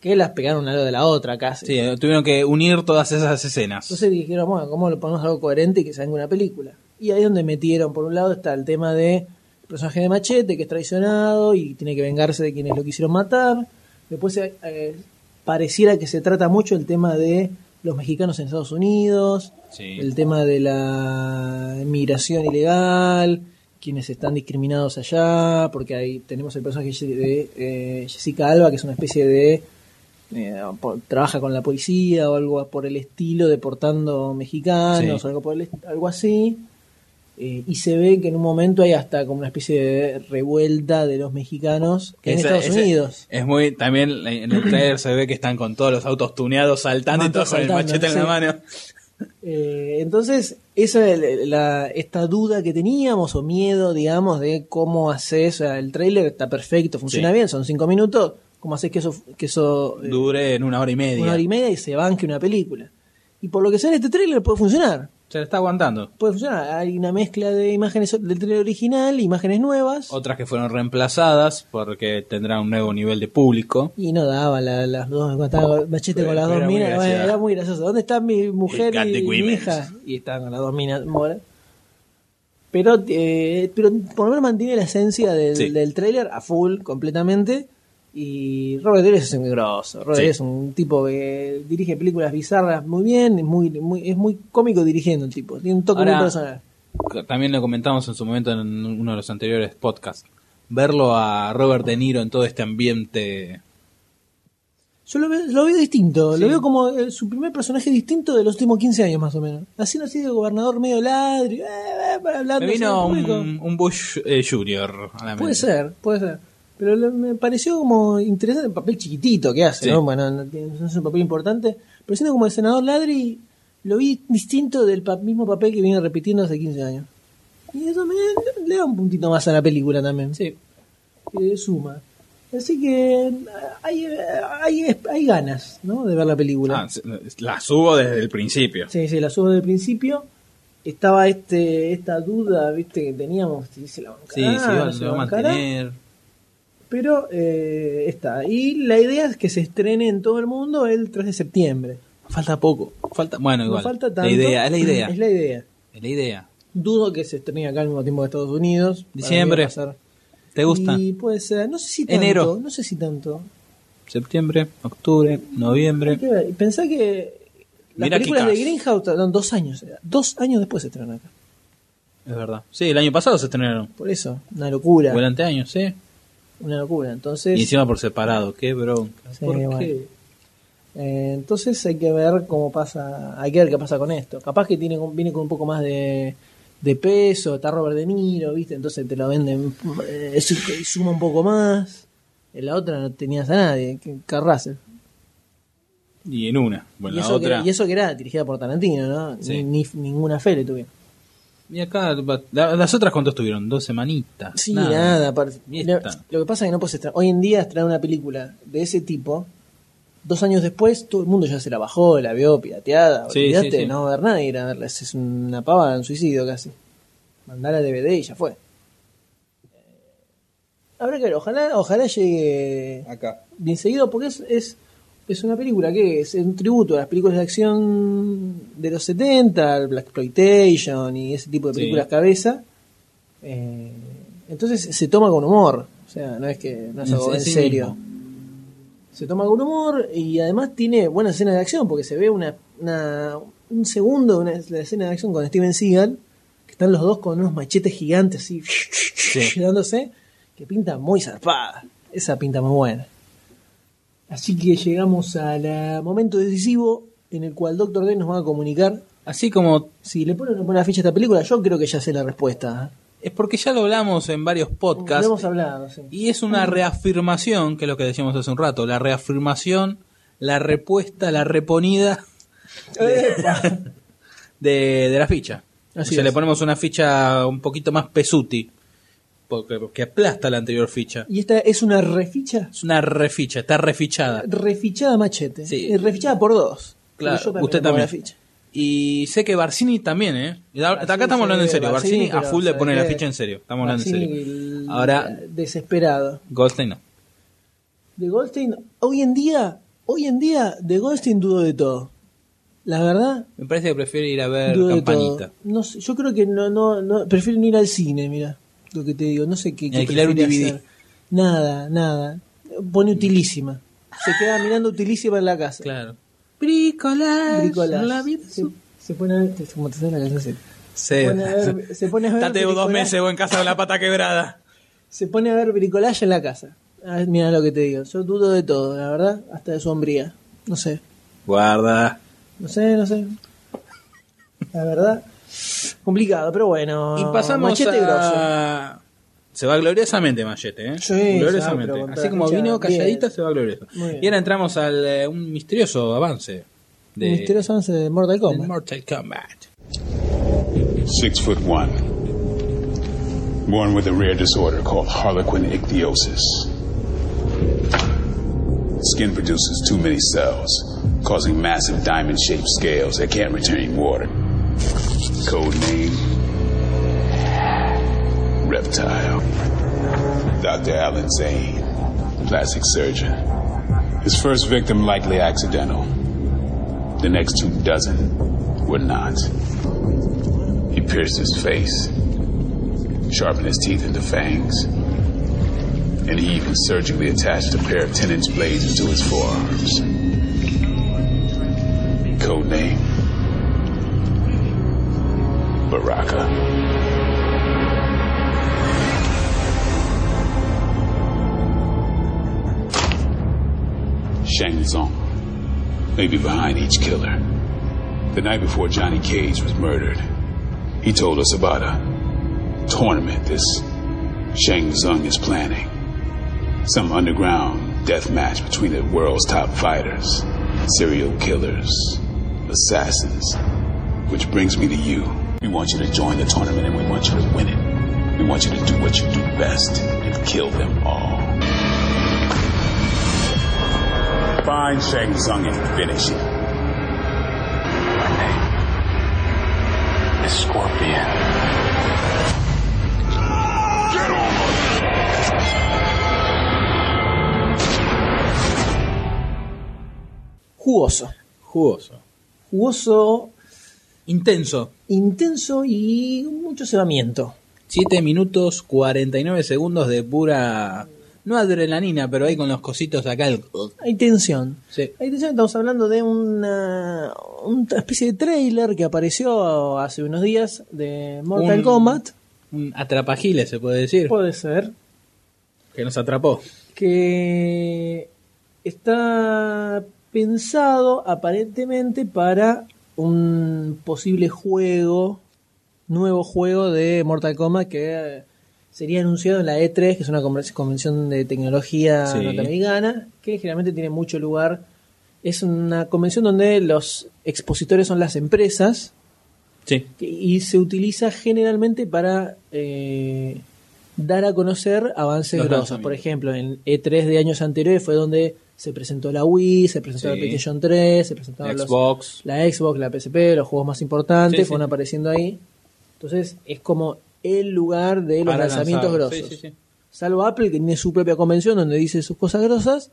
que las pegaron una de la otra casi. Sí, tuvieron que unir todas esas escenas. Entonces dijeron, bueno, ¿cómo lo ponemos algo coherente y que salga una película? Y ahí es donde metieron, por un lado está el tema de el personaje de Machete, que es traicionado y tiene que vengarse de quienes lo quisieron matar. Después eh, eh, pareciera que se trata mucho el tema de los mexicanos en Estados Unidos, Sí. el tema de la inmigración ilegal, quienes están discriminados allá, porque ahí tenemos el personaje de eh, Jessica Alba, que es una especie de eh, po- trabaja con la policía o algo por el estilo, deportando mexicanos Sí. o algo, por el algo así. Eh, y se ve que en un momento hay hasta como una especie de revuelta de los mexicanos en Esa- Estados ese- Unidos. Es muy, también en el trailer se ve que están con todos los autos tuneados saltando y todos con el machete en la mano. Eh, entonces, esa es la- esta duda que teníamos o miedo, digamos, de cómo haces, o sea, el trailer está perfecto, funciona Sí. bien, son cinco minutos, ¿cómo haces que eso, que eso eh, Dure en una hora y media. una hora y media y se banque una película? Y por lo que sea en este trailer puede funcionar. Se la está aguantando. Puede funcionar. Hay una mezcla de imágenes del trailer original, imágenes nuevas. Otras que fueron reemplazadas porque tendrá un nuevo nivel de público. Y no daba la- las dos, cuando estaba machete Pero- con las dos muy minas. Era muy gracioso. ¿Dónde está mi mujer y mi hija? Y estaban con las dos minas. Pero, eh, pero por lo menos mantiene la esencia del, Sí. del trailer a full, completamente. Y Robert Eggers es un grosso. Robert Sí. Es un tipo que dirige películas bizarras muy bien, es muy, muy, es muy cómico dirigiendo el tipo. Tiene un toque Ahora- muy personal. También lo comentamos en su momento en uno de los anteriores podcasts. Verlo a Robert De Niro en todo este ambiente. Yo lo veo, lo veo distinto, lo veo como eh, su primer personaje distinto de los últimos 15 años más o menos. Así de gobernador medio ladri, eh, eh, hablando Me vino un, un Bush eh, Junior a la Puede mente. ser, puede ser. Pero le- me pareció como interesante el papel chiquitito que hace, Sí. ¿no? Bueno, no, no es un papel importante, pero siendo como el senador Ladri, lo vi distinto del pa- mismo papel que viene repitiendo hace 15 años. Y eso me le da un puntito más a la película también. Sí. Que suma. Así que hay, hay, hay ganas, ¿no? De ver la película. Ah, la subo desde el principio. Sí, sí, la subo del principio. Estaba este esta duda, viste, que teníamos, si se la bancará, Sí, sí, no se la va a mantener. Pero eh, está. Y la idea es que se estrene en todo el mundo el 3 de septiembre. Falta poco. Falta, bueno, No igual. falta tanto. La idea, es la idea. Es la idea. Es la idea. Dudo que se estrene acá al mismo tiempo que Estados Unidos. Diciembre. ¿Te gusta? Y puede ser, no sé si tanto. Enero. No sé si tanto. Septiembre, octubre, noviembre. Pensá que las Mira películas de. Greenhouse tardaron dos años. Dos años después se estrenan acá. Es verdad. Sí, el año pasado se estrenaron. Por eso, una locura. O el anteaño, sí. Una locura. Entonces. Y encima por separado. Qué bronca. Sí, ¿Por bueno. qué? Eh, entonces hay que ver cómo pasa, hay que ver qué pasa con esto. Capaz que tiene con- viene con un poco más de, de peso, está Robert De Niro, ¿viste? Entonces te lo venden, eh, su- suma un poco más. En la otra no tenías a nadie, Russell. Y en una. Bueno, y, la eso otra. que, y eso que era dirigida por Tarantino, ¿no? Sí. Ni, ni- ninguna fe le tuvieron. Y acá, la- las otras cuánto estuvieron? Dos semanitas. Sí, nada. Y lo, que pasa es que no puedes estrenar. Hoy en día estrenar una película de ese tipo, dos años después, todo el mundo ya se la bajó, la vio pirateada. Sí, olvidate, sí, sí. no va a ver nada ir a verla. Es una pava, un suicidio casi. Mandar a DVD y ya fue. Eh, Habrá que ver, ojalá, ojalá llegue Acá. bien seguido, porque es, es, es una película que es un tributo a las películas de acción de los 70, al Black Exploitation y ese tipo de Sí. películas cabeza. Eh, entonces se toma con humor, o sea, no es que no es algo en sí serio. mismo. Se toma con humor y además tiene buenas escenas de acción porque se ve una, una- un segundo de una la escena de acción con Steven Seagal, que están los dos con unos machetes gigantes así, dándose, que pinta muy zarpada. Esa pinta muy buena. Así que llegamos al momento decisivo en el cual Doctor D nos va a comunicar. Así como. Si le ponen una ficha a esta película, yo creo que ya sé la respuesta. Es porque ya lo hablamos en varios Lo podcasts. hemos hablado, sí. Y es una reafirmación, que es lo que decíamos hace un rato, la reafirmación, la repuesta, la reponida de, de la ficha. Así o sea, es. le ponemos una ficha un poquito más pesuti, porque, porque aplasta la anterior ficha. ¿Y esta es una reficha? Es una reficha, está refichada. Refichada machete. Sí. Eh, Refichada por dos. Claro, usted también. ficha. Y sé que Barcini también, ¿eh? Y Acá Barcini, estamos hablando en serio. Barcini, Barcini, a full le ¿sabe pone la ficha en serio. Estamos hablando en Barcini, serio. Ahora- Desesperado. Goldstein no. De Goldstein, hoy en día, hoy en día, de Goldstein dudo de todo. La verdad, Me parece que prefiere ir a ver Campanita. No sé, yo creo que no, no, no, prefieren ir al cine, mira, lo que te digo. No sé qué, qué alquilar un DVD. hacer. Nada, nada. Pone utilísima. Se queda mirando utilísima en la casa. Claro. Bricolage. Bricolage. La vida Se, se pone a ver, como te sale la canción, se- Sí. se pone a ver, se pone a ver Estate dos meses vos en casa con la pata quebrada. Se pone a ver bricolage en la casa. Ah, mira lo que te digo. Yo dudo de todo, la verdad, hasta de su hombría. No sé, Guarda. no sé, no sé. La verdad, complicado, pero bueno. Y pasamos Machete a... Se va gloriosamente Machete, ¿eh? Sí, gloriosamente. Así como vino calladita, bien. se va glorioso. Y ahora entramos al eh, un misterioso avance de Un misterioso avance de Mortal Kombat. Mortal Kombat. Six foot one. Born with a rare disorder called Harlequin ichthyosis. Skin produces too many cells, causing massive diamond shaped scales that can't retain water. Code name Reptile. Dr. Alan Zane, plastic surgeon. His first victim likely accidental. The next two dozen were not. He pierced his face, sharpened his teeth into fangs, And he even surgically attached a pair of 10 inch blades into his forearms. Code name Baraka. Shang Tsung may be behind each killer. The night before Johnny Cage was murdered, he told us about a tournament this Shang Tsung is planning. Some underground death match between the world's top fighters, serial killers, assassins. Which brings me to you. We want you to join the tournament and we want you to win it. We want you to do what you do best and kill them all. Find Shang Tsung and finish him. My name is Scorpion. Jugoso. Jugoso. Jugoso, Intenso. Intenso y mucho cebamiento. 7 minutos 49 segundos de pura. No adrenalina, pero ahí con los cositos acá. El... Hay tensión. Sí. Hay tensión, estamos hablando de una, una especie de trailer que apareció hace unos días de Mortal Un- Kombat. Un atrapagiles, se puede decir. Puede ser. Que nos atrapó. que está pensado aparentemente para un posible juego, nuevo juego de Mortal Kombat que eh, sería anunciado en la E3, que es una conven- convención de tecnología Sí. norteamericana, que generalmente tiene mucho lugar. Es una convención donde los expositores son las empresas Sí. que- y se utiliza generalmente para eh, dar a conocer avances Los grosos. lanzamientos. Por ejemplo, en E3 de años anteriores fue donde se presentó la Wii, se presentó la. PlayStation 3, se presentaron los- Xbox. la Xbox, la PSP, los juegos más importantes Sí, fueron sí. apareciendo ahí. Entonces es como el lugar de los Para lanzamientos lanzar. grosos. Salvo Apple, que tiene su propia convención donde dice sus cosas grosas.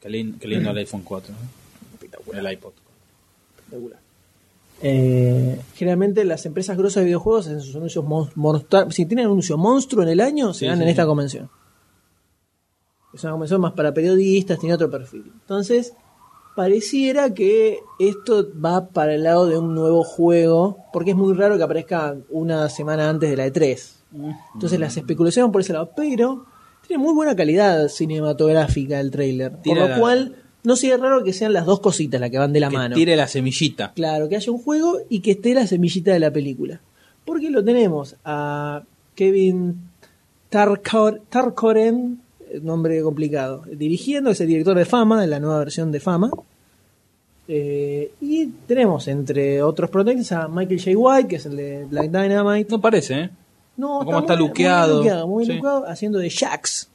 Qué, lin- qué lindo el iPhone 4. ¿no? El iPod. Eh, generalmente las empresas grosas de videojuegos en sus anuncios mon- monstru- si tienen anuncio monstruo en el año, se dan en esta convención. Es una convención más para periodistas, tiene otro perfil. Entonces, pareciera que esto va para el lado de un nuevo juego, porque es muy raro que aparezca una semana antes de la E3. Entonces las especulaciones van por ese lado, pero tiene muy buena calidad cinematográfica el trailer, por lo la- cual no sería raro que sean las dos cositas las que van de la Que mano. tire la semillita. Claro, que haya un juego y que esté la semillita de la película. Porque lo tenemos a Kevin Tarkor- Tarkoren, nombre complicado, dirigiendo, es el director de Fama, de la nueva versión de Fama. Eh, y tenemos, entre otros protagonistas, a Michael J. White, que es el de Black Dynamite. No parece, ¿eh? No, Cómo está muy- luqueado. Muy luqueado, muy Sí. luqueado, haciendo de Jax.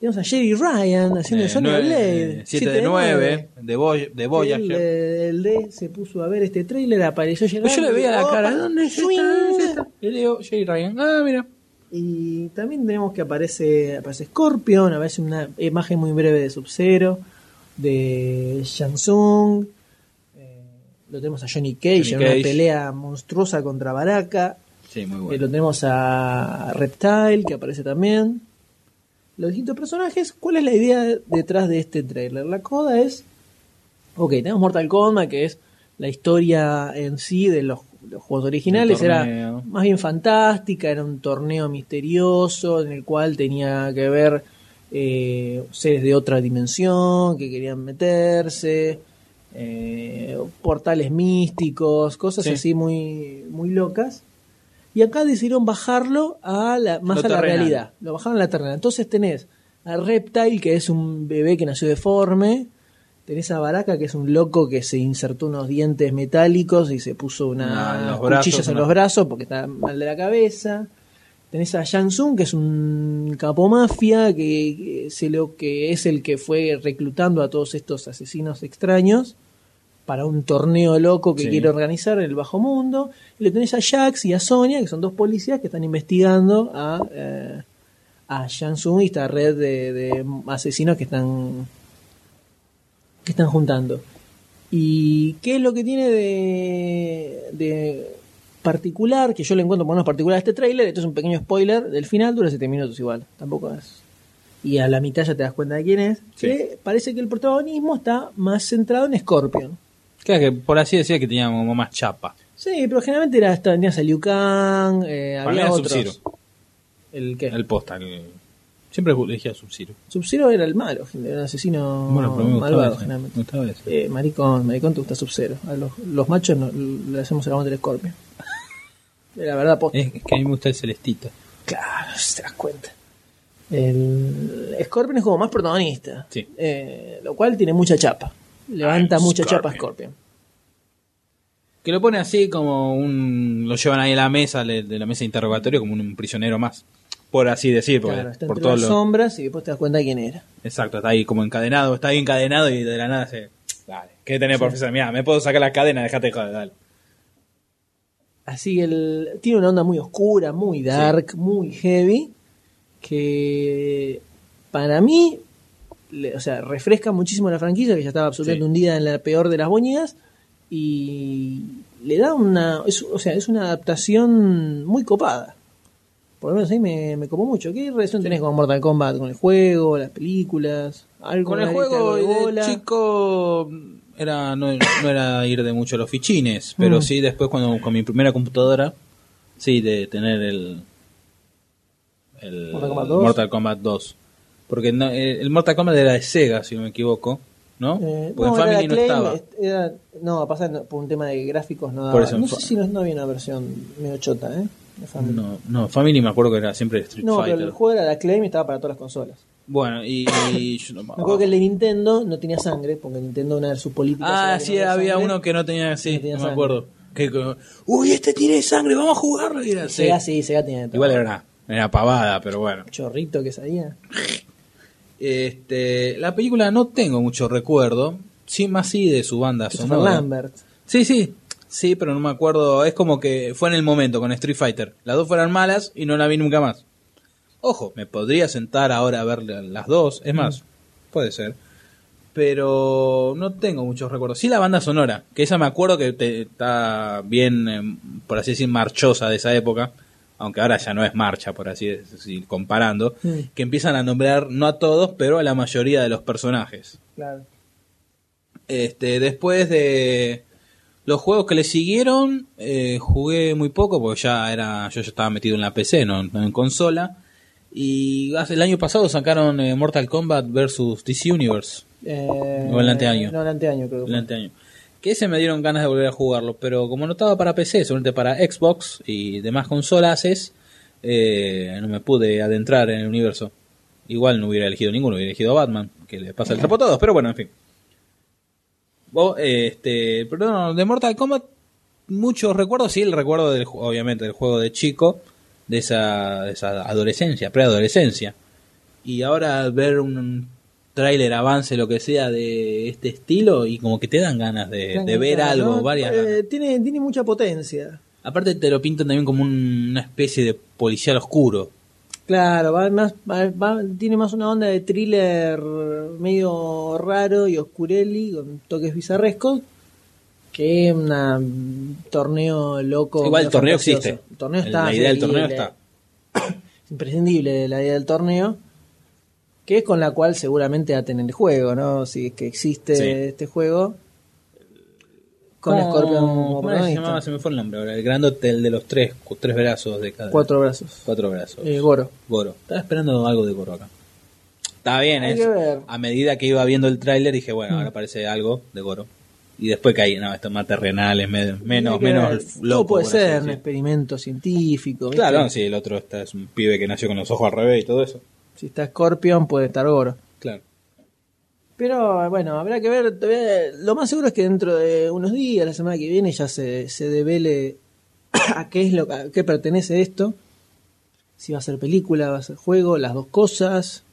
Tenemos a Jerry Ryan haciendo de Eh, Sonya nueve- Blade. 7 de 9 de, Boy, de Voyager. el D se puso a ver este tráiler, apareció Jerry Pues yo le veía la cara. ¿Dónde es esta? Le digo, Jay Ryan. Ah, mira. Y también tenemos que aparece, aparece Scorpion, aparece una imagen muy breve de Sub-Zero, de Shang Tsung, eh, lo tenemos a Johnny Cage Johnny en Cage. una pelea monstruosa contra Baraka, Sí, muy eh, bueno. lo tenemos a Reptile que aparece también. Los distintos personajes, ¿cuál es la idea detrás de este trailer? La coda es, ok, tenemos Mortal Kombat que es la historia en sí de los, los juegos originales, era más bien fantástica, era un torneo misterioso en el cual tenía que ver eh, seres de otra dimensión que querían meterse, eh, portales místicos, cosas Sí. así muy, muy locas. Y acá decidieron bajarlo a la, más Lo a la realidad. Lo bajaron a la terrenal. Entonces tenés a Reptile, que es un bebé que nació deforme. Tenés a Baraka, que es un loco que se insertó unos dientes metálicos y se puso Una- en los cuchillas brazos, en los brazos porque está mal de la cabeza. Tenés a Jansung, que es un capo mafia, que, se lo, que es el que fue reclutando a todos estos asesinos extraños para un torneo loco que Sí. quiere organizar en el bajo mundo. Y le tenés a Jax y a Sonia, que son dos policías que están investigando a, eh, a Jansung y esta red de, de asesinos que están que están juntando. ¿Y qué es lo que tiene de, de particular, que yo le encuentro por lo menos particular a este tráiler, esto es un pequeño spoiler del final, dura 7 minutos igual, tampoco es... Y a la mitad ya te das cuenta de quién es, Sí. que parece que el protagonismo está más centrado en Scorpion. Claro que por así decía que tenía como más chapa. Sí, pero generalmente era, tenías a Liu Kang, eh, había otros. ¿El qué? El posta. el- Siempre elegía Sub-Zero. Sub-Zero era el malo, era un asesino Bueno, pero me gustaba malvado ese, generalmente. me ese. Eh, maricón, maricón te gusta Sub-Zero. A los, los machos no, le hacemos el aguante del Scorpion. La verdad, posta. Es, que a mí me gusta el celestito. Claro, si te das cuenta. El Scorpion es como más protagonista. Sí. Eh, lo cual tiene mucha chapa. Levanta I'm mucha chapa Scorpion. Que lo pone así como un. Lo llevan ahí a la mesa, de la mesa de interrogatorio, como un prisionero más. Por así decir, porque Claro, está por entre todo las lo. sombras y después te das cuenta de quién era. Exacto, está ahí como encadenado, está ahí encadenado y de la nada se. Dale, ¿qué tenés, profesor? Mira, me puedo sacar la cadena, dejate de joder, dale. Así que el, tiene una onda muy oscura, muy dark, muy heavy, que para mí, le- o sea, refresca muchísimo la franquicia, que ya estaba absolutamente Sí. hundida en la peor de las boñigas, y le da una, es, o sea, es una adaptación muy copada. Por lo menos ahí me, me copó mucho. ¿Qué relación tenés con Mortal Kombat? ¿Con el juego, las películas? ¿Algo Con el juego de de chico era no, no era ir de mucho a los fichines, pero Mm. sí después cuando con mi primera computadora, sí, de tener el, el Mortal Kombat 2. Mortal Kombat 2. Porque no- eh, el Mortal Kombat era de Sega, si no me equivoco, ¿no? Eh, Porque en era Family no estaba. est- era- no, pasa por un tema de gráficos no daba. Eso no sé si no, no había una versión medio chota, ¿eh? Family. No, no, Family me acuerdo que era siempre Street No, Fighter. pero el juego era de Acclaim y estaba para todas las consolas. Bueno, y, y yo no- Me acuerdo que el de Nintendo no tenía sangre, porque Nintendo una de sus políticas Ah, sí, no había sangre. uno que no tenía, sí, No tenía no me acuerdo. Que, Uy, este tiene sangre, vamos a jugarlo. Y era, sí. Sega sí, Sega tenía. Igual era una, era pavada, pero bueno. chorrito que salía. Este, la película no tengo mucho recuerdo, sí más sí de su banda sonora. Lambert. Sí, sí, sí, pero no me acuerdo, es como que fue en el momento con Street Fighter. Las dos fueron malas y no la vi nunca más. Ojo, me podría sentar ahora a ver las dos, es más, puede ser. Pero no tengo muchos recuerdos. Sí la banda sonora, que esa me acuerdo que te- está bien, eh, por así decir, marchosa de esa época. Aunque ahora ya no es marcha, por así decir, comparando. Mm. Que empiezan a nombrar, no a todos, pero a la mayoría de los personajes. Claro. Este, después de los juegos que le siguieron, eh, jugué muy poco porque ya era, yo ya estaba metido en la PC, no, no en consola. Y hace, el año pasado sacaron eh, Mortal Kombat vs DC Universe, Eh, O el anteaño. No, el anteaño creo que el anteaño. Que ese me dieron ganas de volver a jugarlo, pero como no estaba para PC, solamente para Xbox y demás consolas, es, eh, no me pude adentrar en el universo. Igual no hubiera elegido ninguno, hubiera elegido a Batman, que le pasa el trapo a todos, pero bueno, en fin. Vos, eh, este, perdón, de Mortal Kombat, muchos recuerdos, sí, el recuerdo del, obviamente, del juego de chico, de esa, de esa adolescencia, preadolescencia. Y ahora ver un tráiler, avance, lo que sea de este estilo, y como que te dan ganas de, de ver Claro, algo, ¿no? varias Eh, tiene, tiene mucha potencia. Aparte te lo pintan también como un- una especie de policial oscuro. Claro, va más, va- va- tiene más una onda de thriller medio raro y oscureli con toques bizarrescos que un torneo loco. Igual el torneo fantasioso. existe. El torneo está. la idea del torneo está. Es imprescindible la idea del torneo. Que es con la cual seguramente va a tener el juego, ¿no? Si es que existe Sí. este juego. Con ¿Cómo- Scorpion como ¿cómo era que se llamaba? Se me fue el nombre ahora. El grandote, el de los tres, tres brazos de cada. Cuatro brazos. Cuatro brazos. Eh, Goro. Goro. Estaba esperando algo de Goro acá. Estaba bien, Hay es- que ver. A medida que iba viendo el tráiler dije, bueno, Mm. ahora aparece algo de Goro. Y después caí, no, esto es más terrenal, es me- menos, menos ver. loco. Puede así ser, un experimento científico. ¿viste? Claro, no, sí, el otro está, es un pibe que nació con los ojos al revés y todo eso. Si está Scorpion, puede estar Goro. Claro. Pero bueno, habrá que ver. todavía- Lo más seguro es que dentro de unos días, la semana que viene, ya se, se devele a qué es lo a qué pertenece esto. Si va a ser película, va a ser juego, las dos cosas,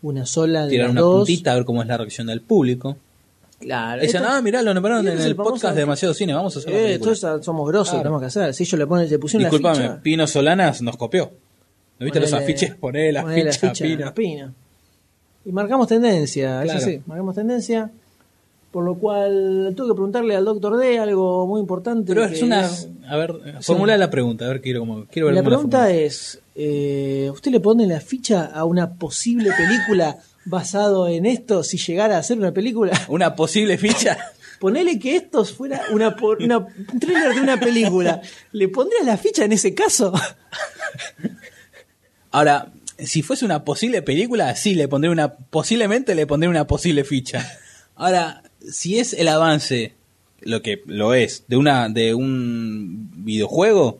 una sola de Tirar las una dos. puntita a ver cómo es la reacción del público. Claro. Dicen, esto- ah, mirá, lo nombraron en el famoso- podcast de Demasiado Cine, vamos a hacer la Eh, todos somos grosos, Claro. tenemos que hacer. Si ellos le ponen, le pusieron la Disculpame, ficha. Pino Solanas nos copió. ¿No viste los afiches? Poné la ficha, Pino. Pino. Y marcamos tendencia, Claro. eso sí, marcamos tendencia. Por lo cual tuve que preguntarle al doctor D algo muy importante. Pero es una. es- A ver, formula la pregunta, a ver, quiero, como, quiero ver la cómo pregunta es, eh, ¿usted le pone la ficha a una posible película basado en esto si llegara a ser una película? ¿Una posible ficha? Ponele que esto fuera una, una- un trailer de una película. ¿Le pondrías la ficha en ese caso? Ahora, si fuese una posible película, sí le pondré una. Posiblemente le pondré una posible ficha. Ahora, si es el avance, lo que lo es, de una de un videojuego,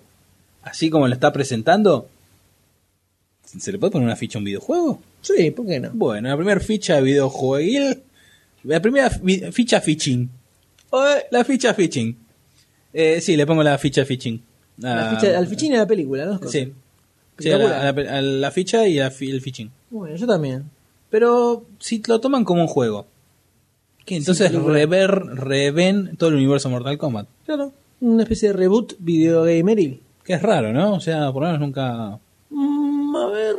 así como lo está presentando, ¿se le puede poner una ficha a un videojuego? Sí, ¿por qué no? Bueno, la primera ficha de videojuego. La primera fi- ficha fishing. La ficha fishing. Eh, sí, le pongo la ficha fishing. La Ah, ficha- al fichín de la película, ¿no? Sí. Sí, a la, Espectacular. a la- a la ficha y a fi- el. Bueno, yo también. Pero si lo toman como un juego, ¿qué? Entonces película. rever, reven todo el universo Mortal Kombat. Claro, una especie de reboot videogameril. Que es raro, ¿no? O sea, por lo menos nunca. Mm, a ver,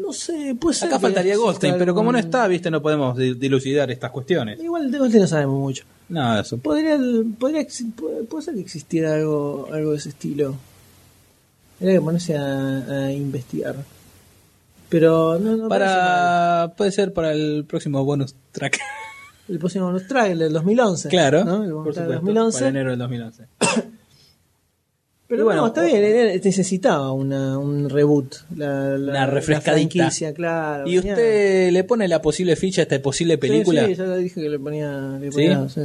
no sé, puede ser. Acá que faltaría Goldstein, pero como no está, viste, no podemos di- dilucidar estas cuestiones. Igual de Goldstein no sabemos mucho. Nada eso. Podría, podría puede ser que existiera algo, algo de ese estilo. Habría que ponerse a, a investigar. Pero no, no parece. Para. Puede ser para el próximo bonus track. el próximo bonus track, el del 2011. claro, ¿no? El bonus por track supuesto. 2011. Para enero del 2011. Pero bueno, bueno, está bien, era- necesitaba una, un reboot. La, la- Una la refrescadita. franquicia, claro. ¿Y usted le pone la posible ficha a esta posible película? Sí, sí, ya lo dije que le ponía, le ¿Sí? ponía, sí.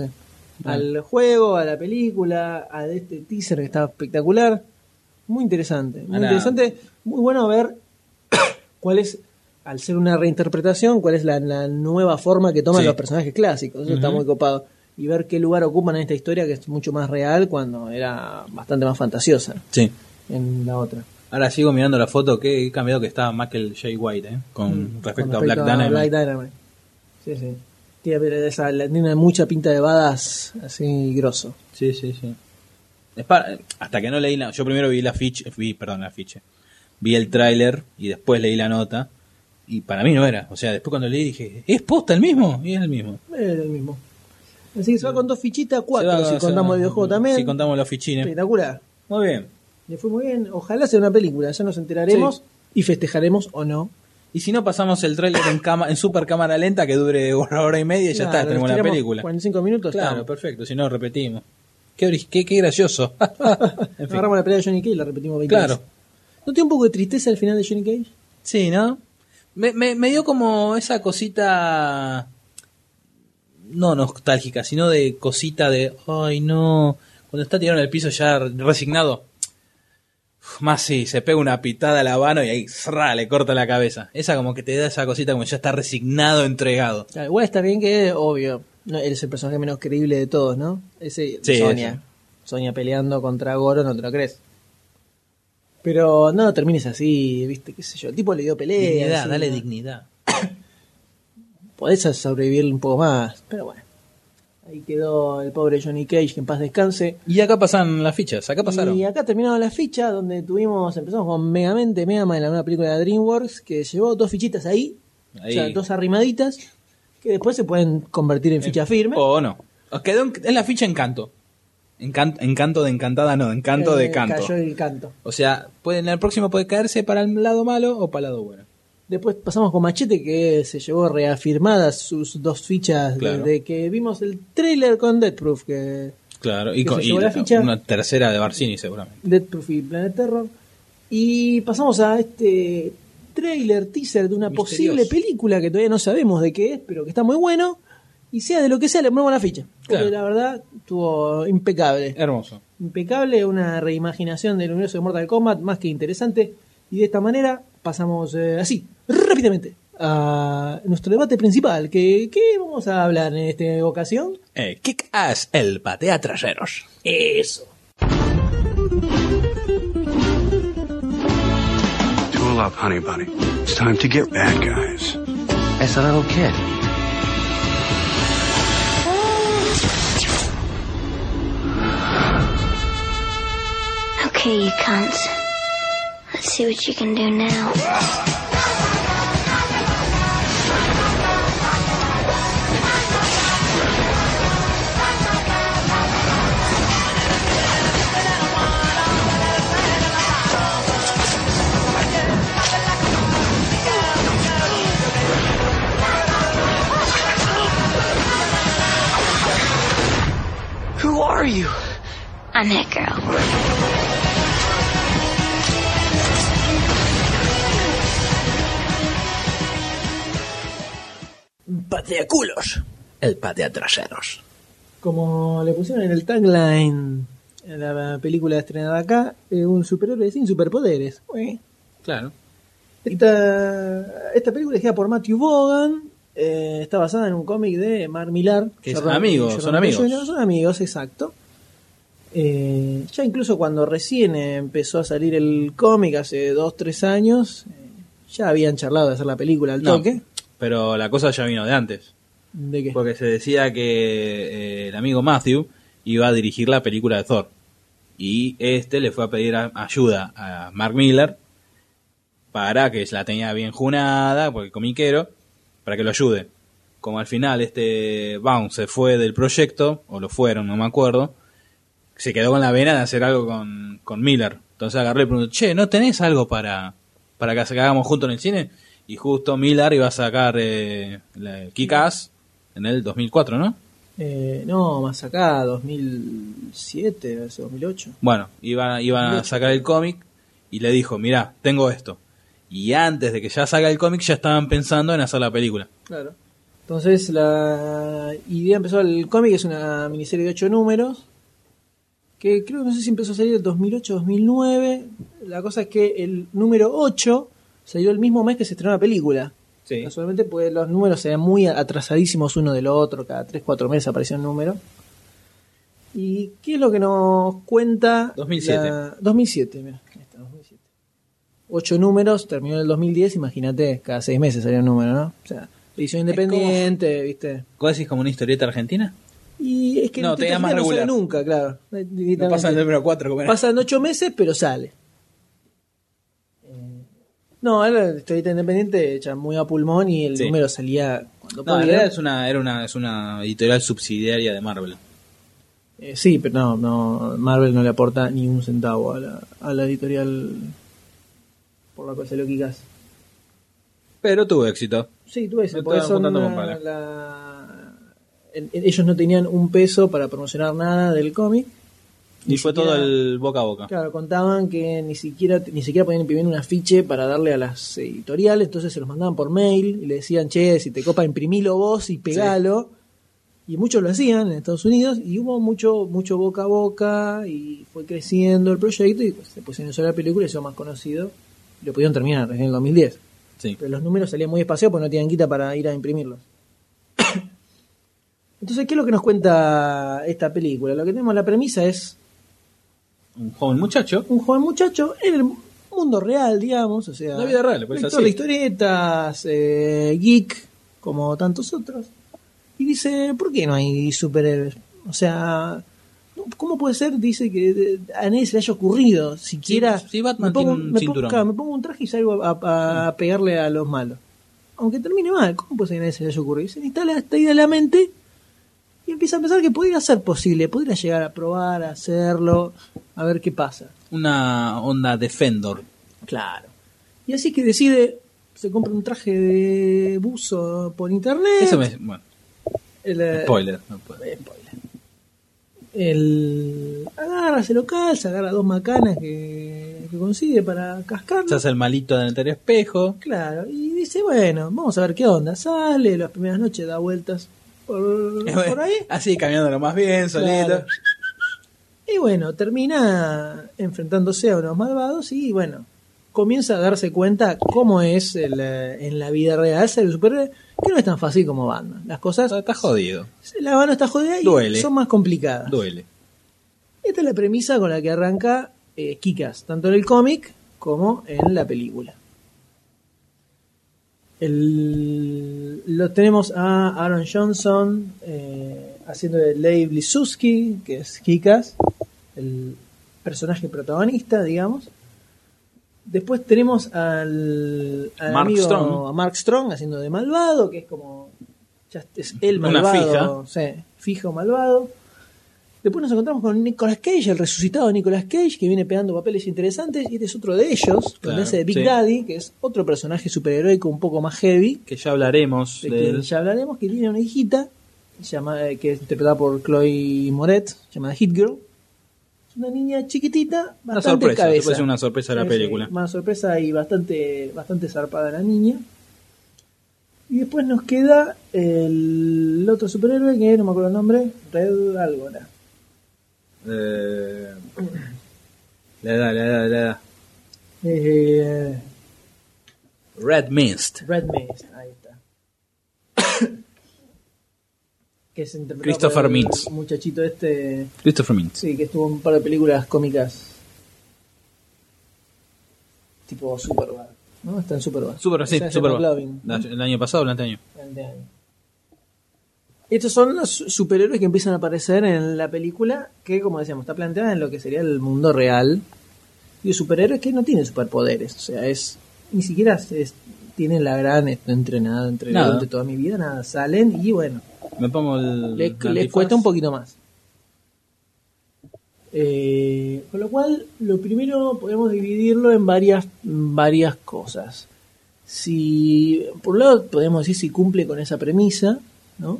al juego, a la película, a este teaser que estaba espectacular. Muy interesante, muy interesante, muy bueno ver cuál es, al ser una reinterpretación, cuál es la, la nueva forma que toman Sí. los personajes clásicos. Eso está muy copado. Y ver qué lugar ocupan en esta historia que es mucho más real cuando era bastante más fantasiosa Sí. en la otra. Ahora sigo mirando la foto, que cambiado que está Michael J. White, ¿eh? Con respecto, Con a Black Dynamite. Black Dynamite. Sí, sí. Tiene, esa, tiene mucha pinta de badas así grosso. Sí, sí, sí. Es para- hasta que no leí la... Yo primero vi la ficha, vi, perdón, la ficha. Vi el tráiler y después leí la nota. Y para mí no era. O sea, después cuando leí dije, ¿es posta el mismo? Y es el mismo. Es el mismo. Así que se va con dos fichitas, cuatro, va- si contamos va- el videojuego también. Si contamos los fichines. Espectacular. Muy bien. Le fue muy bien. Ojalá sea una película, ya nos enteraremos y festejaremos o no. Y si no, pasamos el tráiler en, cama, en super cámara lenta que dure una hora y media y ya Claro, está, tenemos la película. 45 minutos. Claro, estamos. perfecto. Si no, repetimos. Qué, ori- qué, qué gracioso. en fin. Agarramos la pelea de Johnny Cage y la repetimos 20 Claro. veces. ¿No tiene un poco de tristeza al final de Johnny Cage? Sí, ¿no? Me, me, me dio como esa cosita, no nostálgica, sino de cosita de, ay no, cuando está tirado en el piso ya resignado, más sí, se pega una pitada a la mano y ahí ¡zra! le corta la cabeza. Esa como que te da esa cosita como ya está resignado, entregado. Igual está bien que, obvio, no, él es el personaje menos creíble de todos, ¿no? Ese Sí, Sonia. ese. Sonia peleando contra Goro, no te lo crees. Pero no termines así, viste, qué sé yo. El tipo le dio pelea. Dignidad, así, dale ¿no? dignidad. Podés sobrevivir un poco más, pero bueno. Ahí quedó el pobre Johnny Cage, que en paz descanse. Y acá pasan las fichas, acá pasaron. Y acá terminaron la ficha donde tuvimos, empezamos con Megamente, Megaman, la nueva película de DreamWorks, que llevó dos fichitas ahí, Ahí. o sea, dos arrimaditas, que después se pueden convertir en ficha firme. O no. Os quedó en, en la ficha encanto. Encan- encanto de encantada, no, encanto de Eh, canto. Cayó el canto. O sea, puede, en el próximo puede caerse para el lado malo o para el lado bueno. Después pasamos con Machete, que se llevó reafirmadas sus dos fichas de- Claro. de, que vimos el trailer con Death Proof, que Claro, y, Que con, se y llevó la ficha. una tercera de Barcini seguramente. Death Proof y Planet Terror. Y pasamos a este trailer, teaser de una Misterioso. posible película que todavía no sabemos de qué es, pero que está muy bueno. Y sea de lo que sea, le ponemos la ficha. Porque Claro. la verdad estuvo impecable. Hermoso. Impecable, una reimaginación del universo de Mortal Kombat más que interesante. Y de esta manera pasamos eh, así, rápidamente, a nuestro debate principal. Que, ¿Qué vamos a hablar en esta ocasión? Eh, Kick Ass, el patea traseros. Eso. Tool up, honey bunny. It's time to get bad guys. As a little kid. Okay, you cunts. Let's see what you can do now. I'm Hit Girl. Pateaculos. El patea traseros. Como le pusieron en el tagline en la película estrenada acá, eh, un superhéroe sin superpoderes. Claro. Esta, esta película es por Matthew Vaughan. Eh, está basada en un cómic de Mark Millar. Que amigos, Jordan son amigos. Jr., Son amigos, exacto. Eh, ya incluso cuando recién empezó a salir el cómic, hace dos, tres años, eh, ya habían charlado de hacer la película al No, toque. pero la cosa ya vino de antes. ¿De qué? Porque se decía que eh, el amigo Matthew iba a dirigir la película de Thor. Y este le fue a pedir a- ayuda a Mark Miller para que la tenía bien junada, porque comiquero, para que lo ayude. Como al final este Baum se fue del proyecto, o lo fueron, no me acuerdo, se quedó con la vena de hacer algo con, con Miller. Entonces agarré y pregunté, che, ¿no tenés algo para, para que hagamos juntos en el cine? Y justo Miller iba a sacar eh, la- Kick-Ass en el 2004, ¿no? Eh, no, más acá, 2007, hace 2008. Bueno, iban, iban a 2008. sacar el cómic y le dijo, mirá, tengo esto. Y antes de que ya salga el cómic ya estaban pensando en hacer la película. Claro. Entonces la idea empezó, el cómic es una miniserie de 8 números, que creo que no sé si empezó a salir en 2008 2009. La cosa es que el número 8 salió el mismo mes que se estrenó la película. Sí. Casualmente pues los números eran muy atrasadísimos uno del otro, cada 3-4 meses aparecía un número. ¿Y qué es lo que nos cuenta? 2007. la- 2007, mira. Ahí está, 2007. Ocho números, terminó en el 2010, imagínate, cada seis meses salía un número, ¿no? O sea, edición independiente, ¿viste? ¿Cuál decís como una historieta argentina? Y es que No, Tita más no sale nunca, claro. No pasa el número 4 como era. Pasan ocho meses, pero sale. Eh, No, era la historieta independiente hecha muy a pulmón y el Sí. número salía cuando No, en podía. es una, era una, es una editorial subsidiaria de Marvel. Eh, sí, pero no, no, Marvel no le aporta ni un centavo a la, a la editorial por la cual salió Kikas. Pero tuvo éxito. Sí, ves, Me porque son una- la- ellos no tenían un peso para promocionar nada del cómic. Y fue siquiera- todo el boca a boca. Claro, contaban que ni siquiera ni siquiera podían imprimir un afiche para darle a las editoriales, entonces se los mandaban por mail y le decían, che, si te copa imprimilo vos y pegalo. Y muchos lo hacían en Estados Unidos y hubo mucho mucho boca a boca y fue creciendo el proyecto y pues, se pusieron la película y se hizo más conocido. Lo pudieron terminar en el 2010. Sí. Pero los números salían muy despacio porque no tenían quita para ir a imprimirlos. Entonces, ¿qué es lo que nos cuenta esta película? Lo que tenemos la premisa es Un joven muchacho. un joven muchacho en el mundo real, digamos, o sea, La vida real, pues, lector de historietas, eh, geek, como tantos otros, y dice, ¿por qué no hay superhéroes? O sea, ¿cómo puede ser? Dice que a nadie se le haya ocurrido, siquiera... Sí, sí, Batman me pongo, tiene un me pongo- cinturón. claro, me pongo un traje y salgo a, a- a pegarle a los malos. Aunque termine mal, ¿cómo puede ser que a nadie se le haya ocurrido? Se le instala esta idea en la mente y empieza a pensar que podría ser posible, podría llegar a probar, a hacerlo, a ver qué pasa. Una onda Defender. Claro. Y así que decide, se compra un traje de buzo por internet. Eso me. Bueno, El, eh, spoiler. no puedo. spoiler. El agarra, se lo calza, agarra dos macanas que, que consigue para cascarlo. Se hace el malito del espejo. Claro, y dice, bueno, vamos a ver qué onda. Sale, las primeras noches da vueltas por, por ahí. Así caminándolo más bien, solito. Claro. Y bueno, termina enfrentándose a unos malvados y bueno, comienza a darse cuenta cómo es el, eh, en la vida real ser el superhéroe, que no es tan fácil como Batman. Las cosas, Está jodido. la mano está jodida y Duele. son más complicadas. Duele. Esta es la premisa con la que arranca eh, Kikas, tanto en el cómic como en la película. El- lo tenemos a Aaron Johnson eh, haciendo de Leigh Blisuski, que es Kikas, el personaje protagonista, digamos. Después tenemos al, al Mark amigo Strong. a Mark Strong haciendo de malvado, que es como ya es el Una malvado, sí, fijo malvado. Después nos encontramos con Nicolas Cage, el resucitado Nicolas Cage, que viene pegando papeles interesantes. Y este es otro de ellos, Claro, hace de Big sí. Daddy, que es otro personaje superheroico un poco más heavy, Que ya hablaremos de él. ya hablaremos, que tiene una hijita, eh, que es interpretada por Chloe Moret, llamada Hit Girl. Una niña chiquitita, Una bastante sorpresa, cabeza. puede ser una sorpresa de la Sí, película. sí, Una sorpresa y bastante, bastante zarpada la niña. Y después nos queda el otro superhéroe que no me acuerdo el nombre, Red algo era. Eh, la edad, la edad, la edad. Eh, Red Mist. Red Mist, ahí está. Que es interpretado Christopher por el Mintz. muchachito este, Christopher Mintz. sí, que estuvo en un par de películas cómicas tipo Superbad, ¿no? Está en Superbad. Super, sí, es super. McLovin, ¿no? El año pasado o el anteaño. Este año. Estos son los superhéroes que empiezan a aparecer en la película que, como decíamos, está planteada en lo que sería el mundo real. Y superhéroes que no tienen superpoderes. O sea, es ni siquiera es, tienen la gran entrenada, entrenada Nada. durante toda mi vida, nada. Salen y bueno, Me pongo el. le- el les cuesta un poquito más. Eh, con lo cual, lo primero podemos dividirlo en varias, varias cosas. Si, por un lado, podemos decir si cumple con esa premisa, ¿no?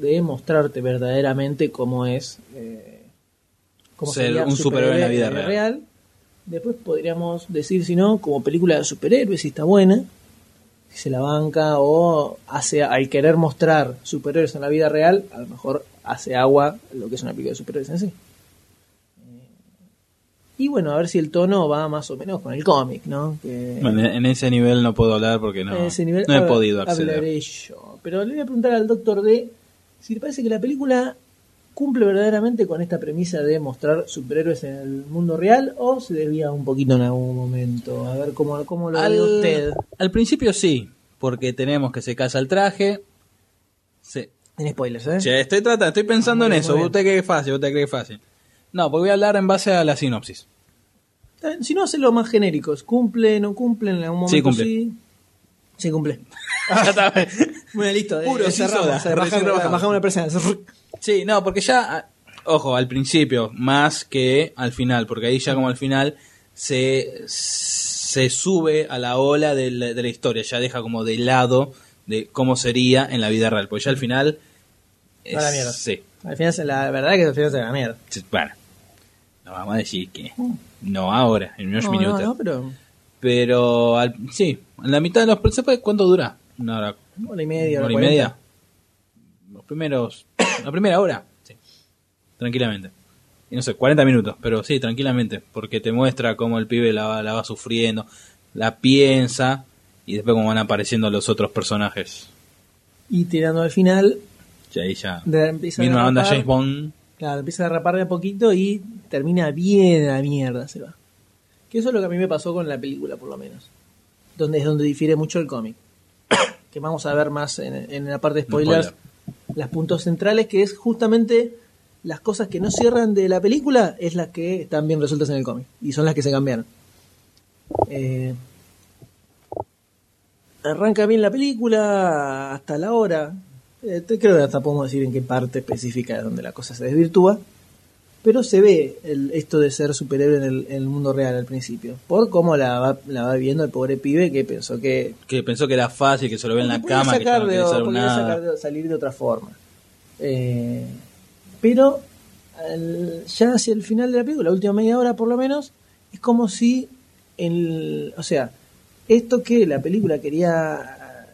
De mostrarte verdaderamente cómo es. eh, cómo Ser sería un superhéroe en la vida real. Después podríamos decir, si no, como película de superhéroes, si está buena, se la banca o hace al querer mostrar superhéroes en la vida real, a lo mejor hace agua lo que es una película de superhéroes en sí. Y bueno, a ver si el tono va más o menos con el cómic, ¿no? Que Bueno, en ese nivel no puedo hablar porque no, a ese nivel no he hab- podido acceder. hablaré yo. Pero le voy a preguntar al doctor D si le parece que la película cumple verdaderamente con esta premisa de mostrar superhéroes en el mundo real o se desvía un poquito en algún momento. A ver cómo, cómo lo ve usted. al principio sí, porque tenemos que se casa el traje. Se, Tiene spoilers, ¿eh? Che, estoy tratando, estoy pensando Ah, en eso. ¿Usted cree que es fácil? ¿Usted cree que es fácil? No, porque voy a hablar en base a la sinopsis. Si no, hacen lo más genéricos. ¿Cumple, no cumple? En algún momento Sí, cumple. sí. Sí, cumple. Bueno, listo. Puro, eh, cerramos, soda, recién trabajado. bajamos una persona. Sí, no, porque ya, ah, ojo, al principio, más que al final, porque ahí ya como al final se, se sube a la ola de la, de la historia, ya deja como de lado de cómo sería en la vida real, porque ya al final... A la mierda. Sí, Al final, la verdad que al final se la mierda. bueno, no vamos a decir que no ahora, en unos No, minutos. no, no, pero Pero al- sí, en la mitad de los... ¿se puede- ¿Cuánto dura? Una hora, una hora y media, una hora y 40. media. Primeros... La primera hora. Sí. Tranquilamente. Y no sé, 40 minutos, pero sí, tranquilamente. Porque te muestra cómo el pibe la, va- la va sufriendo, la piensa y después cómo van apareciendo los otros personajes. Y tirando al final, Y ahí ya... de- empieza Viene a una onda derrapar. James Bond. Claro, empieza a derrapar de a poquito y termina bien a la mierda, se va. Que eso es lo que a mí me pasó con la película, por lo menos. Donde es donde difiere mucho el cómic. que vamos a ver más en, en la parte de spoilers. Los puntos centrales, que es justamente las cosas que no cierran de la película, es las que están bien resueltas en el cómic. Y son las que se cambiaron. Eh, arranca bien la película hasta la hora. Eh, creo que hasta podemos decir en qué parte específica es donde la cosa se desvirtúa. Pero se ve el, esto de ser superhéroe en el, en el mundo real al principio. Por cómo la va, la va viendo el pobre pibe que pensó que Que pensó que era fácil, que se lo ve en la cama, que sacar no de- hacer podía nada. sacar de- salir de otra forma. Eh, pero al- ya hacia el final de la película, la última media hora por lo menos, es como si, el, o sea, esto que la película quería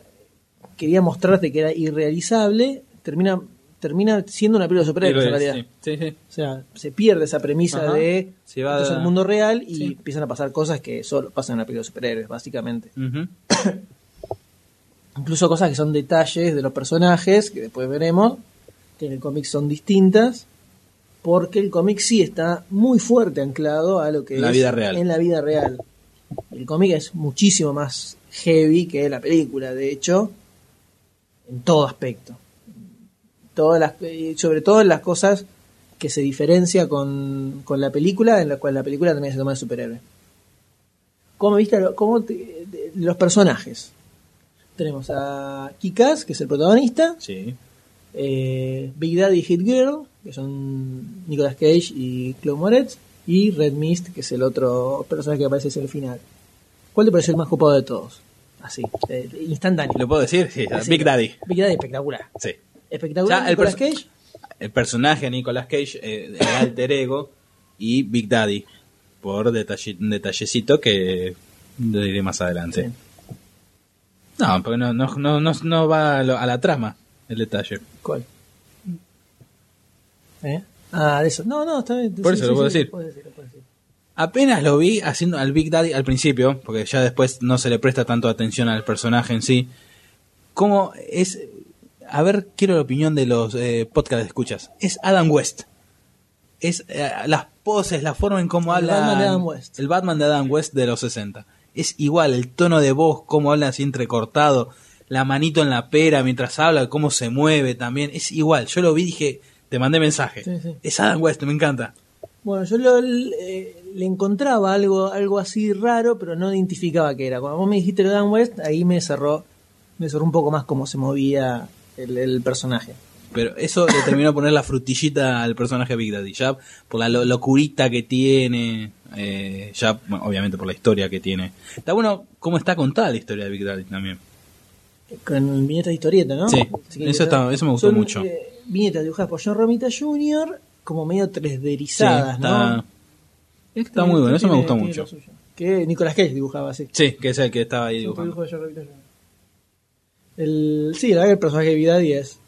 quería mostrarte que era irrealizable, termina termina siendo una película de superhéroes en realidad. Sí, sí, sí. O sea, se pierde esa premisa Ajá. de Se va el mundo real y empiezan a pasar cosas que solo pasan en la película de superhéroes, básicamente incluso cosas que son detalles de los personajes, que después veremos, que en el cómic son distintas, porque el cómic sí está muy fuerte anclado a lo que La es vida real. en la vida real. El cómic es muchísimo más heavy que la película, de hecho, en todo aspecto. Todas las, y sobre todo en las cosas que se diferencia con, con la película, en la cual la película también se toma de superhéroe. ¿Cómo viste lo- cómo te- de- los personajes? Tenemos a Kikas, que es el protagonista, Sí. eh, Big Daddy y Hit Girl, que son Nicolas Cage y Chloe Moretz, y Red Mist, que es el otro personaje que aparece hacia el final. ¿Cuál te pareció el más copado de todos? Así, eh, instantáneo. ¿Lo puedo decir? Sí, Así. Big Daddy. Big Daddy espectacular. Sí. Espectacular Ya, el Nicolas perso- Cage. El personaje de Nicolas Cage, eh, el alter ego, y Big Daddy, por detalle- un detallecito que lo diré más adelante. No, porque no, no, no, no, va a, lo- a la trama el detalle. ¿Cuál? ¿Eh? Ah, de eso. No, no, está bien. Por eso lo puedo decir. Apenas lo vi haciendo al Big Daddy al principio, porque ya después no se le presta tanto atención al personaje en sí. ¿Cómo es? A ver, quiero la opinión de los eh, podcast de escuchas. Es Adam West. Es eh, las poses, la forma en cómo El habla. Batman de Adam West. El Batman de Adam West de los 60. Es igual, el tono de voz, cómo habla así entrecortado, la manito en la pera mientras habla, cómo se mueve también. Es igual. Yo lo vi y dije, te mandé mensaje. Sí, sí. Es Adam West, me encanta. Bueno, yo lo- le, le encontraba algo, algo así raro, pero no identificaba qué era. Cuando vos me dijiste lo de Dan West, ahí me cerró, me cerró un poco más cómo se movía el, el personaje. Pero eso le terminó poner la frutillita al personaje de Big Daddy, ya por la lo- locurita que tiene, eh, ya bueno, obviamente por la historia que tiene. Está bueno cómo está contada la historia de Big Daddy también. Con viñetas de historieta, ¿no? Sí, eso está- eso me gustó son, mucho. eh, viñetas dibujadas por John Romita Jr., como medio 3Derizadas, Sí, ¿no? está, está muy bueno, eso me gustó mucho. Que Nicolas Cage dibujaba así. Sí, que es el que estaba ahí dibujando. dibujo de John Romita Jr. El, sí, la verdad que el personaje de Vidadi es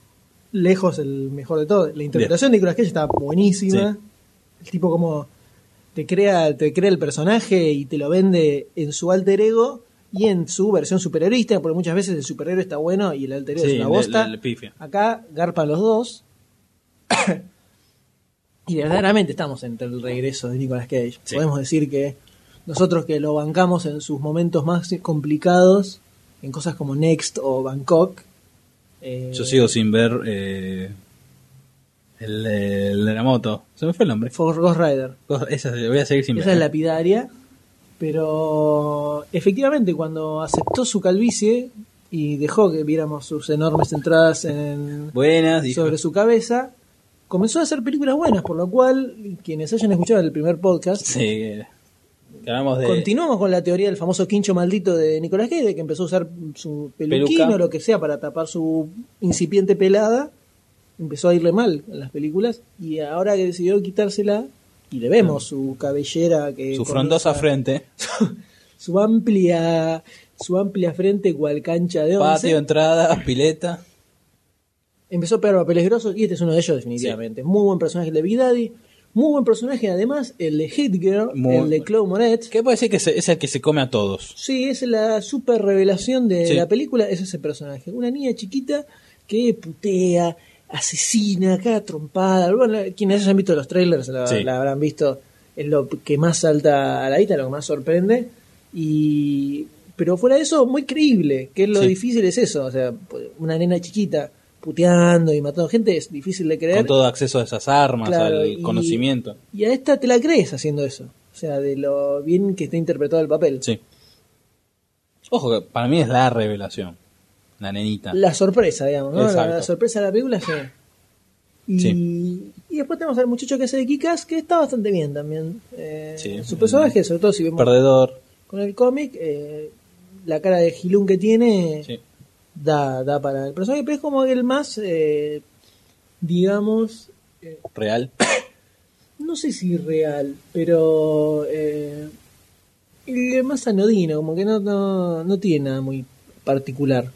lejos el mejor de todo. La interpretación de Nicolas Cage está buenísima. Sí. El tipo como te crea, te crea el personaje y te lo vende en su alter ego y en su versión superheroísta, porque muchas veces el superhéroe está bueno y el alter ego Sí, es una bosta. le- le pifia. Acá garpan los dos. y verdaderamente estamos entre el regreso de Nicolas Cage. Sí. Podemos decir que nosotros que lo bancamos en sus momentos más complicados, en cosas como Next o Bangkok. eh, Yo sigo sin ver eh, el, el de la moto. Se me fue el nombre. For Ghost Rider. Esa voy a seguir sin Esa ver. es lapidaria. Pero efectivamente, cuando aceptó su calvicie y dejó que viéramos sus enormes entradas en, Buenas, dijo. sobre su cabeza, comenzó a hacer películas buenas, por lo cual, quienes hayan escuchado el primer podcast, Sí, hablamos de... continuamos con la teoría del famoso quincho maldito de Nicolás Cage, de que empezó a usar su peluquín o lo que sea para tapar su incipiente pelada. Empezó a irle mal en las películas y ahora que decidió quitársela y le vemos su cabellera que su comienza- frondosa frente. su amplia su amplia frente cual cancha de once Patio, entrada, pileta. empezó a pegar papeles grosos y este es uno de ellos definitivamente muy buen personaje de Big Daddy muy buen personaje además el de Hit Girl Muy- el de Chloe Moretz ¿Qué puede decir que se- es el que se come a todos? sí es la super revelación de Sí. la película es ese personaje una niña chiquita que putea asesina cada trompada bueno, quienes hayan visto los trailers la, Sí. la habrán visto es lo que más salta a la vista lo que más sorprende y pero fuera de eso muy creíble que es lo Sí. difícil es eso o sea una nena chiquita puteando y matando gente es difícil de creer Con todo acceso a esas armas, Claro, al y- conocimiento. y a esta te la crees haciendo eso o sea de lo bien que está interpretado el papel Sí. Ojo, que para mí es la revelación. La nenita. la sorpresa digamos ¿no? la sorpresa de la película sí. y, Sí. y después tenemos al muchacho que hace de Kikas que está bastante bien también Eh, Sí. su personaje sobre todo si vemos Perdedor. con el cómic eh, la cara de Gilún que tiene Sí. Da, da para el personaje, pero es como el más, eh, digamos, Real. no sé si real, pero eh, el más anodino, como que no, no, no tiene nada muy particular.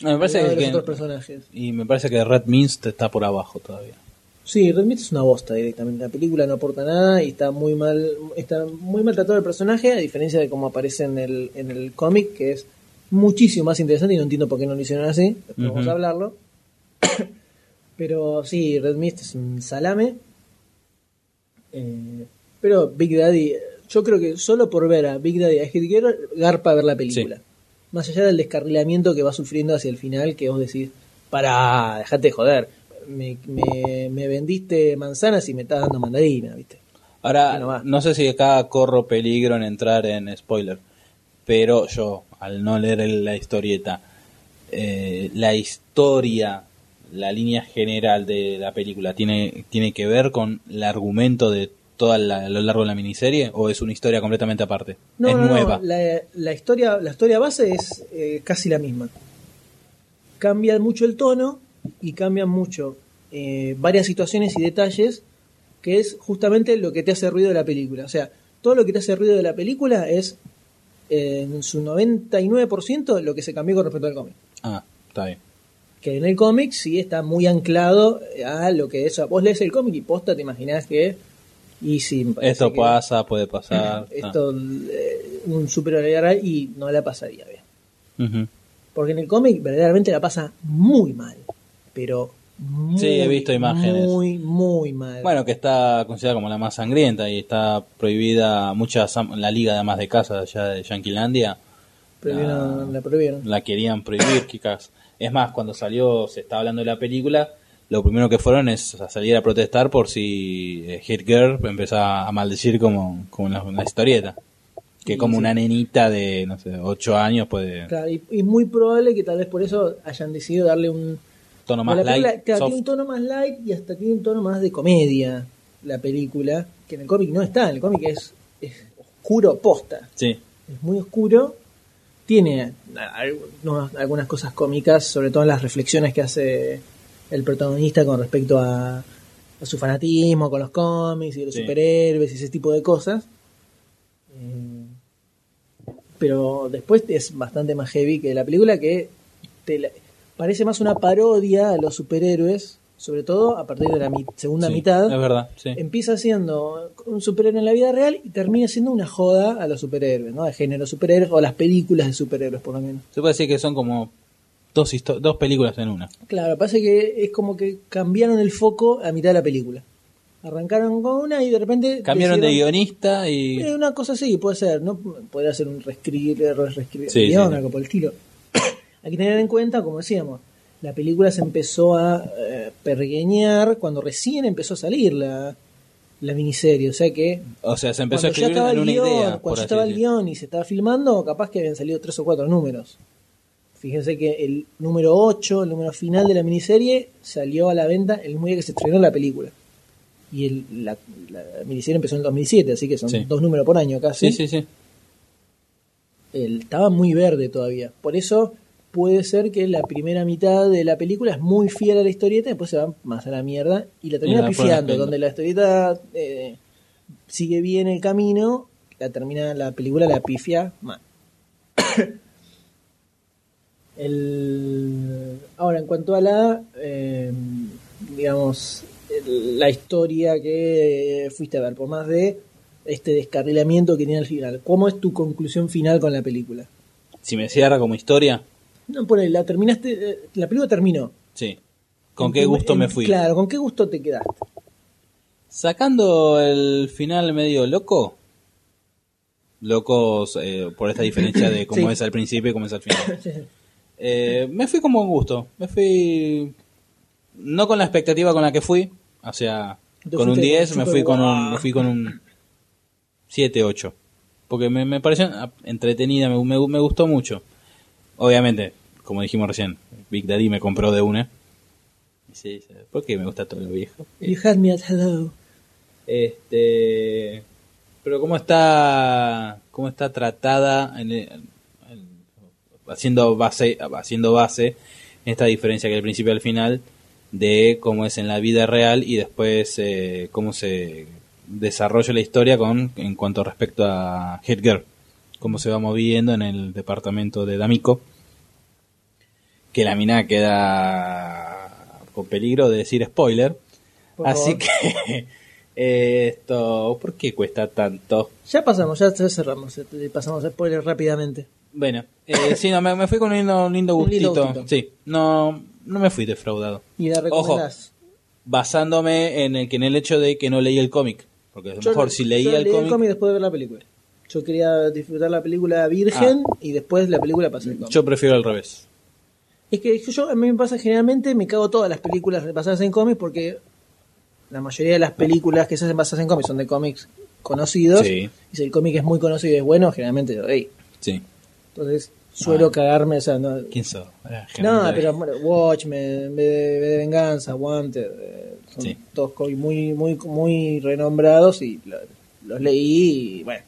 No, me parece que, otros personajes. y me parece que Red Minst está por abajo todavía. Sí, realmente es una bosta directamente. La película no aporta nada y está muy mal, está muy maltratado el personaje, a diferencia de cómo aparece en el, en el cómic, que es muchísimo más interesante y no entiendo por qué no lo hicieron así. Después vamos a hablarlo. pero sí, Red Mist es un salame. Eh, pero Big Daddy, yo creo que solo por ver a Big Daddy a Hit Girl, garpa ver la película. Más allá del descarrilamiento que va sufriendo hacia el final, que vos decís, para, dejate de joder. Me, me, me vendiste manzanas y me estás dando mandarina, ¿viste? Ahora, no sé si acá corro peligro en entrar en spoiler, pero yo, al no leer la historieta, eh, la historia, la línea general de la película, ¿tiene, ¿tiene que ver con el argumento de toda la, a lo largo de la miniserie o es una historia completamente aparte? No, es no, no, nueva. La, la historia, la historia base es eh, casi la misma. Cambia mucho el tono y cambian mucho eh, varias situaciones y detalles que es justamente lo que te hace ruido de la película. O sea, todo lo que te hace ruido de la película es en su 99% lo que se cambió con respecto al cómic. Ah, está bien. Que en el cómic sí está muy anclado a lo que es. Vos lees el cómic y posta te imaginás que. Y parece Esto que pasa, puede pasar. Esto, eh, un superhéroe real y no la pasaría bien. Ah. Porque en el cómic verdaderamente la pasa muy mal. Pero muy, Sí, he visto imágenes. Muy, muy mal. Bueno, que está considerada como la más sangrienta y está prohibida muchas la liga de más de casa allá de Yanquilandia. Prohibieron- la prohibieron. La querían prohibir, chicas. Es más, cuando salió, se estaba hablando de la película, lo primero que fueron es a salir a protestar por si eh, Hit Girl empezaba a maldecir como, como en la, en la historieta. Que como sí. una nenita de, no sé, 8 años puede... Claro, y, y muy probable que tal vez por eso hayan decidido darle un Tono más la película, light, claro, soft. tiene un tono más light y hasta tiene un tono más de comedia la película, que en el cómic no está, en el cómic es, es oscuro posta, Sí, es muy oscuro, tiene algunos- algunas cosas cómicas, sobre todo en las reflexiones que hace el protagonista con respecto a, a su fanatismo con los cómics y los Sí. superhéroes y ese tipo de cosas. Eh, pero después es bastante más heavy que la película que te la- parece más una parodia a los superhéroes, sobre todo a partir de la mi- segunda sí, mitad. es verdad, sí. Empieza siendo un superhéroe en la vida real y termina siendo una joda a los superhéroes, ¿no? De género superhéroes o las películas de superhéroes, por lo menos. Se puede decir que son como dos, dos películas en una. Claro, pasa que es como que cambiaron el foco a mitad de la película. Arrancaron con una y de repente. Cambiaron de guionista y... Eh, una cosa así, puede ser, ¿no? Podría ser un reescribir, reescribir Sí, guion, sí. algo por el estilo. Hay que tener en cuenta, como decíamos, la película se empezó a eh, pergueñar cuando recién empezó a salir la, la miniserie. O sea que O sea, se empezó a escribir estaba en el una guion, idea. por cuando ya estaba el guion y se estaba filmando, capaz que habían salido tres o cuatro números. Fíjense que el número 8, el número final de la miniserie, salió a la venta el mismo día que se estrenó la película. Y el, la, la miniserie empezó en el 2007, así que son Sí. dos números por año casi. Sí, sí, sí. El- estaba muy verde todavía. Por eso puede ser que la primera mitad de la película es muy fiel a la historieta, después se va más a la mierda y la termina pifiando. Donde la historieta eh, sigue bien el camino, la termina la película la pifia mal. El, ahora, en cuanto a la, eh, digamos, la historia que fuiste a ver, por más de este descarrilamiento que tiene al final, ¿cómo es tu conclusión final con la película? Si me cierra como historia, No, por ahí, la terminaste, eh, la película terminó. sí. ¿Con qué gusto en- me fui? Claro, ¿con qué gusto te quedaste? Sacando el final medio loco, locos eh, por esta diferencia de cómo Sí. es al principio y cómo es al final. Eh, me fui con buen gusto. Me fui. No con la expectativa con la que fui. O sea, con un fuiste 10 con me fui con un, me fui con un 7, 8. Porque me, me pareció entretenida, me, me, me gustó mucho. Obviamente, como dijimos recién, Big Daddy me compró de una. Sí, sí, porque me gusta todo lo viejo. You had me at hello. Este, pero cómo está, cómo está tratada, en haciendo base, haciendo base en esta diferencia que al principio al final de cómo es en la vida real y después eh, cómo se desarrolla la historia con en cuanto respecto a Hitler, cómo se va moviendo en el departamento de D'Amico, que la mina queda con peligro de decir spoiler. Por Así favor. que esto, ¿por qué cuesta tanto? Ya pasamos, ya, cerramos, eh, pasamos a spoilers rápidamente. Bueno, eh, sí, no, me, me fui con un lindo, lindo lindo gustito. gustito. Sí, no, no me fui defraudado. Y la recomendás. Basándome en el, que en el hecho de que no leí el cómic. Porque a lo mejor si yo leía el leí cómic, después de ver la película. Yo quería disfrutar la película virgen y después la película pasé el cómic. Ah. yo prefiero al revés. Es que yo, a mí me pasa generalmente, me cago todas las películas basadas en cómics porque la mayoría de las películas que se hacen basadas en cómics son de cómics conocidos. Sí. Y si el cómic es muy conocido y es bueno, generalmente lo leí. Sí. Entonces suelo Ah. cagarme, o sea, no, ¿Quién sos? Eh, no, pero bueno, Watchmen, V de, Venganza, Wanted, eh, son Sí. todos cómics muy, muy, muy renombrados y lo- los leí y bueno,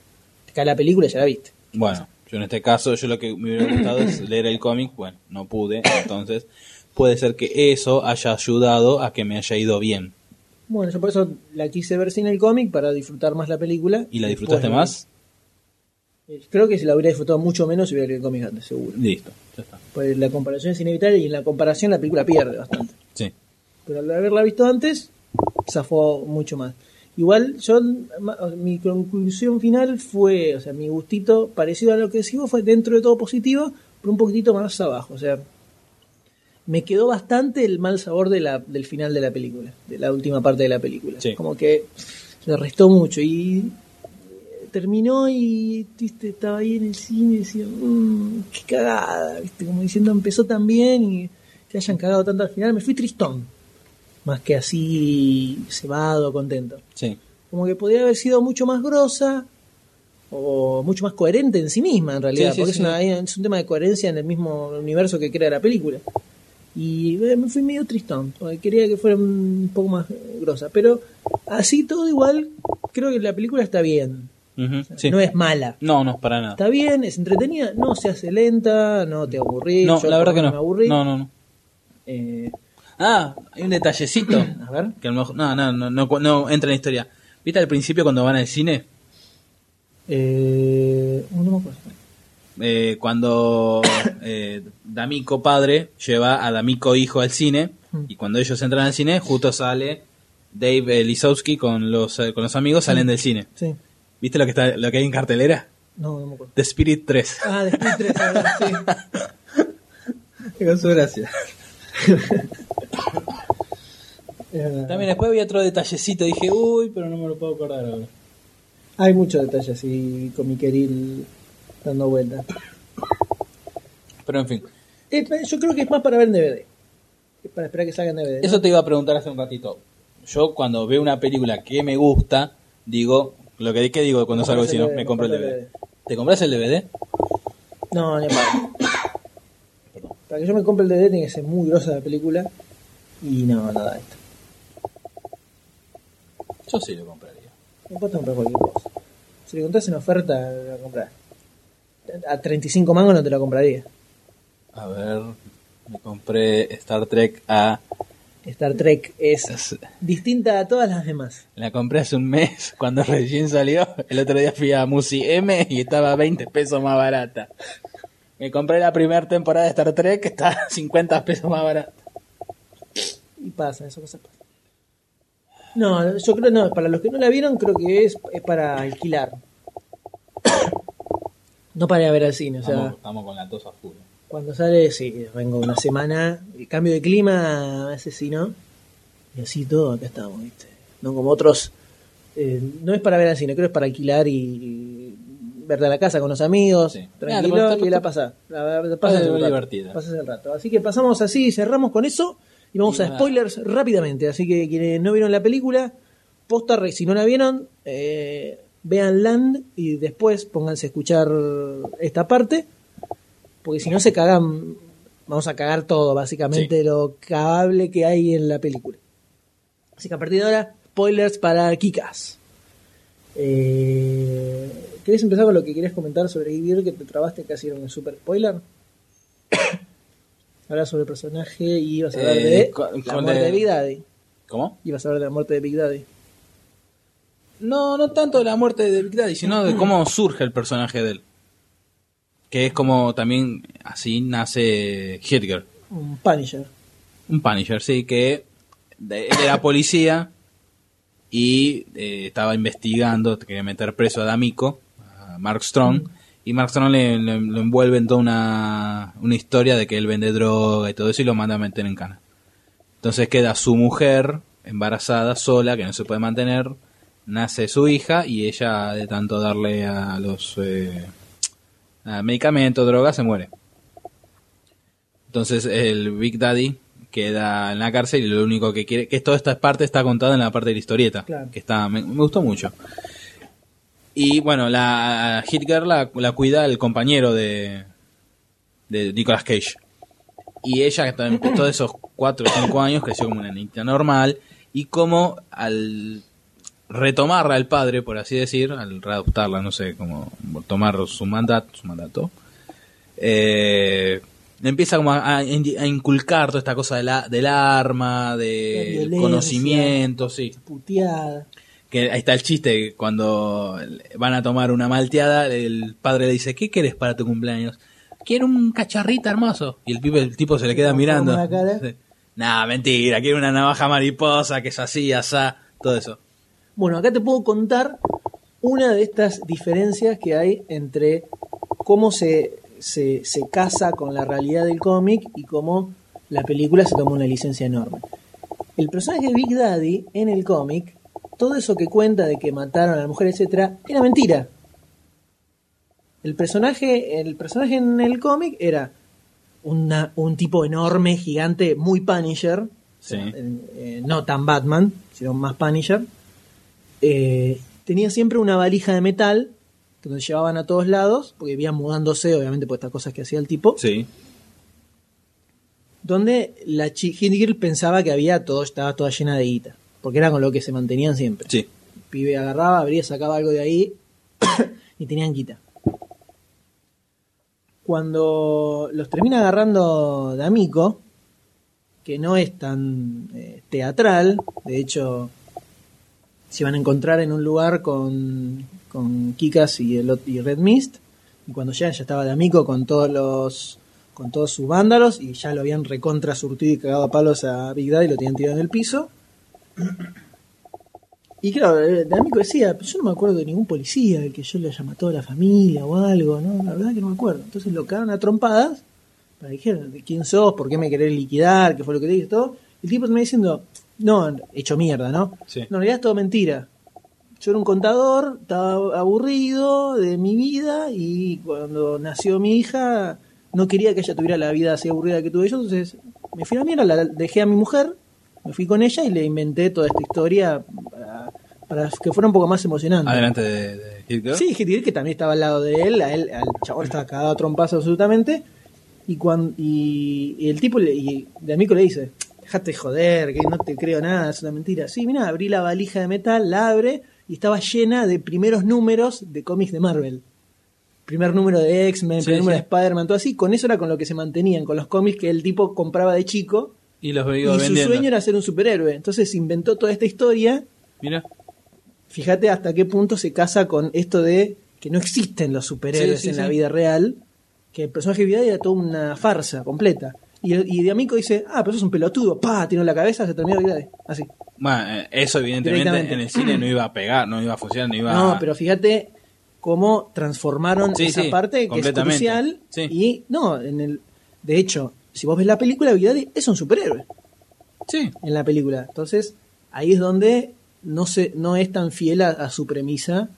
la película y ya la viste. Bueno, yo en este caso, yo lo que me hubiera gustado es leer el cómic, bueno, no pude, entonces puede ser que eso haya ayudado a que me haya ido bien. Bueno, yo por eso la quise ver sin el cómic para disfrutar más la película. ¿Y la disfrutaste más? Eh, Creo que se la hubiera disfrutado mucho menos si hubiera leído el cómic antes, seguro. Listo, ya está. Pues la comparación es inevitable y en la comparación la película pierde bastante. Sí. Pero al haberla visto antes, zafó mucho más. Igual, yo, mi conclusión final fue, o sea, mi gustito parecido a lo que decimos fue dentro de todo positivo, pero un poquitito más abajo. O sea, me quedó bastante el mal sabor de la, del final de la película, de la última parte de la película. Sí. Como que le restó mucho y terminó y viste, estaba ahí en el cine y decía, "Mm, qué cagada, ¿viste? como diciendo empezó tan bien y que hayan cagado tanto al final, me fui tristón, más que así cebado, contento. Sí. Como que podría haber sido mucho más grosa o mucho más coherente en sí misma en realidad, Sí, sí, porque sí. Es, una- es un tema de coherencia en el mismo universo que crea la película. Y eh, me fui medio tristón, quería que fuera un poco más eh, grosa, pero así todo igual, creo que la película está bien. Sí. No es mala. No, no, para nada. Está bien, es entretenida, no se hace lenta, no te aburrís. No, yo la verdad que no. Me aburrí. No, no, no. Eh, Ah, hay un detallecito. a ver. Que a lo mejor- no, no, no, no, no entra en la historia. ¿Viste al principio cuando van al cine? Eh, no me acuerdo. Eh, cuando eh, D'Amico padre lleva a D'Amico hijo al cine y cuando ellos entran al cine justo sale Dave Lisowski con los eh, con los amigos salen del cine. Sí. ¿Viste lo que está lo que hay en cartelera? No, no me acuerdo. The Spirit 3. Ah, de Speed 3, ahora, sí. Me causó gracia. Verdad. También después había otro detallecito, dije, uy, pero no me lo puedo acordar ahora. Hay muchos detalles así con mi queril dando vueltas. Pero en fin, Eh, yo creo que es más para ver en DVD. Es para esperar que salga en DVD. ¿no? eso te iba a preguntar hace un ratito. Yo cuando veo una película que me gusta, digo, lo que ¿qué digo cuando salgo DVD, me compro el DVD. ¿Te compras el DVD? No, ni a palo. Para que yo me compre el DVD tiene que ser muy grosa la película. Y no, nada de esto. Yo sí lo compraría. Me puedes comprar cualquier cosa. Si le encontrás en oferta, la compras. A 35 mangos no te la compraría. A ver, me compré Star Trek A. Star Trek es distinta a todas las demás. La compré hace un mes cuando recién salió. El otro día fui a Musi M y estaba 20 pesos más barata. Me compré la primera temporada de Star Trek que está 50 pesos más barata. Y pasa, eso cosa pasa. No, yo creo no, para los que no la vieron, creo que es, es para alquilar. No para ir a ver al cine, o sea, Estamos, estamos con la tos a full. cuando sale, sí, vengo una semana, el cambio de clima, ese sí, ¿no? Y así todo, acá estamos, ¿viste? No como otros, eh, no es para ver al cine, creo que es para alquilar y, y verla a la casa con los amigos, Sí. tranquilo, te- te- y la pasa. La, la pasas el rato, pasas el rato. Así que pasamos así, cerramos con eso y vamos Y a nada. spoilers rápidamente. Así que quienes no vieron la película, posta, si no la vieron, eh, vean Land y después pónganse a escuchar esta parte, porque si no se cagan, vamos a cagar todo, básicamente lo cagable que hay en la película. Así que a partir de ahora, spoilers para Kikas. Eh, ¿Querés empezar con lo que querías comentar sobre Vivir que te trabaste casi era un super spoiler? Hablar sobre el personaje y ibas a hablar Eh, de con- la con muerte de- de Big Daddy. ¿Cómo? Ibas a hablar de la muerte de Big Daddy. No, no tanto de la muerte de Big Daddy, sino de cómo surge el personaje de él. Que es como también así nace Hitler. Un Punisher. Un Punisher, sí, que de- él era policía y eh, estaba investigando, quería meter preso a D'Amico, a Mark Strong, y Mark Strong le, le- lo envuelve en toda una, una historia de que él vende droga y todo eso y lo manda a meter en cana. Entonces queda su mujer embarazada, sola, que no se puede mantener, nace su hija y ella de tanto darle a los eh, a medicamentos, drogas, se muere. Entonces el Big Daddy queda en la cárcel y lo único que quiere, que toda esta parte está contada en la parte de la historieta, Claro. que está, me, me gustó mucho. Y bueno, la Hit Girl la, la cuida el compañero de, de Nicolas Cage. Y ella, también, todos esos 4 o 5 años, creció como una niña normal. Y como al retomarla al padre, por así decir, al readoptarla, no sé, como tomar su mandato, su mandato eh, empieza como a, a in- a inculcar toda esta cosa de la, del arma, de conocimiento, sí. Puteada. Que ahí está el chiste, cuando van a tomar una malteada, el padre le dice, ¿qué querés para tu cumpleaños? Quiero un cacharrito hermoso. Y el, pibe- el tipo se le queda mirando. Sí. Nah, mentira, quiero una navaja mariposa, que es así, asá, todo eso. Bueno, acá te puedo contar una de estas diferencias que hay entre cómo se, se, se casa con la realidad del cómic y cómo la película se toma una licencia enorme. El personaje de Big Daddy en el cómic, todo eso que cuenta de que mataron a la mujer, etcétera, era mentira. El personaje, el personaje en el cómic era una- un tipo enorme, gigante, muy Punisher, Sí. eh, no tan Batman, sino más Punisher. Eh, tenía siempre una valija de metal que nos llevaban a todos lados, porque iban mudándose, obviamente, por estas cosas que hacía el tipo, Sí. donde la Hit Girl pensaba que había todo, estaba toda llena de guita, porque era con lo que se mantenían siempre. Sí. El pibe agarraba, abría, sacaba algo de ahí y tenían guita. Cuando los termina agarrando de amigo, que no es tan eh, teatral, de hecho se van a encontrar en un lugar con, con Kikas y, el, y Red Mist, y cuando llegan ya estaba de amigo con todos los con todos sus vándalos y ya lo habían recontra surtido y cagado a palos a Big Daddy y lo tenían tirado en el piso. Y claro, de amigo decía, "Pero yo no me acuerdo de ningún policía del que yo le haya matado a la familia o algo, ¿no? La verdad que no me acuerdo. Entonces lo cagaron a trompadas para que dijeran, ¿de quién sos? ¿Por qué me querés liquidar? ¿Qué fue lo que te dije? Todo. El tipo me diciendo, no, hecho mierda, ¿no? Sí. No, en realidad es todo mentira. Yo era un contador, estaba aburrido de mi vida y cuando nació mi hija no quería que ella tuviera la vida así aburrida que tuve yo, entonces me fui a la mierda, la dejé a mi mujer, me fui con ella y le inventé toda esta historia para, para que fuera un poco más emocionante. Adelante de, de Hit Girl. Sí, Hit Girl, que también estaba al lado de él, a él al chabón estaba cagado a trompazo absolutamente. Y, cuando, y, y el tipo le, y de amigo le dice, dejate joder, que no te creo nada, es una mentira. Sí, mira, abrí la valija de metal, la abre y estaba llena de primeros números de cómics de Marvel. Primer número de X-Men, Sí, primer número de Spider-Man, todo así. Con eso era con lo que se mantenían, con los cómics que el tipo compraba de chico. Y los Y su sueño era ser un superhéroe. Entonces inventó toda esta historia Mira. fíjate hasta qué punto se casa con esto de que no existen los superhéroes Sí, sí, en sí. la vida real, que el personaje de era toda una farsa completa. Y, y de amigo dice, ah, pero eso es un pelotudo, pa, tiene en la cabeza, se terminó Vidal. Así. Bueno, eh, eso evidentemente en el cine no iba a pegar, no iba a funcionar, no iba No, a... pero fíjate cómo transformaron esa parte que es crucial. Sí. Y no, en el de hecho, si vos ves la película, Vidal es un superhéroe. Sí. En la película. Entonces, ahí es donde no se, no es tan fiel a, a su premisa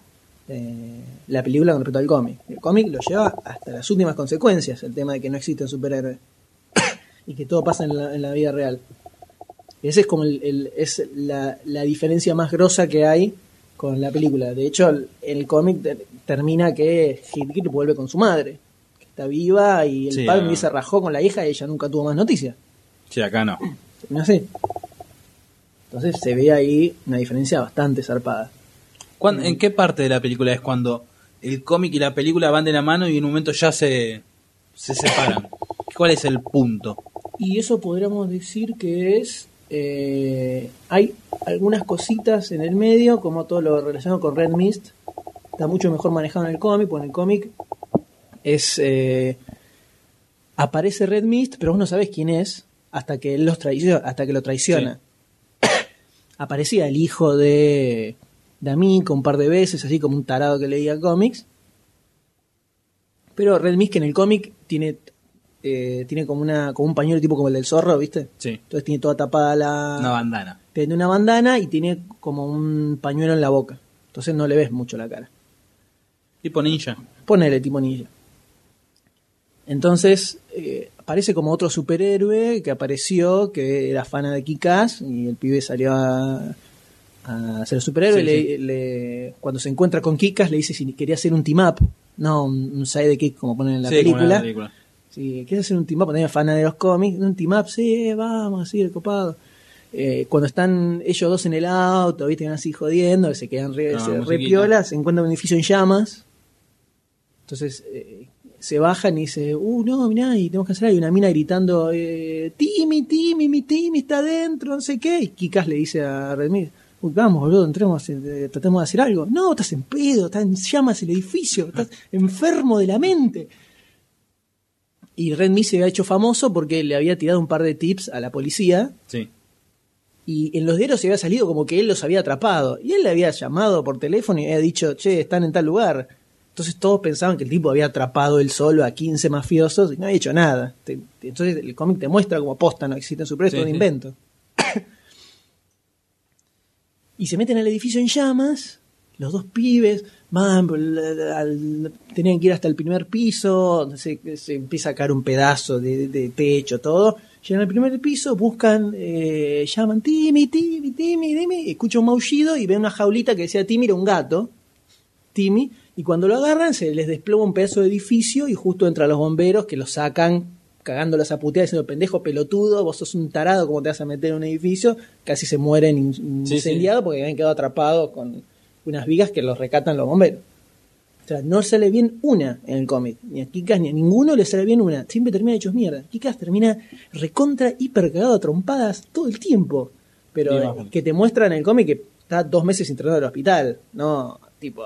eh, la película con respecto al cómic. El cómic lo lleva hasta las últimas consecuencias, el tema de que no existen superhéroes y que todo pasa en la, en la vida real. Y ese es como el, el- es la, la diferencia más grosa que hay con la película. De hecho, el, el cómic ter- termina que Hitler vuelve con su madre, está viva y el Sí, padre se rajó con la hija y ella nunca tuvo más noticias. Sí, acá no. Termina así. Entonces se ve ahí una diferencia bastante zarpada. ¿Cuán- ¿En qué parte de la película es cuando el cómic y la película van de la mano y en un momento ya se, se separan? ¿Cuál es el punto? Y eso podríamos decir que es. eh, hay algunas cositas en el medio, como todo lo relacionado con Red Mist. Está mucho mejor manejado en el cómic, porque en el cómic es. eh, aparece Red Mist, pero vos no sabés quién es hasta que él los traiciona, hasta que lo traiciona. Aparecía el hijo de, de Amico un par de veces, así como un tarado que leía cómics. Pero Red Mist que en el cómic tiene eh, tiene como una como un pañuelo tipo como el del zorro, ¿viste? Sí. Entonces tiene toda tapada la Una bandana. tiene una bandana y tiene como un pañuelo en la boca. Entonces no le ves mucho la cara. Tipo ninja. Ponele tipo ninja. Entonces eh, aparece como otro superhéroe que apareció, que era fana de Kikas y el pibe salió a, a ser superhéroe. Sí, le- sí. le- cuando se encuentra con Kikas le dice si quería hacer un team up, no un, un sidekick como ponen en la Sí, como en película. la película. Si quieres hacer un team up, también fana de los cómics, un team up, sí, vamos, así, el copado. Eh, cuando están ellos dos en el auto, viste, van así jodiendo, se quedan re, Ah, se- re musiquita. piola, se encuentra un edificio en llamas. Entonces, eh, se bajan y dice, uh, no, mirá, y tenemos que hacer, hay una mina gritando, eh, Timmy, Timmy, mi Timmy está adentro, no sé qué, y Kikas le dice a Redmir, uy, vamos, boludo, entremos, eh, tratemos de hacer algo. No, estás en pedo, está en llamas el edificio, estás enfermo de la mente. Y Redmi se había hecho famoso porque le había tirado un par de tips a la policía Sí. y en los diarios se había salido como que él los había atrapado. Y él le había llamado por teléfono y había dicho, che, están en tal lugar. Entonces todos pensaban que el tipo había atrapado él solo a 15 mafiosos y no había hecho nada. Te- te- Entonces el cómic te muestra como posta, no existe en su precio, Sí, un sí. invento. y se meten al edificio en llamas, los dos pibes, al- tenían que ir hasta el primer piso, se, se empieza a caer un pedazo de, de techo, todo. Llegan al primer piso, buscan, eh, llaman Timmy, Timmy, Timmy, Timmy, escuchan un maullido y ven una jaulita que decía Timmy, era un gato, Timmy, y cuando lo agarran se les desploma un pedazo de edificio y justo entran los bomberos que lo sacan cagándolos a putear diciendo pendejo pelotudo, vos sos un tarado, ¿cómo te vas a meter en un edificio? Casi se mueren Sí, incendiados porque habían quedado atrapados con unas vigas que los recatan los bomberos. O sea, no sale bien una en el cómic. Ni a Kikas ni a ninguno le sale bien una. Siempre termina hechos mierda. Kikas termina recontra hiper cagado a trompadas todo el tiempo. Pero que te muestra en el cómic que está dos meses internado en el hospital. No, tipo,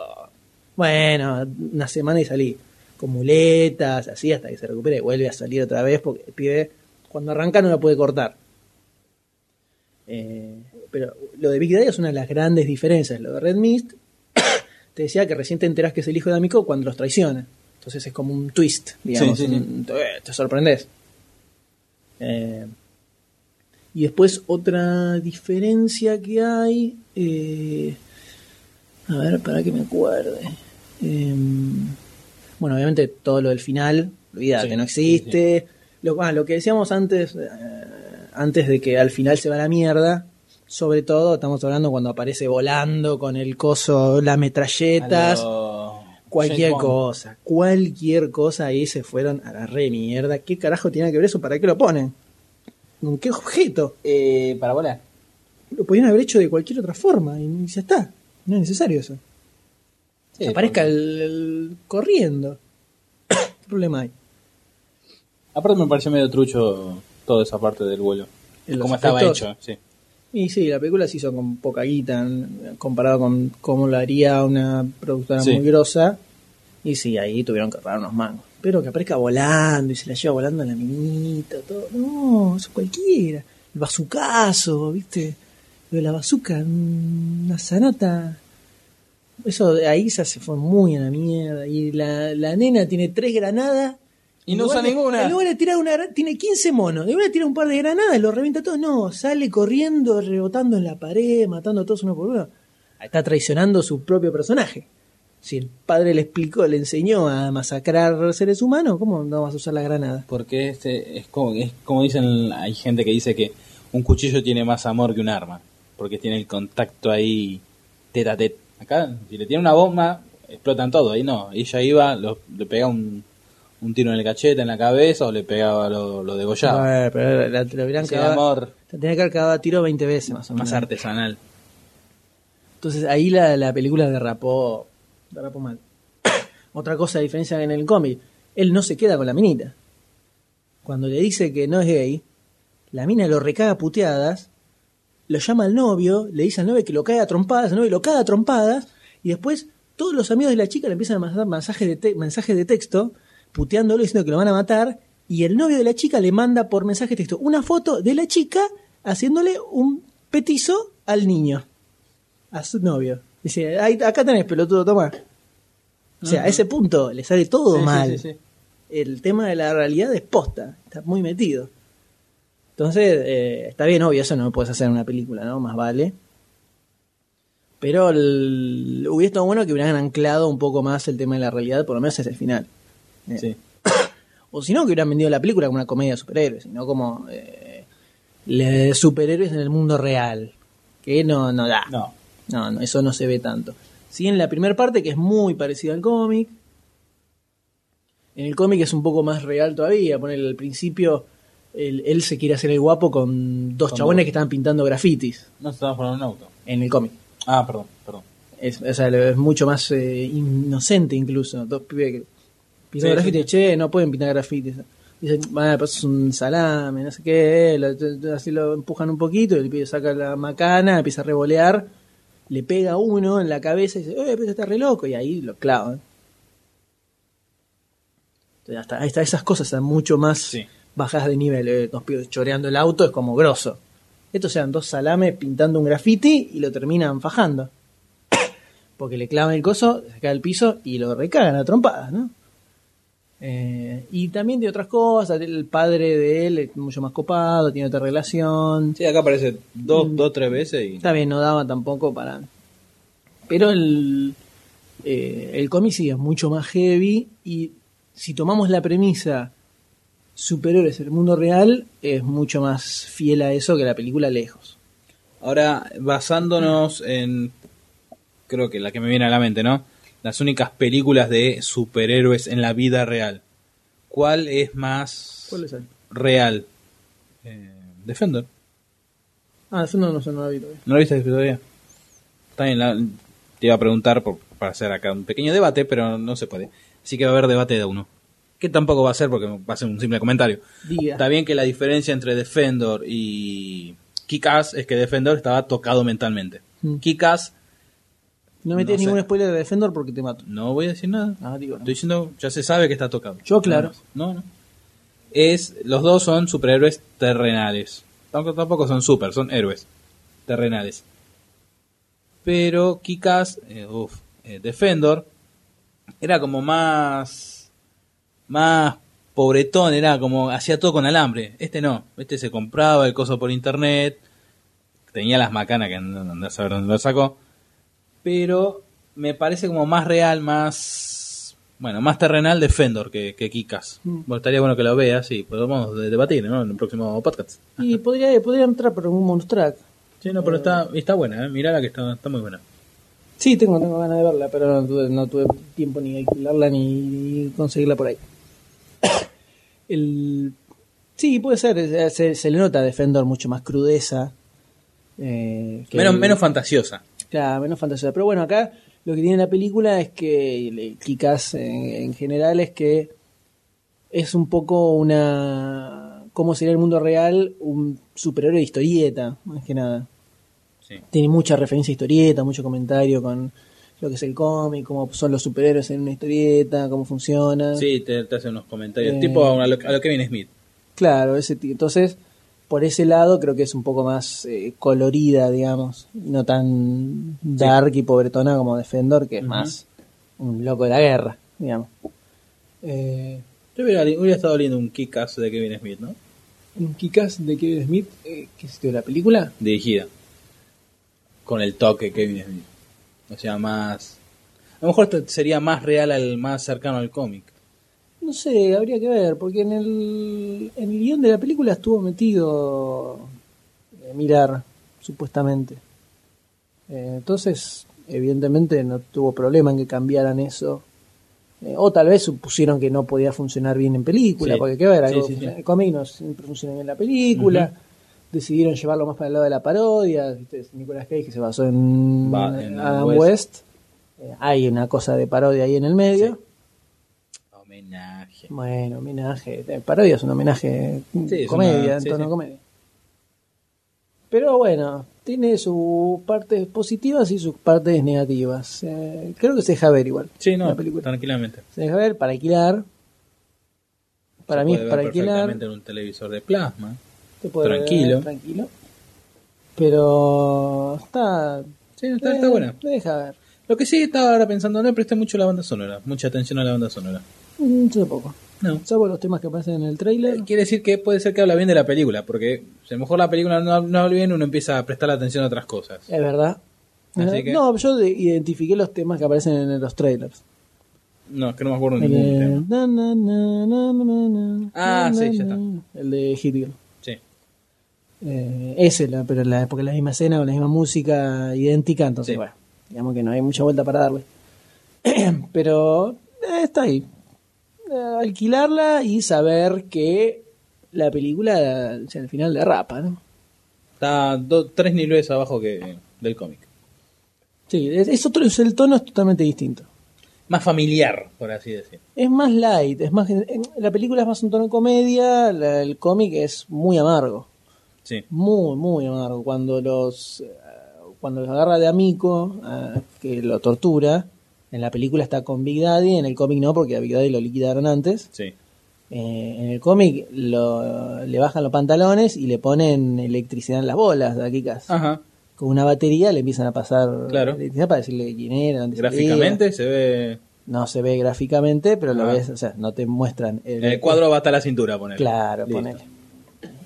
bueno, una semana y salí. Con muletas, así, hasta que se recupere y vuelve a salir otra vez porque el pibe, cuando arranca, no la puede cortar. Eh, pero lo de Big Daddy es una de las grandes diferencias. Lo de Red Mist, te decía que recién te enterás que es el hijo de Amico cuando los traiciona. Entonces es como un twist, digamos. Sí, sí, sí. un- te, te sorprendes. Eh, y después otra diferencia que hay. eh, a ver, para que me acuerde. Em, bueno, obviamente todo lo del final, olvídate, Sí, no existe. Lo, ah, lo que decíamos antes, eh, antes de que al final se va a la mierda, sobre todo estamos hablando cuando aparece volando con el coso, las metralletas, lo cualquier cosa, cualquier cosa ahí se fueron a la re mierda. ¿Qué carajo tiene que ver eso? ¿Para qué lo ponen? ¿Con qué objeto? Eh, para volar. Lo podían haber hecho de cualquier otra forma y ya está. No es necesario eso. Sí, Aparezca porque- el, el- corriendo. ¿Qué problema hay? Aparte me pareció medio trucho toda esa parte del vuelo. Como estaba hecho, sí. Y sí, la película se hizo con poca guita comparado con cómo lo haría una productora Sí. muy grosa. Y sí, ahí tuvieron que ahorrar unos mangos. Pero que aparezca volando y se la lleva volando a la minita, todo. No, eso cualquiera. El bazucazo, ¿viste? Lo de la bazuca, una sanata. Eso de ahí se fue muy a la mierda. Y la, la nena tiene tres granadas. Y no En usa lugar de- ninguna. En lugar de tirar una, tiene 15 monos. De una tira un par de granadas, lo revienta todo. No, sale corriendo, rebotando en la pared, matando a todos uno por uno. Está traicionando su propio personaje. Si el padre le explicó, le enseñó a masacrar seres humanos, ¿cómo no vas a usar la granada? Porque este es como, es como dicen, hay gente que dice que un cuchillo tiene más amor que un arma. Porque tiene el contacto ahí tete a tete. Acá, si le tiene una bomba, explotan todo. Ahí no. Ella iba, lo- le pegaba un, un tiro en el cachete, en la cabeza, o le pegaba lo, lo degollaba. Bueno, pero la, la hubieran Ese cagado- amor la tenía que haber cagado a tiro 20 veces más o menos. más artesanal. Entonces ahí la, la película derrapó, derrapó mal. Otra cosa de diferencia en el cómic, él no se queda con la minita. Cuando le dice que no es gay, la mina lo recaga a puteadas, lo llama al novio, le dice al novio que lo cae a trompadas, el novio lo caga a trompadas, y después todos los amigos de la chica le empiezan a mandar mensajes de, te- mensajes de texto, puteándolo, diciendo que lo van a matar, y el novio de la chica le manda por mensaje de texto una foto de la chica haciéndole un petizo al niño a su novio. Dice, "Ahí- acá tenés pelotudo, toma. O sea, a ese punto le sale todo sí, mal. sí, sí. El tema de la realidad es posta, está muy metido. Entonces, eh, está bien, obvio, eso no lo puedes hacer en una película, ¿no? Más vale. Pero el- hubiera estado bueno que hubieran anclado un poco más el tema de la realidad, por lo menos es el final. Eh, Sí. O si no, que hubieran vendido la película como una comedia de superhéroes, sino como eh, le- superhéroes en el mundo real. Que no, no da. No. No, no, eso no se ve tanto. Sí, en la primera parte, que es muy parecida al cómic. En el cómic es un poco más real todavía. Poner al principio, él, él se quiere hacer el guapo con dos Con chabones dos. que estaban pintando grafitis. No se estaba por un auto. En el cómic. Ah, perdón, perdón. Es, o sea, es mucho más eh, inocente incluso. Dos pibes que Pintando Sí, graffiti, sí. che, no pueden pintar grafitis. Dicen, bueno, pues es un salame, no sé qué, lo- así lo empujan un poquito, y el pibe saca la macana, empieza a revolear, le pega uno en la cabeza y dice, oye, pero está re loco, y ahí lo clavan. Entonces, hasta, hasta esas cosas están mucho más bajadas de nivel. eh, pibes choreando el auto es como grosso. Estos sean dos salames pintando un graffiti y lo terminan fajando. Porque le clavan el coso, se cae al piso y lo recagan a trompadas, ¿no? Eh, y también de otras cosas, el padre de él es mucho más copado, tiene otra relación. Sí, acá aparece dos, dos tres veces y... Está bien, no daba tampoco para. Pero el, eh, el cómic sí es mucho más heavy. Y si tomamos la premisa superiores el mundo real, es mucho más fiel a eso que la película lejos. Ahora, basándonos en, creo que la que me viene a la mente, ¿no? Las únicas películas de superhéroes en la vida real. ¿Cuál es más ¿Cuál es real? Eh, Defender. Ah, eso no, no, sé, no lo vi todavía. ¿No lo viste todavía? Bien, la- te iba a preguntar por- para hacer acá un pequeño debate, pero no se puede. Así que va a haber debate de uno. Que tampoco va a ser porque va a ser un simple comentario. Diga. Está bien que la diferencia entre Defender y Kick-Ass es que Defender estaba tocado mentalmente. Mm. Kick-Ass No metes No sé. ningún spoiler de Defender porque te mato. no voy a decir nada. Ah, digo, no. Estoy diciendo, ya se sabe que está tocado. Yo, claro. No, no. Es, los dos son superhéroes terrenales. Tampoco, tampoco son super, son héroes terrenales. Pero Kikas, eh, eh, Defender, era como más, más pobretón, era como, hacía todo con alambre. Este no, este se compraba el coso por internet, tenía las macanas que no, no, no sé dónde lo sacó, pero me parece como más real, más, bueno, más terrenal Defender que, que Kikas. Mm. Bueno, estaría bueno que lo veas y podemos de- debatir, ¿no? En el próximo podcast. Y podría, podría entrar por un bonus track. Sí, no, pero está, está buena, ¿eh? Mirala que está, está muy buena. Sí, tengo, tengo ganas de verla, pero no tuve, no tuve tiempo ni de alquilarla ni conseguirla por ahí. El, sí, puede ser, eh, se, se le nota a Defender mucho más crudeza. eh, que Menos, menos fantasiosa. Claro, menos fantasiosa. Pero bueno, acá lo que tiene la película es que, Kikas en, en general, es que es un poco una. ¿Cómo sería el mundo real? Un superhéroe de historieta, más que nada. Sí. Tiene mucha referencia a historieta, mucho comentario con lo que es el cómic, cómo son los superhéroes en una historieta, cómo funciona. Sí, te, te hace unos comentarios, Eh, tipo a lo, a lo Kevin Smith. Claro, ese entonces por ese lado creo que es un poco más eh, colorida, digamos, no tan dark y pobretona como Defender, que es más un loco de la guerra, digamos. Eh, Yo hubiera, hubiera estado leyendo un Kick-Ass de Kevin Smith, ¿no? un Kikas de Kevin Smith, eh, ¿qué es esto de la película? Dirigida. Con el toque Kevin Smith. O sea, más... A lo mejor esto sería más real, al más cercano al cómic. No sé, habría que ver, porque en el, en el guion de la película estuvo metido eh, Mirar, supuestamente. Eh, entonces, evidentemente no tuvo problema en que cambiaran eso. Eh, o tal vez supusieron que no podía funcionar bien en película, Sí. porque qué ver, Sí, algo sí, sí. el cómic no siempre funciona bien en la película. Decidieron llevarlo más para el lado de la parodia. ¿viste? Nicolas Cage que se basó en, Va, en Adam West. West. Eh, hay una cosa de parodia ahí en el medio. Homenaje. Bueno, homenaje. eh, Parodia es un homenaje. Sí, comedia, una- en sí, tono sí. comedia. Pero bueno, tiene sus partes positivas y sus partes negativas. Eh, creo que se deja ver igual. Sí, no, la película. tranquilamente. Se deja ver para alquilar. Para Se mí es para alquilar. en un televisor de plasma. Se puede ver tranquilo. tranquilo. Pero está. Sí, está, está eh, buena. Se deja ver. Lo que sí estaba ahora pensando, no le presté mucho a la banda sonora. Mucha atención a la banda sonora. Mm, Yo poco. No. Salvo los temas que aparecen en el trailer. Quiere decir que puede ser que habla bien de la película, porque si a lo mejor la película no, no habla bien, uno empieza a prestar atención a otras cosas. Es verdad. Así Eh, que- No, yo de- identifiqué los temas que aparecen en los trailers. No, es que no me acuerdo El ningún de... tema. na, na, na, Ah, sí, ya está. El de Hit Girl. Eh, ese, la- pero la, porque la misma escena con la misma música idéntica, entonces, Sí. bueno, digamos que no hay mucha vuelta para darle. pero eh, está ahí. Eh, alquilarla y saber que la película o sea, al final derrapa, ¿no? Está do- tres niveles abajo que del cómic. Sí, es, es otro, es el tono es totalmente distinto. más familiar, por así decir. Es más light, es más en- la película es más un tono de comedia, la- el cómic es muy amargo, Sí. muy muy amargo cuando los eh, cuando los agarra de amigo que lo tortura. En la película está con Big Daddy, en el cómic no, porque a Big Daddy lo liquidaron antes. Sí. Eh, en el cómic lo- le bajan los pantalones y le ponen electricidad en las bolas de aquí Ajá. Con una batería le empiezan a pasar Claro. electricidad para decirle quién era. Gráficamente se ve. No se ve gráficamente, pero lo ves, o sea, no te muestran. El, El cuadro va hasta la cintura, poner. Claro, ponele.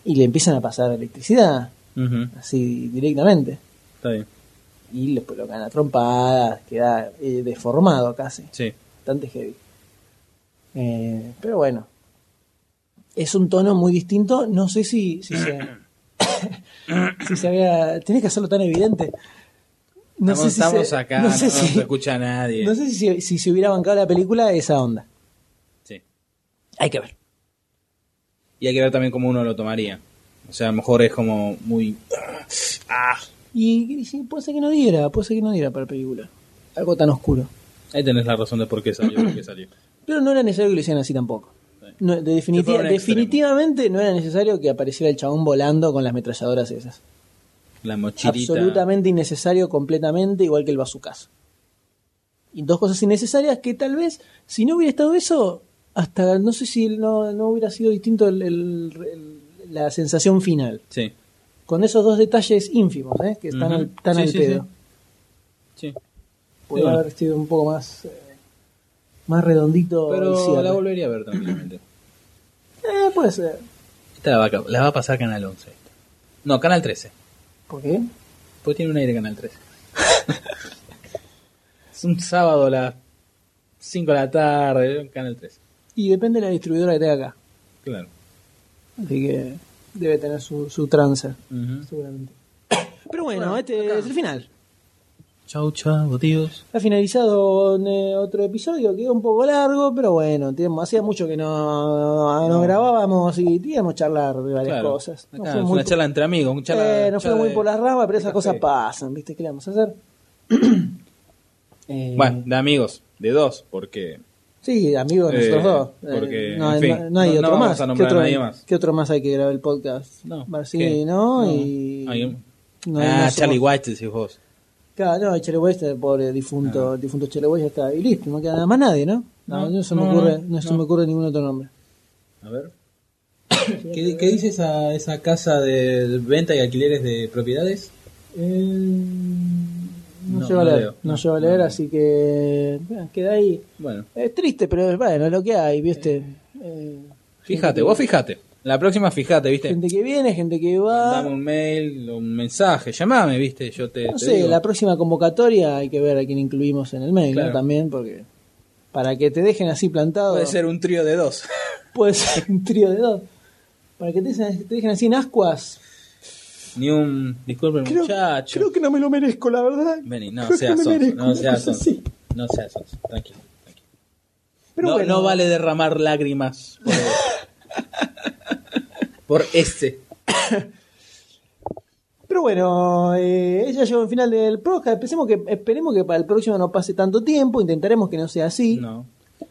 Y le empiezan a pasar electricidad, así directamente. Está bien. Y después lo ganan a trompadas, queda eh, deformado casi. Sí. Bastante heavy. Eh, pero bueno. Es un tono muy distinto. No sé si, si se. si se había. Tenés que hacerlo tan evidente. No estamos sé si estamos se, acá, no no, sé no si- se escucha a nadie. no sé si se hubiera bancado la película esa onda. Sí. Hay que ver. Y hay que ver también cómo uno lo tomaría. O sea, a lo mejor es como muy. Ah, Y, y puede ser que no diera, puede ser que no diera para la película. Algo tan oscuro. ahí tenés la razón de por qué salió, por qué salió. Pero no era necesario que lo hicieran así tampoco. No, de definitiva- extremo. definitivamente no era necesario que apareciera el chabón volando con las metralladoras esas. La mochilita. Absolutamente innecesario completamente, igual que el bazucazo. Y dos cosas innecesarias que tal vez, si no hubiera estado eso, hasta no sé si no, no hubiera sido distinto el- el- el- la sensación final. Sí. Con esos dos detalles ínfimos, ¿eh? que están al, tan Sí, al sí, pedo. Sí. Podría Sí. haber sido un poco más, eh, más redondito. Pero la volvería a ver tranquilamente. Eh, puede ser. Esta la va, a, la va a pasar Canal 11. No, Canal 13. ¿Por qué? Porque tiene un aire Canal 13. es un sábado a las 5 de la tarde, Canal 13. Y depende de la distribuidora que tenga acá. Claro. Así que debe tener su, su trance, Ujú. seguramente. Pero bueno, este es el final. Chau, chau, tíos. Ha finalizado eh, otro episodio, quedó un poco largo, pero bueno, teníamos- hacía mucho que no, no grabábamos y teníamos charlar de varias Claro. cosas. No Acá fue una charla entre amigos. Una charla, eh, nos charla fuimos muy por las ramas, pero esas café. cosas pasan, ¿viste? ¿Qué le vamos a hacer? Eh, Bueno, de amigos, de dos, porque. Sí, amigos de nosotros Eh, dos. Eh, porque, no, en hay- fin, no- no hay no- otro no vamos más. a ¿Qué otro, a nadie más. qué otro más hay que grabar el podcast? No, Barcini, ¿qué? ¿no? No. Y... Hay- no hay ah, Charlie somos- White, decís vos. Claro, no, Chele West, el pobre difunto, el difunto West ya está. Y listo, no queda nada más nadie, ¿no? No, No, no, se me no, ocurre, no, no, se me ocurre ningún otro nombre. A ver. ¿Qué, qué dice esa, esa casa de venta y alquileres de propiedades? Eh, no, No, llego a leer, leo. no, No, llego a leer, así que bueno, queda ahí. Bueno, Es triste, pero bueno, es lo que hay, ¿viste? Eh, fíjate, gente vos fíjate. La próxima fíjate, ¿viste? Gente que viene, gente que va. Dame un mail, un mensaje, llamame, ¿viste? Yo te. No te sé, digo. la próxima convocatoria hay que ver a quién incluimos en el mail, ¿no? También, porque para que te dejen así plantado. Puede ser un trío de dos. puede ser un trío de dos. Para que te, te dejen así en ascuas. Ni un. Disculpe, Creo, muchacho. creo que no me lo merezco, la verdad. Vení, no creo seas merezco no seas así. No seas sonso, tranquilo. tranquilo. Pero no, bueno. no vale derramar lágrimas por, por este. Pero bueno, eh, ella llegó al final del podcast. Pensemos que, esperemos que para el próximo no pase tanto tiempo. Intentaremos que no sea así. No.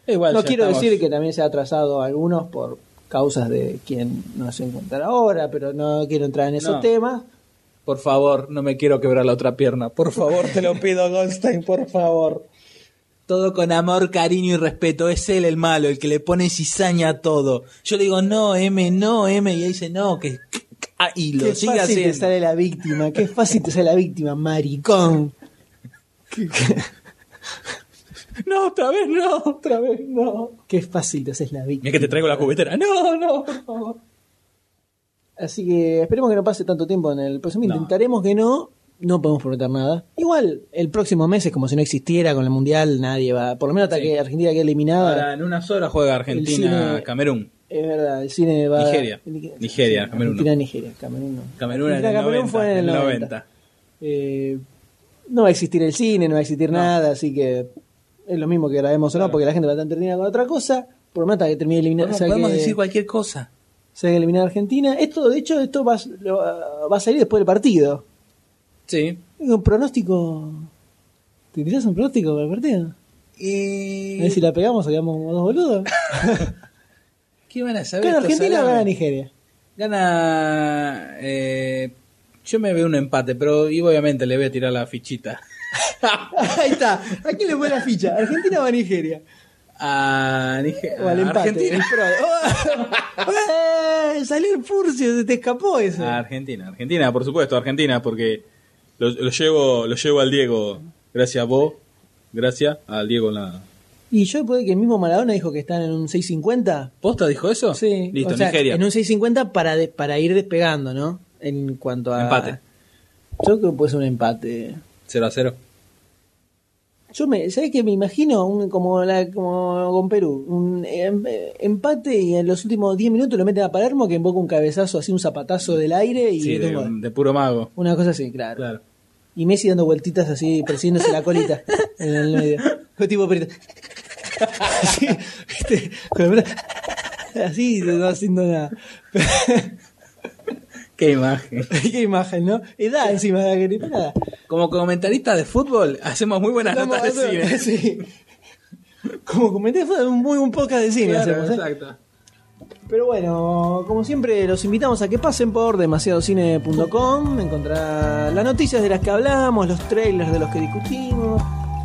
Igual No quiero estamos- decir que también se ha atrasado algunos por causas de quien no se encuentra ahora, pero no quiero entrar en esos No. temas. Por favor, no me quiero quebrar la otra pierna. Por favor, te lo pido, Goldstein, por favor. Todo con amor, cariño y respeto. Es él el malo, el que le pone cizaña a todo. Yo le digo, no, M, no, M, y él dice, no, que... Ah, y lo Qué sigue fácil te sale la víctima, qué fácil te sale la víctima, maricón. No, otra vez no, otra vez no. Qué fácil te haces la víctima. Mira que te traigo la cubetera. No, no, por favor. Así que esperemos que no pase tanto tiempo en el próximo. No. Intentaremos que no. No podemos prometer nada. Igual, el próximo mes es como si no existiera con el mundial. Nadie va. Por lo menos hasta Sí. que Argentina quede eliminada. Ahora, en unas horas juega Argentina, cine- Camerún. Es verdad, el cine va. Nigeria. Nigeria, Camerún no. Argentina, Nigeria. Camerún no. Camerún en el Argentina, Camerún 90. fue en el 90. Eh, no va a existir el cine, no va a existir nada. Así que es lo mismo que grabemos o no, porque la gente va a estar entretenida con otra cosa. Por lo menos hasta que termine de eliminar. Podemos, o sea, podemos que- decir cualquier cosa. se ha eliminado a Argentina. Esto, de hecho, esto va, lo- va a salir después del partido. Sí. Un pronóstico. ¿Te tirás un pronóstico para el partido? Y... A ver si la pegamos o quedamos como dos boludos. ¿Qué van a saber? ¿Gana Argentina o gana Nigeria? Gana. eh, yo me veo un empate, pero y obviamente le voy a tirar la fichita. Ahí está. ¿A quién le pone la ficha? ¿Argentina o a Nigeria? A, Nige- O al empate. Argentina. el. ¡Oh! ¡Eh! Salió el furcio, se te escapó eso. A Argentina, Argentina, por supuesto, Argentina, porque lo, lo llevo, lo llevo al Diego. Gracias a vos, gracias al Diego. La... Y yo puede que el mismo Maradona dijo que están en un 650. ¿Posta dijo eso? Sí. Listo, o sea, Nigeria. En un 650 para, de- para ir despegando, ¿no? En cuanto a. Empate. Yo creo que puede ser un empate. 0 a 0. Yo me, ¿sabes qué? Me imagino un, como, la, como con Perú, un em- empate y en los últimos 10 minutos lo meten a Palermo que invoca un cabezazo así, un zapatazo del aire y Sí, un de, puro mago. Una cosa así, claro. Claro. Y Messi dando vueltitas así, persiguiéndose la colita en el medio. Fue tipo perito. Así, ¿viste? Así, no haciendo nada. Qué imagen. Qué imagen, ¿no? Edad encima de la nada. Como comentarista de fútbol, hacemos muy buenas Estamos notas de cine. sí. Como comenté, fue un muy un podcast de cine. Claro, hacemos, ¿eh? exacto. Pero bueno, como siempre, los invitamos a que pasen por demasiadocine.com. Encontrarán las noticias de las que hablamos, los trailers de los que discutimos,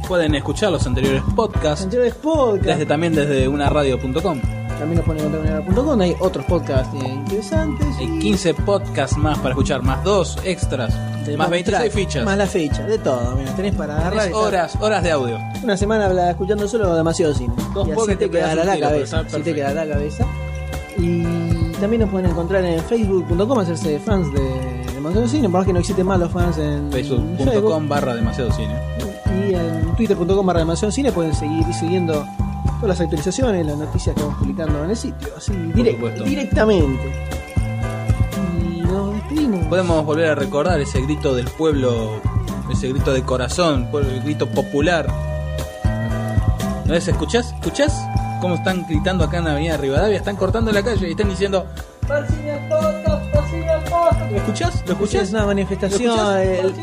Pueden escuchar los anteriores podcasts anteriores podcasts. desde, también desde unaradio.com. También nos pueden encontrar en unaradio.com. Hay otros podcasts interesantes. Hay 15 podcasts más para escuchar, más dos extras, más bonus 26 track, fichas. Más la fecha, de todo. Mira, tenés para agarrar. Tenés y horas, horas de audio. Una semana escuchando solo demasiado cine. Dos y así podcasts te te quedará la tiro, cabeza. Así te quedará la cabeza. Y también nos pueden encontrar en facebook.com, hacerse fans de demasiado cine. Por más que no existen más los fans en Facebook. Facebook.com barra demasiado cine. Y en twitter.com barra demasiado cine pueden seguir siguiendo las actualizaciones, las noticias que vamos publicando en el sitio. Así direct- directamente. Y nos despedimos. Podemos volver a recordar ese grito del pueblo, ese grito de corazón, el grito popular. ¿No es? ¿Escuchás? ¿Escuchás? ¿Cómo están gritando acá en la avenida Rivadavia? Están cortando la calle y están diciendo ¿Lo escuchás? ¿Lo escuchás? Es una manifestación. ¿Lo escuchás?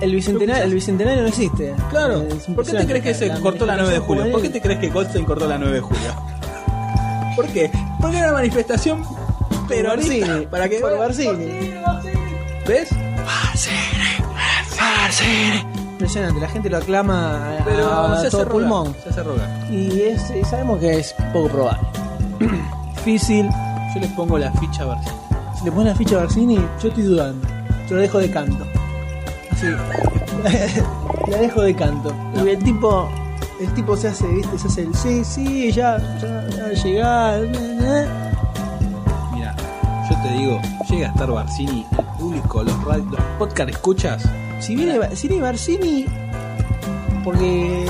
El, bicentenario, el bicentenario no existe. Claro. Es ¿Por qué te crees que se cortó la 9 de julio? ¿Por qué te crees que Goldstein cortó la 9 de julio? ¿Por qué? Porque era una manifestación peronista. Barcini, Para que por Barcini. ¿Ves? Impresionante, la gente lo aclama a, Pero a se hace todo rogar, pulmón. Se hace rogar. Y es, y sabemos que es poco probable. Difícil. Yo les pongo la ficha a si. Si le pones la ficha a Barcini, yo estoy dudando. Yo lo dejo de canto. Así. la dejo de canto. Y el tipo. El tipo se hace, viste, se hace el sí, sí, ya, ya, ya llegar. Mira, yo te digo, llega a estar Barcini, el público, los, rad- los podcast escuchas. Si viene, si viene Barcini, porque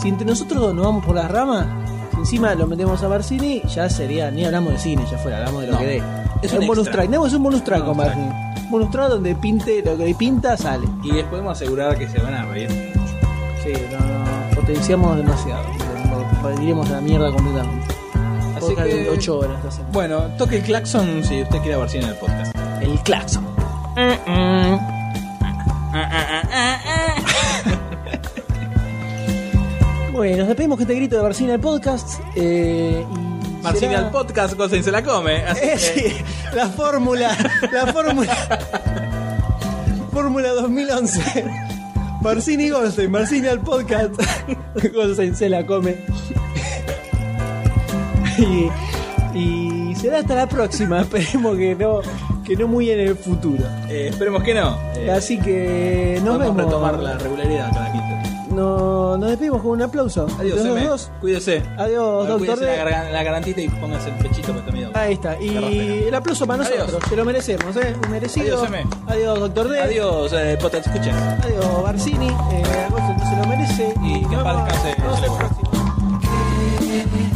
si entre nosotros dos nos vamos por las ramas, si encima lo metemos a Barcini, ya sería, ni hablamos de cine, ya fuera, hablamos de lo No, que dé. es un, un bonus track, no, es un bonus track con Bonus track. Barcini. Bonus track donde pinte lo que pinta sale. Y les podemos asegurar que se van a reír. Sí, no, no, potenciamos demasiado. Iremos a la mierda completamente. Así Podcast que- de 8 horas hacemos. Bueno, toque el claxon si usted quiere Barcini en el podcast. El claxon. Bueno, nos despedimos con este grito de Barcini al podcast. Eh, y Barcini será- al podcast, Goldstein se la come. Así Eh, que- sí, la fórmula, la fórmula, fórmula 2011. Barcini Goldstein, Barcini al podcast. Goldstein se la come. Y, y será hasta la próxima. Esperemos que no, que no muy en el futuro. Eh, esperemos que no. Eh, Así que nos podemos vemos. retomar la regularidad cada 15 días. No- nos despedimos con un aplauso. Adiós, Entre los dos. Cuídese. Adiós, doctor Cuídese la, D. gargan- la gargantita y póngase el pechito que está medio. Ahí está. Y el aplauso para Adiós. nosotros. Se lo merecemos, ¿eh? Merecido. Adiós, M. Adiós, doctor D. Adiós, eh, podcast escuchas. Adiós, Barcini. Eh, se lo merece. Y que en paz descanse. Nos vemos la próxima.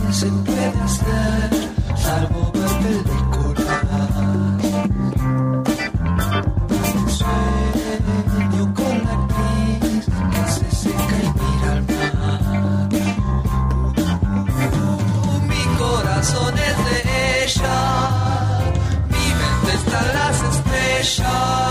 ¿Qué se puede hacer película? Mi corazón es de ella, mi mente está en las estrellas.